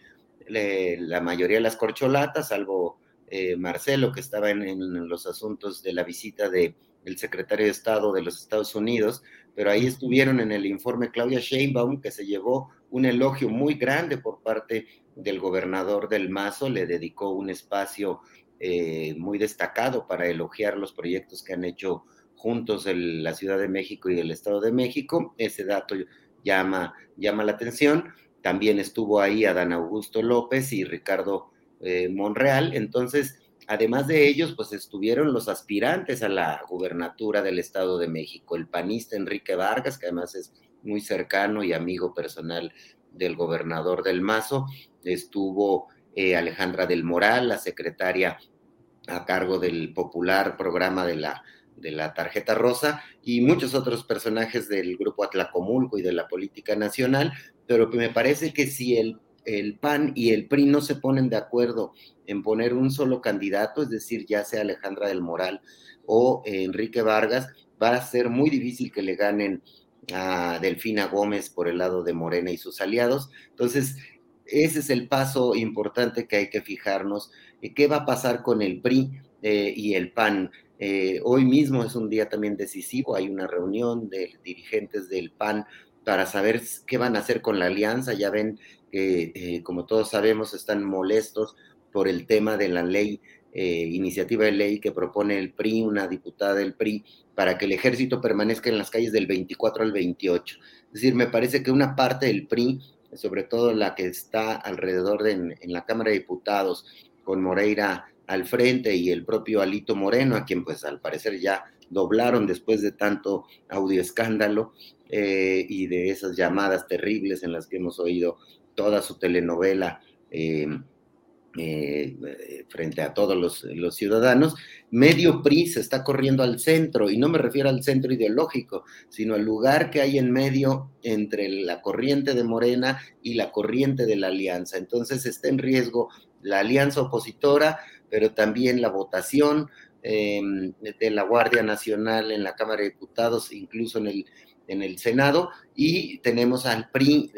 la mayoría de las corcholatas, salvo eh, Marcelo, que estaba en, los asuntos de la visita del secretario de Estado de los Estados Unidos, pero ahí estuvieron en el informe Claudia Sheinbaum, que se llevó un elogio muy grande por parte del gobernador del Mazo, le dedicó un espacio eh, muy destacado para elogiar los proyectos que han hecho juntos la Ciudad de México y el Estado de México. Ese dato llama, llama la atención. También estuvo ahí Adán Augusto López y Ricardo eh, Monreal. Entonces, además de ellos, pues estuvieron los aspirantes a la gubernatura del Estado de México, el panista Enrique Vargas, que además es muy cercano y amigo personal del gobernador del Mazo, estuvo eh, Alejandra del Moral, la secretaria a cargo del popular programa de la de la tarjeta rosa y muchos otros personajes del grupo Atlacomulco y de la política nacional, pero que me parece que si el, el PAN y el PRI no se ponen de acuerdo en poner un solo candidato, es decir, ya sea Alejandra del Moral o Enrique Vargas, va a ser muy difícil que le ganen a Delfina Gómez por el lado de Morena y sus aliados. Entonces, ese es el paso importante que hay que fijarnos. ¿Qué va a pasar con el PRI eh, y el PAN? Eh, hoy mismo es un día también decisivo, hay una reunión de dirigentes del PAN para saber qué van a hacer con la alianza. Ya ven que, eh, como todos sabemos, están molestos por el tema de la ley, eh, iniciativa de ley que propone el PRI, una diputada del PRI, para que el ejército permanezca en las calles del 24 al 28. Es decir, me parece que una parte del PRI, sobre todo la que está alrededor de en la Cámara de Diputados, con Moreira al frente y el propio Alito Moreno, a quien pues al parecer ya doblaron después de tanto audio escándalo eh, y de esas llamadas terribles en las que hemos oído toda su telenovela eh, eh, frente a todos los, los, ciudadanos, medio PRI se está corriendo al centro, y no me refiero al centro ideológico, sino al lugar que hay en medio entre la corriente de Morena y la corriente de la alianza. Entonces está en riesgo la alianza opositora, pero también la votación em, de la Guardia Nacional en la Cámara de Diputados, incluso en el, en el Senado, y tenemos al PRI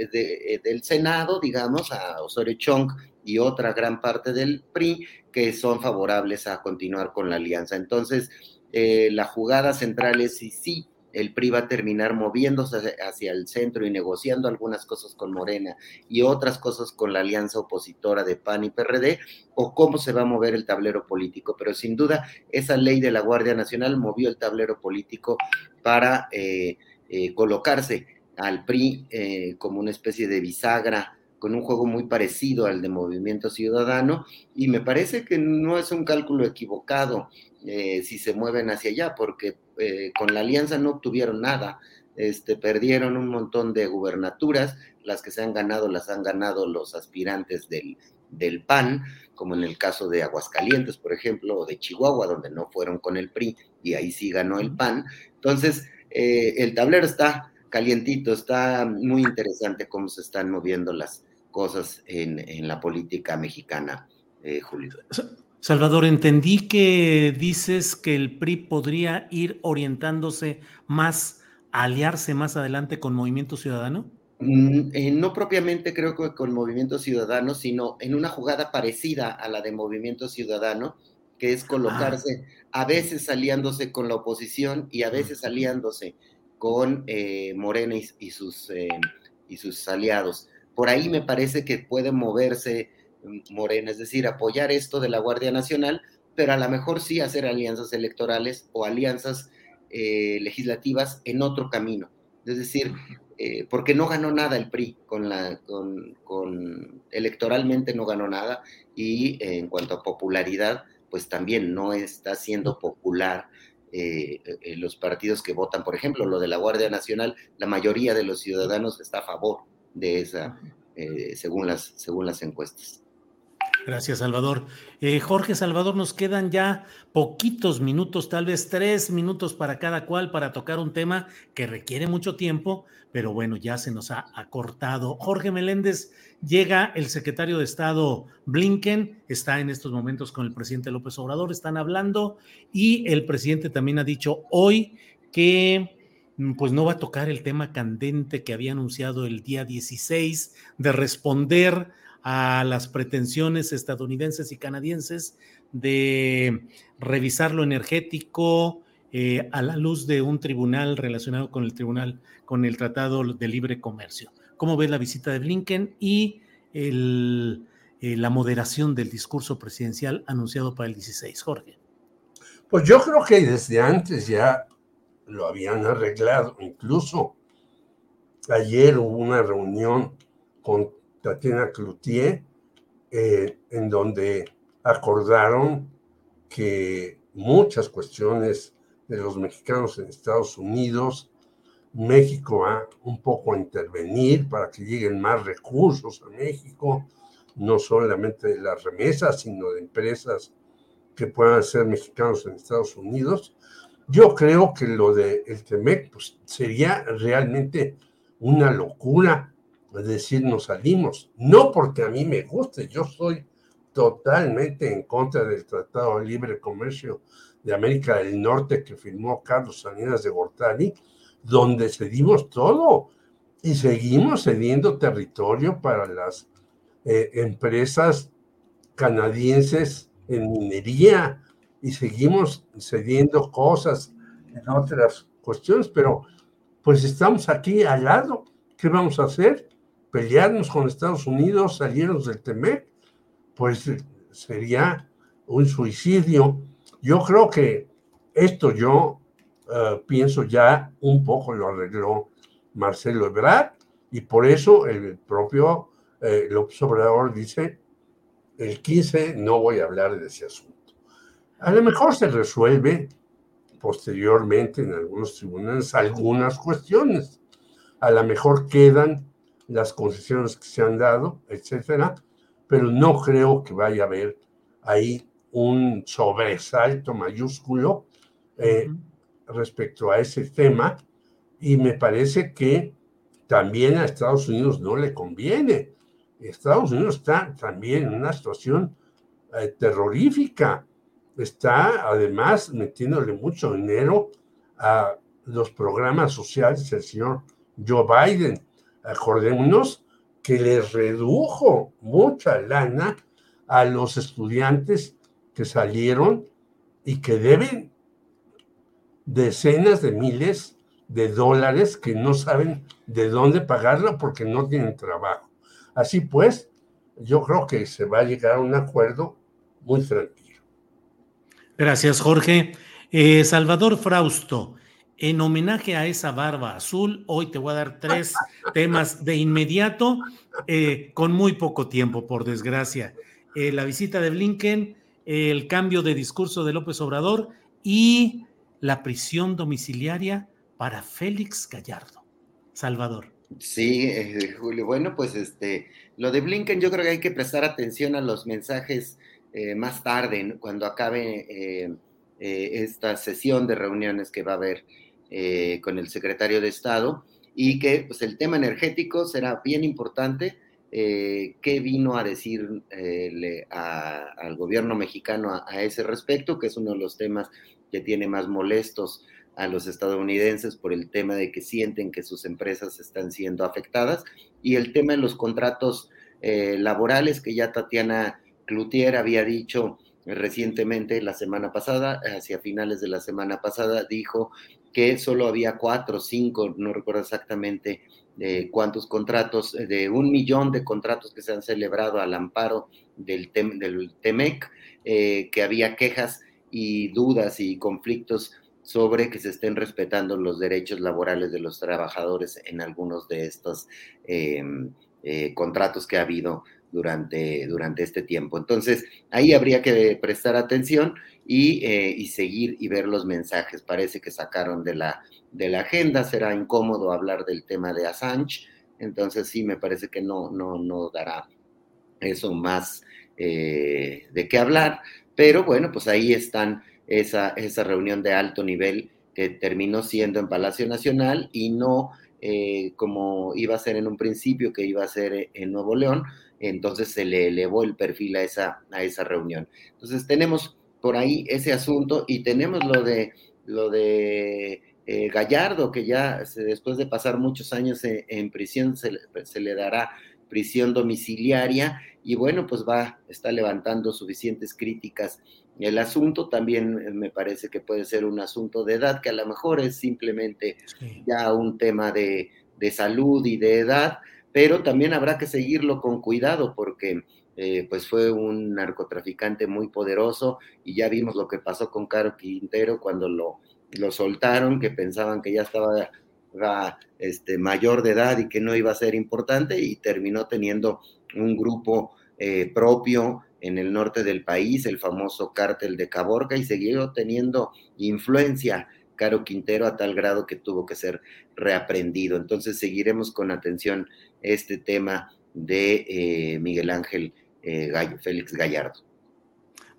del Senado, digamos, a Osorio Chong y otra gran parte del PRI que son favorables a continuar con la alianza. Entonces, eh, la jugada central es si sí el PRI va a terminar moviéndose hacia el centro y negociando algunas cosas con Morena y otras cosas con la alianza opositora de PAN y PRD, o cómo se va a mover el tablero político. Pero sin duda, esa ley de la Guardia Nacional movió el tablero político para eh, eh, colocarse al PRI eh, como una especie de bisagra con un juego muy parecido al de Movimiento Ciudadano, y me parece que no es un cálculo equivocado si se mueven hacia allá, porque eh, con la alianza no obtuvieron nada, este, perdieron un montón de gubernaturas, las que se han ganado las han ganado los aspirantes del, del PAN, como en el caso de Aguascalientes, por ejemplo, o de Chihuahua, donde no fueron con el PRI y ahí sí ganó el PAN. Entonces, eh, el tablero está calientito, está muy interesante cómo se están moviendo las cosas en, en la política mexicana, eh, Julio. Salvador, entendí que dices que el PRI podría ir orientándose más a aliarse más adelante con Movimiento Ciudadano. Mm, eh, no propiamente creo que con Movimiento Ciudadano, sino en una jugada parecida a la de Movimiento Ciudadano, que es colocarse a veces aliándose con la oposición y a veces aliándose con eh, Morena y, sus, eh, y sus aliados. Por ahí me parece que puede moverse Morena, es decir, apoyar esto de la Guardia Nacional, pero a lo mejor sí hacer alianzas electorales o alianzas eh, legislativas en otro camino. Es decir, eh, porque no ganó nada el PRI con la, con, electoralmente no ganó nada y en cuanto a popularidad, pues también no está siendo popular los partidos que votan. Por ejemplo, lo de la Guardia Nacional, la mayoría de los ciudadanos está a favor de esa, según, las, según las encuestas. Gracias, Salvador. Eh, Jorge Salvador, nos quedan ya poquitos minutos, tal vez tres minutos para cada cual, para tocar un tema que requiere mucho tiempo, pero bueno, ya se nos ha acortado. Jorge Meléndez, llega el secretario de Estado Blinken, está en estos momentos con el presidente López Obrador, están hablando y el presidente también ha dicho hoy que pues no va a tocar el tema candente que había anunciado el día 16 de responder a las pretensiones estadounidenses y canadienses de revisar lo energético eh, a la luz de un tribunal relacionado con el tribunal, con el Tratado de Libre Comercio. ¿Cómo ves la visita de Blinken y eh, la moderación del discurso presidencial anunciado para el 16, Jorge? Pues yo creo que desde antes ya lo habían arreglado. Incluso ayer hubo una reunión con Tatiana Cloutier, eh, en donde acordaron que muchas cuestiones de los mexicanos en Estados Unidos, México va un poco a intervenir para que lleguen más recursos a México, no solamente de las remesas, sino de empresas que puedan ser mexicanos en Estados Unidos. Yo creo que lo del de TEMEC pues, sería realmente una locura decir, nos salimos. No porque a mí me guste, yo soy totalmente en contra del Tratado de Libre Comercio de América del Norte que firmó Carlos Salinas de Gortari, donde cedimos todo y seguimos cediendo territorio para las eh, empresas canadienses en minería y seguimos cediendo cosas en otras cuestiones, pero pues estamos aquí al lado. ¿Qué vamos a hacer? pelearnos con Estados Unidos, salirnos del TEMEC, pues sería un suicidio. Yo creo que esto yo eh, pienso ya un poco lo arregló Marcelo Ebrard y por eso el propio eh, López Obrador dice, el 15 no voy a hablar de ese asunto. A lo mejor se resuelve posteriormente en algunos tribunales algunas cuestiones. A lo mejor quedan las concesiones que se han dado, etcétera, pero no creo que vaya a haber ahí un sobresalto mayúsculo eh, respecto a ese tema y me parece que también a Estados Unidos no le conviene. Estados Unidos está también en una situación eh, terrorífica. Está además metiéndole mucho dinero a los programas sociales del señor Joe Biden acordémonos que les redujo mucha lana a los estudiantes que salieron y que deben decenas de miles de dólares que no saben de dónde pagarlo porque no tienen trabajo. Así pues, yo creo que se va a llegar a un acuerdo muy tranquilo. Gracias, Jorge. Eh, Salvador Frausto, en homenaje a esa barba azul, hoy te voy a dar tres *laughs* temas de inmediato, eh, con muy poco tiempo, por desgracia. Eh, la visita de Blinken, el cambio de discurso de López Obrador y la prisión domiciliaria para Félix Gallardo. Salvador. Sí, eh, Julio. Bueno, pues este, lo de Blinken yo creo que hay que prestar atención a los mensajes más tarde, cuando acabe esta sesión de reuniones que va a haber eh, con el secretario de Estado y que pues, el tema energético será bien importante. Eh, ¿Qué vino a decir eh, al gobierno mexicano a, ese respecto? Que es uno de los temas que tiene más molestos a los estadounidenses por el tema de que sienten que sus empresas están siendo afectadas y el tema de los contratos laborales que ya Tatiana Cloutier había dicho recientemente la semana pasada, hacia finales de la semana pasada, dijo que solo había cuatro cinco, no recuerdo exactamente eh, cuántos contratos, eh, de un millón de contratos que se han celebrado al amparo del, del TEMEC, eh, que había quejas y dudas y conflictos sobre que se estén respetando los derechos laborales de los trabajadores en algunos de estos em, contratos que ha habido durante, durante este tiempo. Entonces, ahí habría que prestar atención y, y, seguir y ver los mensajes. Parece que sacaron de la, de la agenda, será incómodo hablar del tema de Assange, entonces sí me parece que no, no, no dará eso más de qué hablar, pero bueno, pues ahí están esa, esa reunión de alto nivel que terminó siendo en Palacio Nacional y no eh, como iba a ser en un principio, que iba a ser en Nuevo León, entonces se le elevó el perfil a esa, a esa reunión. Entonces tenemos por ahí ese asunto y tenemos lo de, lo de eh, Gallardo, que ya después de pasar muchos años en, prisión se, se, le dará prisión domiciliaria y bueno, pues va, está levantando suficientes críticas el asunto también eh, me parece que puede ser un asunto de edad, que a lo mejor es simplemente ya un tema de, salud y de edad, pero también habrá que seguirlo con cuidado porque eh, pues fue un narcotraficante muy poderoso y ya vimos lo que pasó con Caro Quintero cuando lo, lo soltaron, que pensaban que ya estaba este, mayor de edad y que no iba a ser importante y terminó teniendo un grupo eh, propio en el norte del país, el famoso cártel de Caborca, y siguió teniendo influencia Caro Quintero a tal grado que tuvo que ser reaprendido. Entonces seguiremos con atención este tema de eh, Miguel Ángel eh, Félix Gallardo.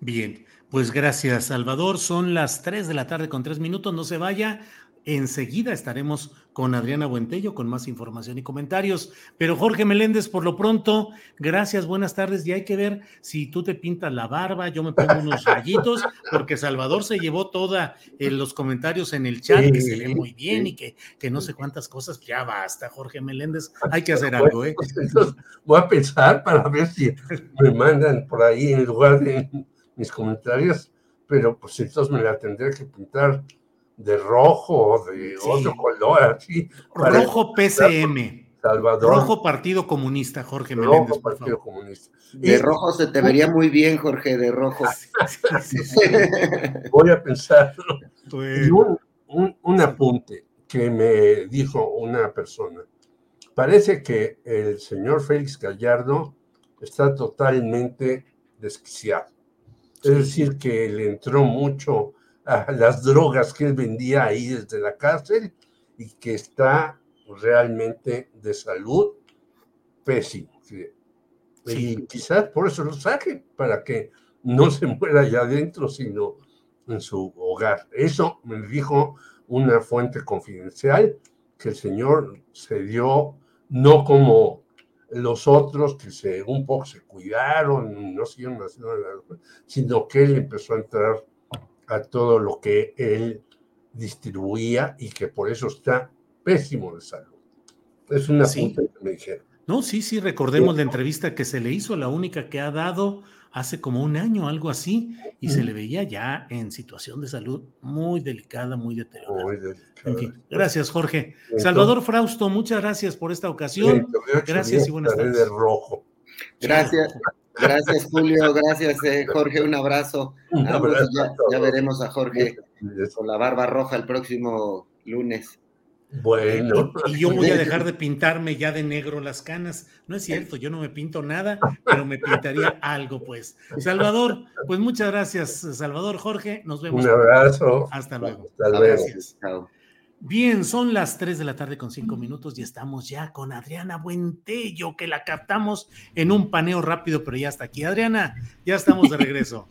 Bien, pues gracias Salvador. Son las 3 de la tarde con tres minutos. No se vaya. Enseguida estaremos con Adriana Buentello con más información y comentarios. Pero Jorge Meléndez, por lo pronto, gracias, buenas tardes. Y hay que ver si tú te pintas la barba, yo me pongo unos *laughs* rayitos, porque Salvador se llevó todos eh, los comentarios en el chat, que se lee muy bien y que, que no sé cuántas cosas. Ya basta, Jorge Meléndez, hay que hacer algo, ¿eh? Entonces, voy a pensar para ver si me mandan por ahí en lugar de mis comentarios, pero pues entonces me la tendré que pintar de rojo o de otro color, así. Rojo PCM. Salvador. Rojo Partido Comunista, Jorge Meléndez. Partido Comunista. De rojo se te vería muy bien, Jorge, de rojo. *laughs* *laughs* Voy a pensar. un, un apunte que me dijo una persona. Parece que el señor Félix Gallardo está totalmente desquiciado. Es decir, que le entró mucho a las drogas que él vendía ahí desde la cárcel y que está realmente de salud pésimo. Y quizás por eso lo saque, para que no *laughs* se muera allá adentro, sino en su hogar. Eso me dijo una fuente confidencial, que el señor se dio no como los otros que se un poco se cuidaron, no siguieron haciendo sino que él empezó a entrar a todo lo que él distribuía y que por eso está pésimo de salud. Es una sí. que me dijeron. No, sí, sí, recordemos la entrevista que se le hizo, la única que ha dado hace como un año, algo así, y se le veía ya en situación de salud muy delicada, muy deteriorada. Muy delicada. gracias, Jorge. Salvador Frausto, muchas gracias por esta ocasión. gracias y buenas tardes. De rojo. Gracias. Gracias, Julio. Gracias, eh, Jorge. Un abrazo. ya, veremos a Jorge con la barba roja el próximo lunes. Bueno. Y, yo voy a dejar de pintarme ya de negro las canas. No es cierto, yo no me pinto nada, pero me pintaría algo, pues. Salvador, pues muchas gracias, Salvador, Jorge. Nos vemos. Un abrazo. Hasta luego. Hasta luego. Gracias. Bien, son las 3 de la tarde con 5 minutos y estamos ya con Adriana Buentello, que la captamos en un paneo rápido, pero ya está aquí. Adriana, ya estamos de regreso.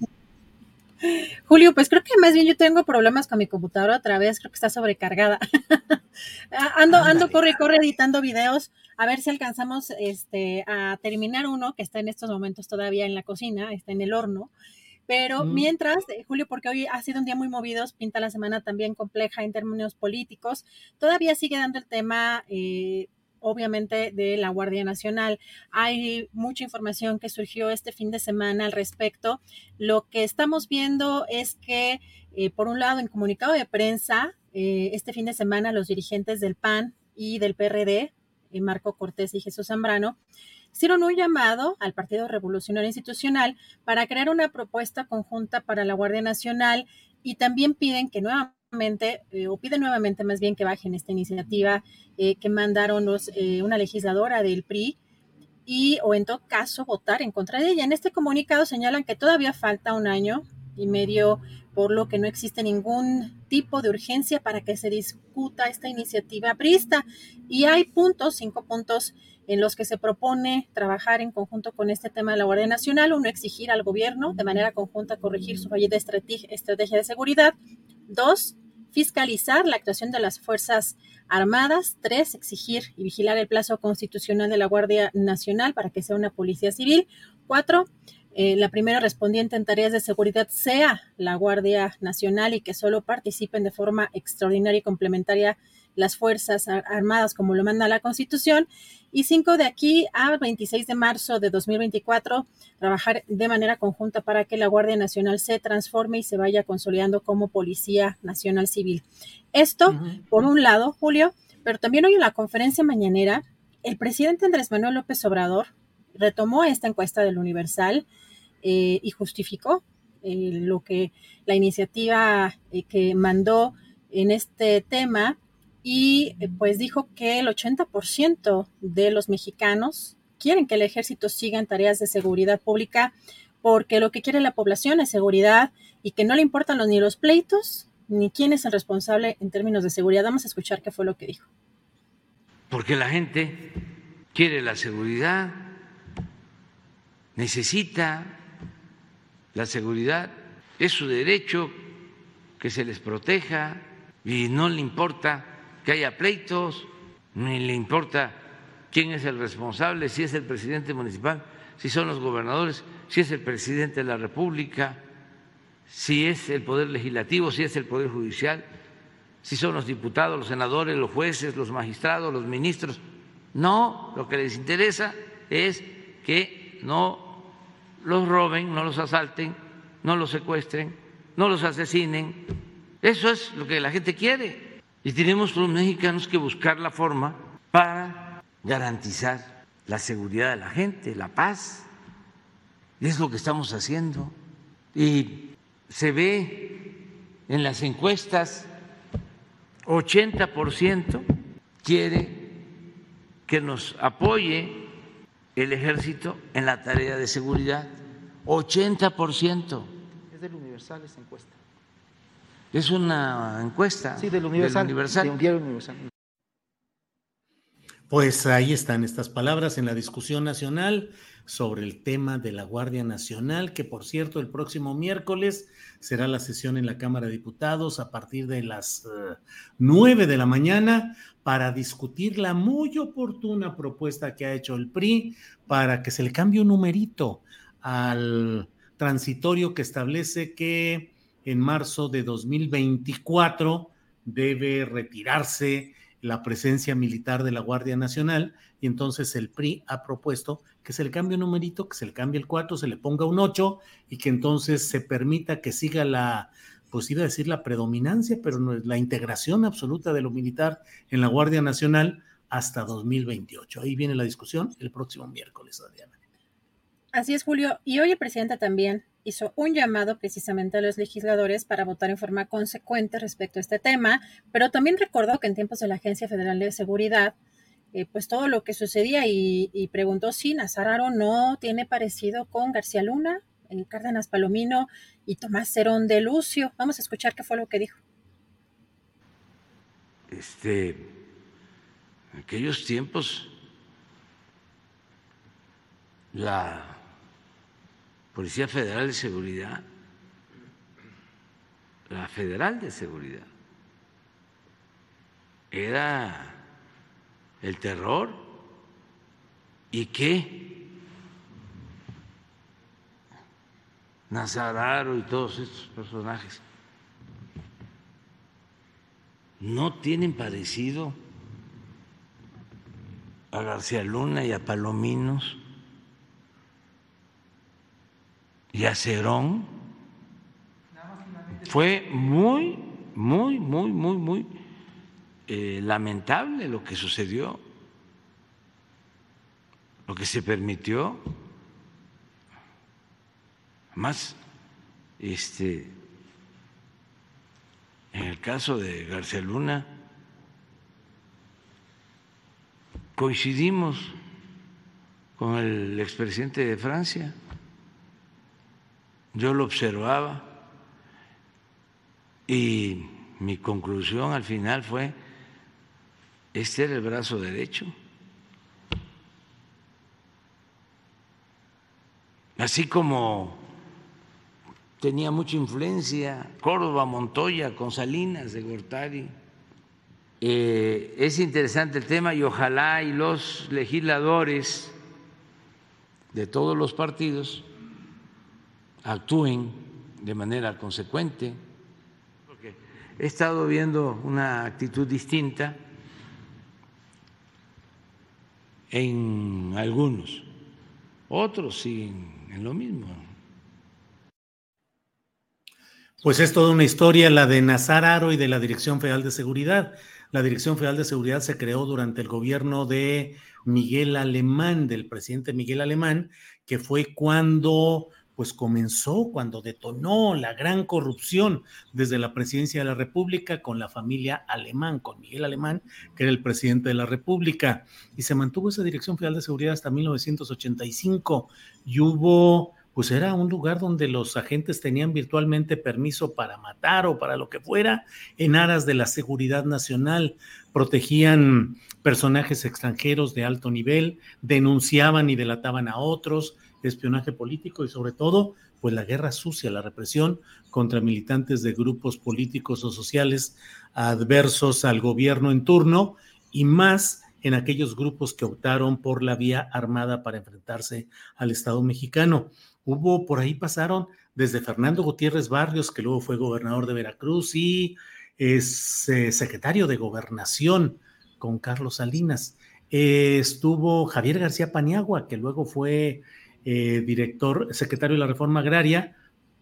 *laughs* Julio, pues creo que más bien yo tengo problemas con mi computadora otra vez, creo que está sobrecargada. *laughs* ando, ando, corre, corre editando videos, a ver si alcanzamos este, a terminar uno que está en estos momentos todavía en la cocina, está en el horno. Pero mm. mientras, eh, Julio, porque hoy ha sido un día muy movido, pinta la semana también compleja en términos políticos, todavía sigue dando el tema, eh, obviamente, de la Guardia Nacional. Hay mucha información que surgió este fin de semana al respecto. Lo que estamos viendo es que, eh, por un lado, en comunicado de prensa, este fin de semana los dirigentes del PAN y del PRD, Marco Cortés y Jesús Zambrano, hicieron un llamado al Partido Revolucionario Institucional para crear una propuesta conjunta para la Guardia Nacional y también piden que nuevamente, eh, o piden nuevamente más bien que bajen esta iniciativa eh, que mandaron los, eh, una legisladora del PRI y o en todo caso votar en contra de ella. En este comunicado señalan que todavía falta un año y medio por lo que no existe ningún tipo de urgencia para que se discuta esta iniciativa prista. Y hay puntos, cinco puntos en los que se propone trabajar en conjunto con este tema de la Guardia Nacional. Uno, exigir al gobierno de manera conjunta corregir su fallida estrategia de seguridad. Dos, fiscalizar la actuación de las Fuerzas Armadas. Tres, exigir y vigilar el plazo constitucional de la Guardia Nacional para que sea una policía civil. Cuatro, eh, la primera respondiente en tareas de seguridad sea la Guardia Nacional y que solo participen de forma extraordinaria y complementaria las Fuerzas Armadas como lo manda la Constitución. Y cinco de aquí a 26 de marzo de 2024, trabajar de manera conjunta para que la Guardia Nacional se transforme y se vaya consolidando como Policía Nacional Civil. Esto, por un lado, Julio, pero también hoy en la conferencia mañanera, el presidente Andrés Manuel López Obrador retomó esta encuesta del Universal eh, y justificó eh, lo que la iniciativa eh, que mandó en este tema y pues dijo que el 80% de los mexicanos quieren que el ejército siga en tareas de seguridad pública porque lo que quiere la población es seguridad y que no le importan los, ni los pleitos ni quién es el responsable en términos de seguridad. Vamos a escuchar qué fue lo que dijo. Porque la gente quiere la seguridad, necesita la seguridad, es su derecho que se les proteja y no le importa que haya pleitos, ni le importa quién es el responsable, si es el presidente municipal, si son los gobernadores, si es el presidente de la República, si es el poder legislativo, si es el poder judicial, si son los diputados, los senadores, los jueces, los magistrados, los ministros. No, lo que les interesa es que no los roben, no los asalten, no los secuestren, no los asesinen. Eso es lo que la gente quiere. Y tenemos los mexicanos que buscar la forma para garantizar la seguridad de la gente, la paz. Y es lo que estamos haciendo. Y se ve en las encuestas, 80% quiere que nos apoye el ejército en la tarea de seguridad. 80%. Es del Universal esa encuesta. Es una encuesta sí, del Universal. Universal. Pues ahí están estas palabras en la discusión nacional sobre el tema de la Guardia Nacional, que por cierto el próximo miércoles será la sesión en la Cámara de Diputados a partir de las uh, nueve de la mañana para discutir la muy oportuna propuesta que ha hecho el PRI para que se le cambie un numerito al transitorio que establece que en marzo de 2024 debe retirarse la presencia militar de la Guardia Nacional y entonces el PRI ha propuesto que se le cambie un numerito, que se le cambie el 4, se le ponga un 8 y que entonces se permita que siga la, pues iba a decir la predominancia, pero no, la integración absoluta de lo militar en la Guardia Nacional hasta 2028. Ahí viene la discusión el próximo miércoles, Adriana. Así es, Julio. Y hoy el presidente también hizo un llamado precisamente a los legisladores para votar en forma consecuente respecto a este tema, pero también recordó que en tiempos de la Agencia Federal de Seguridad, eh, pues todo lo que sucedía y, preguntó si Nazararo no tiene parecido con García Luna, eh, Cárdenas Palomino y Tomás Cerón de Lucio. Vamos a escuchar qué fue lo que dijo. Este, aquellos tiempos, la Policía Federal de Seguridad, la Federal de Seguridad, era el terror. Y que Nazararo y todos estos personajes. No tienen parecido a García Luna y a Palominos y a fue muy, muy, muy, muy, muy eh, lamentable lo que sucedió, lo que se permitió. Más, este, en el caso de García Luna, coincidimos con el expresidente de Francia yo lo observaba Y mi conclusión al final fue, este era el brazo derecho. Así como tenía mucha influencia Córdoba, Montoya, con Salinas de Gortari. Eh, es interesante el tema y ojalá y los legisladores de todos los partidos actúen de manera consecuente. Porque he estado viendo una actitud distinta en algunos, otros siguen en lo mismo. Pues es toda una historia la de Nazar Aro y de la Dirección Federal de Seguridad. La Dirección Federal de Seguridad se creó durante el gobierno de Miguel Alemán, del presidente Miguel Alemán, que fue cuando pues comenzó cuando detonó la gran corrupción desde la presidencia de la República con la familia Alemán, con Miguel Alemán, que era el presidente de la República, y se mantuvo esa Dirección Federal de Seguridad hasta 1985 y hubo pues era un lugar donde los agentes tenían virtualmente permiso para matar o para lo que fuera en aras de la seguridad nacional, protegían personajes extranjeros de alto nivel, denunciaban y delataban a otros, espionaje político y sobre todo, pues la guerra sucia, la represión contra militantes de grupos políticos o sociales adversos al gobierno en turno y más en aquellos grupos que optaron por la vía armada para enfrentarse al Estado mexicano. Hubo, por ahí pasaron desde Fernando Gutiérrez Barrios, que luego fue gobernador de Veracruz y es eh, secretario de gobernación con Carlos Salinas. Estuvo Javier García Paniagua, que luego fue eh, director, secretario de la Reforma Agraria,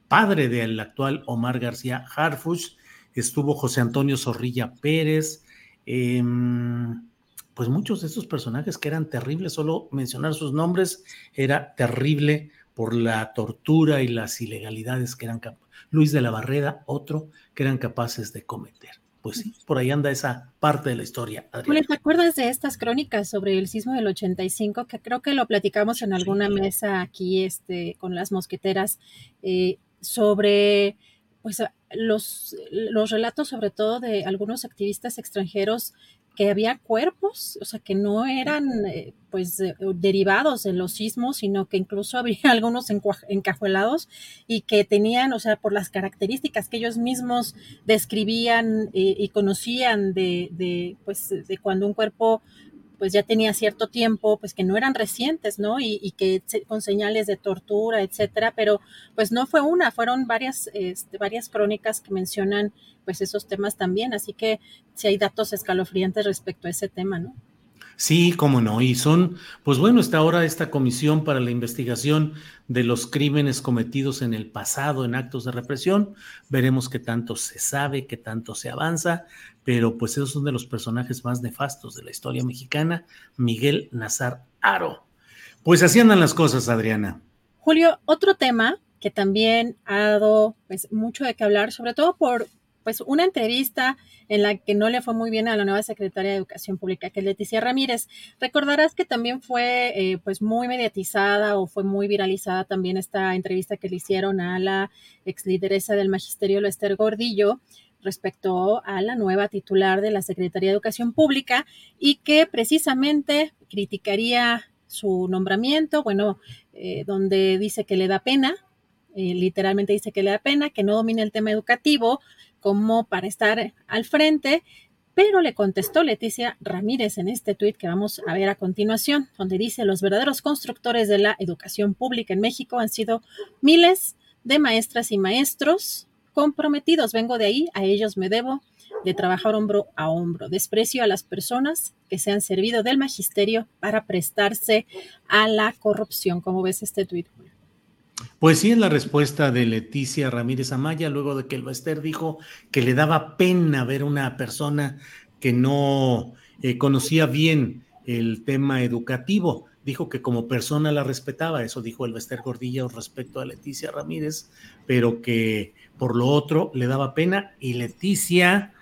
padre del actual Omar García Harfuch. Estuvo José Antonio Zorrilla Pérez. Em, pues muchos de esos personajes que eran terribles, solo mencionar sus nombres era terrible por la tortura y las ilegalidades que eran Luis de la Barreda, otro que eran capaces de cometer. Pues sí, por ahí anda esa parte de la historia. ¿te acuerdas de estas crónicas sobre el sismo del 85? Que creo que lo platicamos en alguna mesa aquí este, con las mosqueteras, eh, sobre pues los, los relatos sobre todo de algunos activistas extranjeros que había cuerpos, o sea, que no eran eh, pues eh, derivados de los sismos, sino que incluso *laughs* había algunos encajuelados y que tenían, o sea, por las características que ellos mismos describían eh, y conocían de, de, pues, de cuando un cuerpo pues ya tenía cierto tiempo, pues que no eran recientes, ¿no? Y, que con señales de tortura, etcétera, pero pues no fue una, fueron varias, este, varias crónicas que mencionan pues esos temas también, así que si hay datos escalofriantes respecto a ese tema, ¿no? Sí, cómo no. Y son, pues bueno, está ahora esta comisión para la investigación de los crímenes cometidos en el pasado en actos de represión. Veremos qué tanto se sabe, qué tanto se avanza, pero pues esos son de los personajes más nefastos de la historia mexicana, Miguel Nazar Aro. Pues así andan las cosas, Adriana. Julio, otro tema que también ha dado pues mucho de qué hablar, sobre todo por pues una entrevista en la que no le fue muy bien a la nueva secretaria de Educación Pública, que es Leticia Ramírez. Recordarás que también fue eh, pues muy mediatizada o fue muy viralizada también esta entrevista que le hicieron a la ex lideresa del magisterio, Lester Gordillo, respecto a la nueva titular de la Secretaría de Educación Pública y que precisamente criticaría su nombramiento, bueno, eh, donde dice que le da pena, eh, literalmente dice que le da pena, que no domina el tema educativo, como para estar al frente, pero le contestó Leticia Ramírez en este tuit que vamos a ver a continuación, donde dice, los verdaderos constructores de la educación pública en México han sido miles de maestras y maestros comprometidos. Vengo de ahí, a ellos me debo de trabajar hombro a hombro. Desprecio a las personas que se han servido del magisterio para prestarse a la corrupción. ¿Cómo ves este tuit? Pues sí, es la respuesta de Leticia Ramírez Amaya, luego de que el Bester dijo que le daba pena ver una persona que no eh, conocía bien el tema educativo. Dijo que como persona la respetaba, eso dijo el Bester Gordillo respecto a Leticia Ramírez, pero que por lo otro le daba pena y Leticia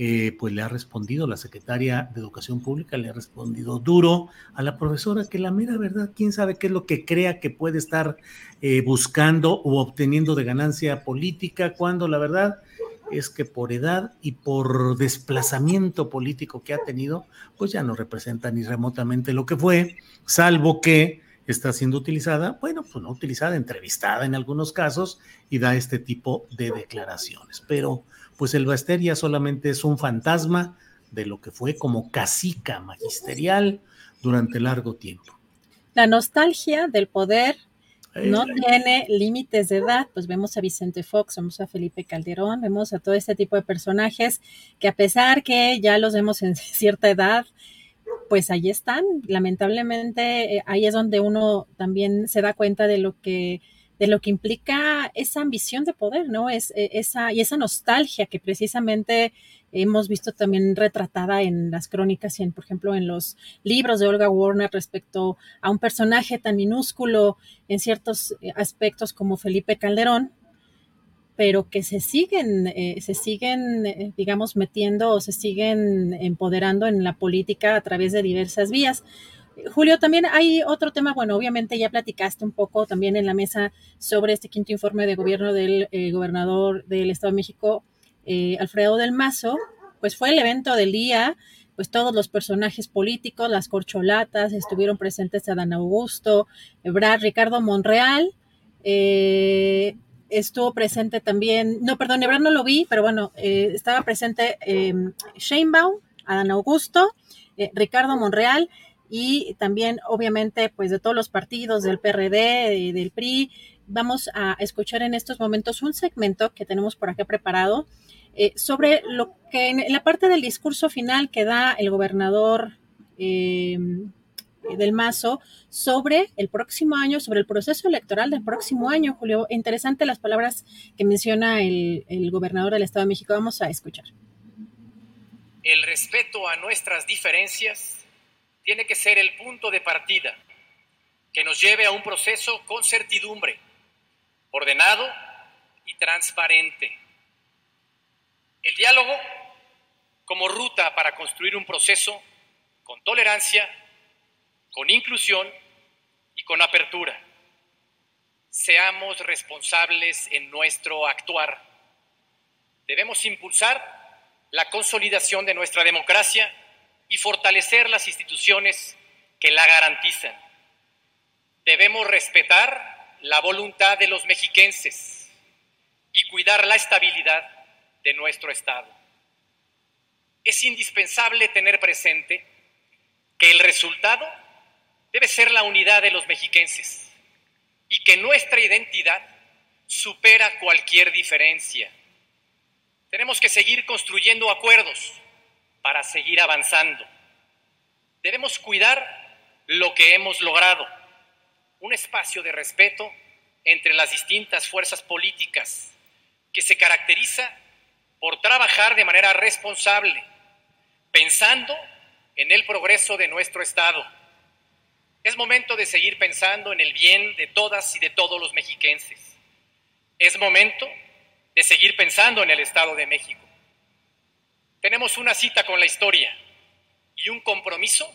eh, pues le ha respondido la secretaria de Educación Pública, le ha respondido duro a la profesora que la mera verdad, quién sabe qué es lo que crea que puede estar eh, buscando o obteniendo de ganancia política, cuando la verdad es que por edad y por desplazamiento político que ha tenido, pues ya no representa ni remotamente lo que fue, salvo que está siendo utilizada, bueno, pues no utilizada, entrevistada en algunos casos y da este tipo de declaraciones. Pero pues el Baster ya solamente es un fantasma de lo que fue como casica magisterial durante largo tiempo. La nostalgia del poder no tiene límites de edad, pues vemos a Vicente Fox, vemos a Felipe Calderón, vemos a todo este tipo de personajes que a pesar que ya los vemos en *laughs* cierta edad, pues ahí están. Lamentablemente eh, ahí es donde uno también se da cuenta de lo que de lo que implica esa ambición de poder, ¿no? Es eh, esa y esa nostalgia que precisamente hemos visto también retratada en las crónicas y en, por ejemplo, en los libros de Olga Warner respecto a un personaje tan minúsculo en ciertos eh, aspectos como Felipe Calderón, pero que se siguen, eh, se siguen, eh, digamos, metiendo o se siguen empoderando en la política a través de diversas vías. Julio, también hay otro tema, bueno, obviamente ya platicaste un poco también en la mesa sobre este quinto informe de gobierno del gobernador del Estado de México, eh, Alfredo del Mazo, pues fue el evento del día, pues todos los personajes políticos, las corcholatas, estuvieron presentes Adán Augusto, Ebrard, Ricardo Monreal, eh, estuvo presente también, no, perdón, Ebrard no lo vi, pero bueno, eh, estaba presente eh, Sheinbaum, Adán Augusto, Ricardo Monreal y también, obviamente, pues de todos los partidos, del PRD, del PRI, vamos a escuchar en estos momentos un segmento que tenemos por acá preparado eh, sobre lo que en la parte del discurso final que da el gobernador em, del Mazo sobre el próximo año, sobre el proceso electoral del próximo año, Julio. Interesante las palabras que menciona el, el gobernador del Estado de México. Vamos a escuchar. El respeto a nuestras diferencias tiene que ser el punto de partida que nos lleve a un proceso con certidumbre, ordenado y transparente el diálogo como ruta para construir un proceso con tolerancia, con inclusión y con apertura. Seamos responsables en nuestro actuar. Debemos impulsar la consolidación de nuestra democracia y fortalecer las instituciones que la garantizan. Debemos respetar la voluntad de los mexiquenses y cuidar la estabilidad de nuestro Estado. Es indispensable tener presente que el resultado debe ser la unidad de los mexiquenses y que nuestra identidad supera cualquier diferencia. Tenemos que seguir construyendo acuerdos para seguir avanzando. Debemos cuidar lo que hemos logrado, un espacio de respeto entre las distintas fuerzas políticas que se caracteriza por trabajar de manera responsable, pensando en el progreso de nuestro Estado. Es momento de seguir pensando en el bien de todas y de todos los mexiquenses. Es momento de seguir pensando en el Estado de México. Tenemos una cita con la historia y un compromiso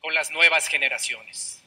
con las nuevas generaciones.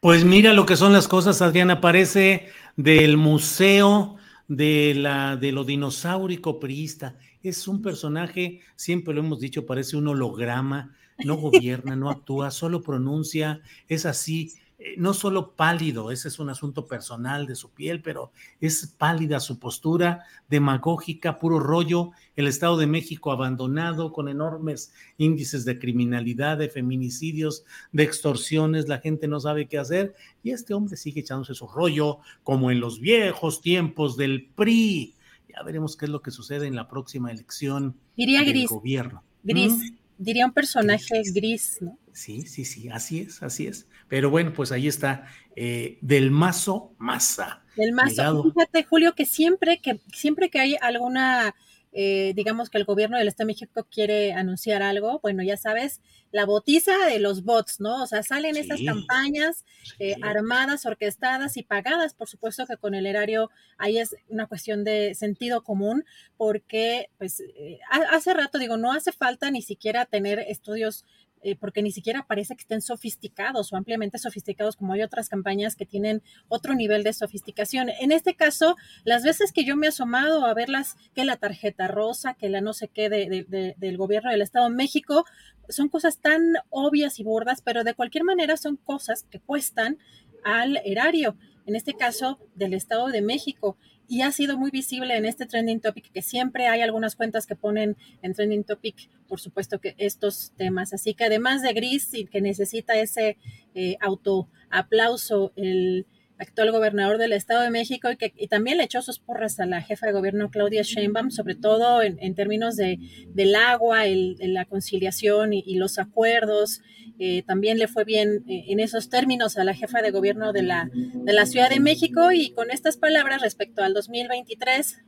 Pues mira lo que son las cosas, Adriana, parece del Museo de, la, de lo dinosaurico priista. Es un personaje, siempre lo hemos dicho, parece un holograma, no gobierna, no actúa, solo pronuncia, es así eh, no solo pálido, ese es un asunto personal de su piel, pero es pálida su postura, demagógica, puro rollo, el Estado de México abandonado con enormes índices de criminalidad, de feminicidios, de extorsiones, la gente no sabe qué hacer y este hombre sigue echándose su rollo como en los viejos tiempos del PRI. Ya veremos qué es lo que sucede en la próxima elección Diría del gris, gobierno. Gris, ¿Mm? diría un personaje gris, ¿no? Sí, sí, sí, así es, así es. Pero bueno, pues ahí está, eh, del mazo masa. Del mazo. Fíjate, Julio, que siempre que, siempre que hay alguna, eh, digamos que el gobierno del Estado de México quiere anunciar algo, bueno, ya sabes, la botiza de los bots, ¿no? O sea, salen estas Sí. campañas eh, armadas, orquestadas y pagadas, por supuesto que con el erario ahí es una cuestión de sentido común, porque pues ha- hace rato digo, no hace falta ni siquiera tener estudios eh, porque ni siquiera parece que estén sofisticados o ampliamente sofisticados como hay otras campañas que tienen otro nivel de sofisticación. En este caso, las veces que yo me he asomado a verlas, que la tarjeta rosa, que la no sé qué del gobierno del Estado de México, son cosas tan obvias y burdas, pero de cualquier manera son cosas que cuestan al erario, en este caso del Estado de México y ha sido muy visible en este trending topic que siempre hay algunas cuentas que ponen en trending topic, por supuesto que estos temas. Así que además de Gris y que necesita ese eh, auto aplauso el actual gobernador del Estado de México y que también le echó sus porras a la jefa de gobierno Claudia Sheinbaum, sobre todo en, términos de, del agua, el, la conciliación y, los acuerdos. Eh, también le fue bien eh, en esos términos a la jefa de gobierno de la, de la Ciudad de México y con estas palabras respecto al 2023,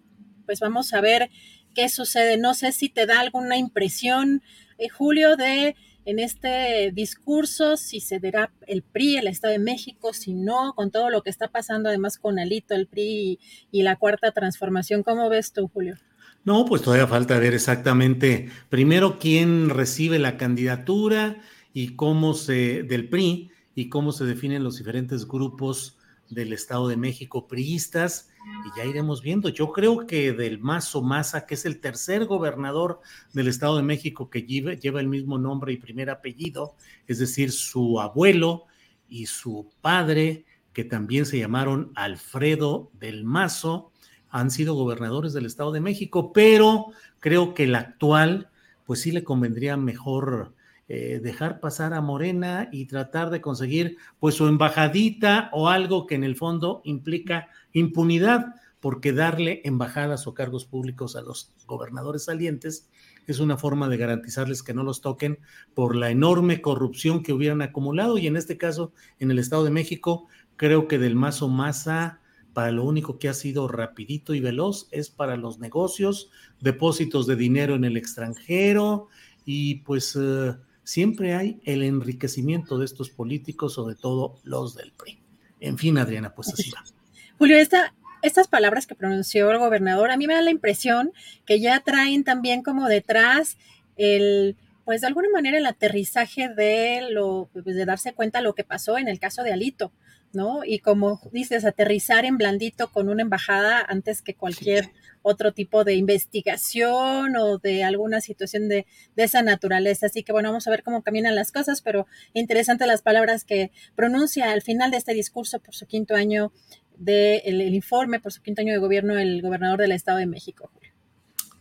pues vamos a ver qué sucede. No sé si te da alguna impresión, eh, Julio, de en este discurso, si se dará el PRI, el Estado de México, si no, con todo lo que está pasando además con Alito, el PRI y, la cuarta transformación. ¿Cómo ves tú, Julio? No, pues todavía falta ver exactamente primero quién recibe la candidatura y cómo se del PRI y cómo se definen los diferentes grupos del Estado de México priistas y ya iremos viendo. Yo creo que del Mazo Maza, que es el tercer gobernador del Estado de México que lleva, lleva, el mismo nombre y primer apellido, es decir, su abuelo y su padre, que también se llamaron Alfredo del Mazo, han sido gobernadores del Estado de México, pero creo que el actual, pues sí le convendría mejor eh, dejar pasar a Morena y tratar de conseguir pues su embajadita o algo que en el fondo implica impunidad, porque darle embajadas o cargos públicos a los gobernadores salientes es una forma de garantizarles que no los toquen por la enorme corrupción que hubieran acumulado. Y en este caso en el Estado de México creo que del mazo masa para lo único que ha sido rapidito y veloz es para los negocios, depósitos de dinero en el extranjero y pues eh, siempre hay el enriquecimiento de estos políticos, sobre todo los del PRI. En fin, Adriana, pues así va. *laughs* Julio, estas palabras que pronunció el gobernador, a mí me da la impresión que ya traen también como detrás el, pues de alguna manera el aterrizaje de lo, pues de darse cuenta lo que pasó en el caso de Alito, ¿no? Y como dices, aterrizar en blandito con una embajada antes que cualquier otro tipo de investigación o de alguna situación de, esa naturaleza. Así que bueno, vamos a ver cómo caminan las cosas, pero interesante las palabras que pronuncia al final de este discurso por su quinto año del informe, por su quinto año de gobierno, el gobernador del Estado de México,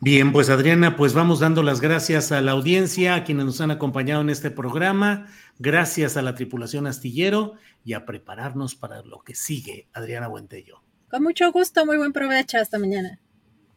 Bien, pues Adriana, pues vamos dando las gracias a la audiencia, a quienes nos han acompañado en este programa, gracias a la tripulación astillero y a prepararnos para lo que sigue, Adriana Buentello. Con mucho gusto, muy buen provecho, hasta mañana.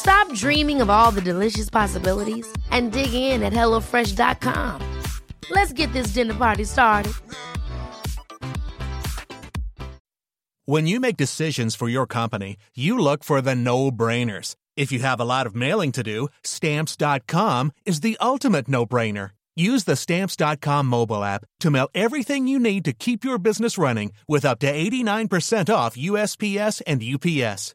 Stop dreaming of all the delicious possibilities and dig in at HelloFresh.com. Let's get this dinner party started. When you make decisions for your company, you look for the no brainers. If you have a lot of mailing to do, Stamps.com is the ultimate no brainer. Use the Stamps.com mobile app to mail everything you need to keep your business running with up to 89% off USPS and UPS.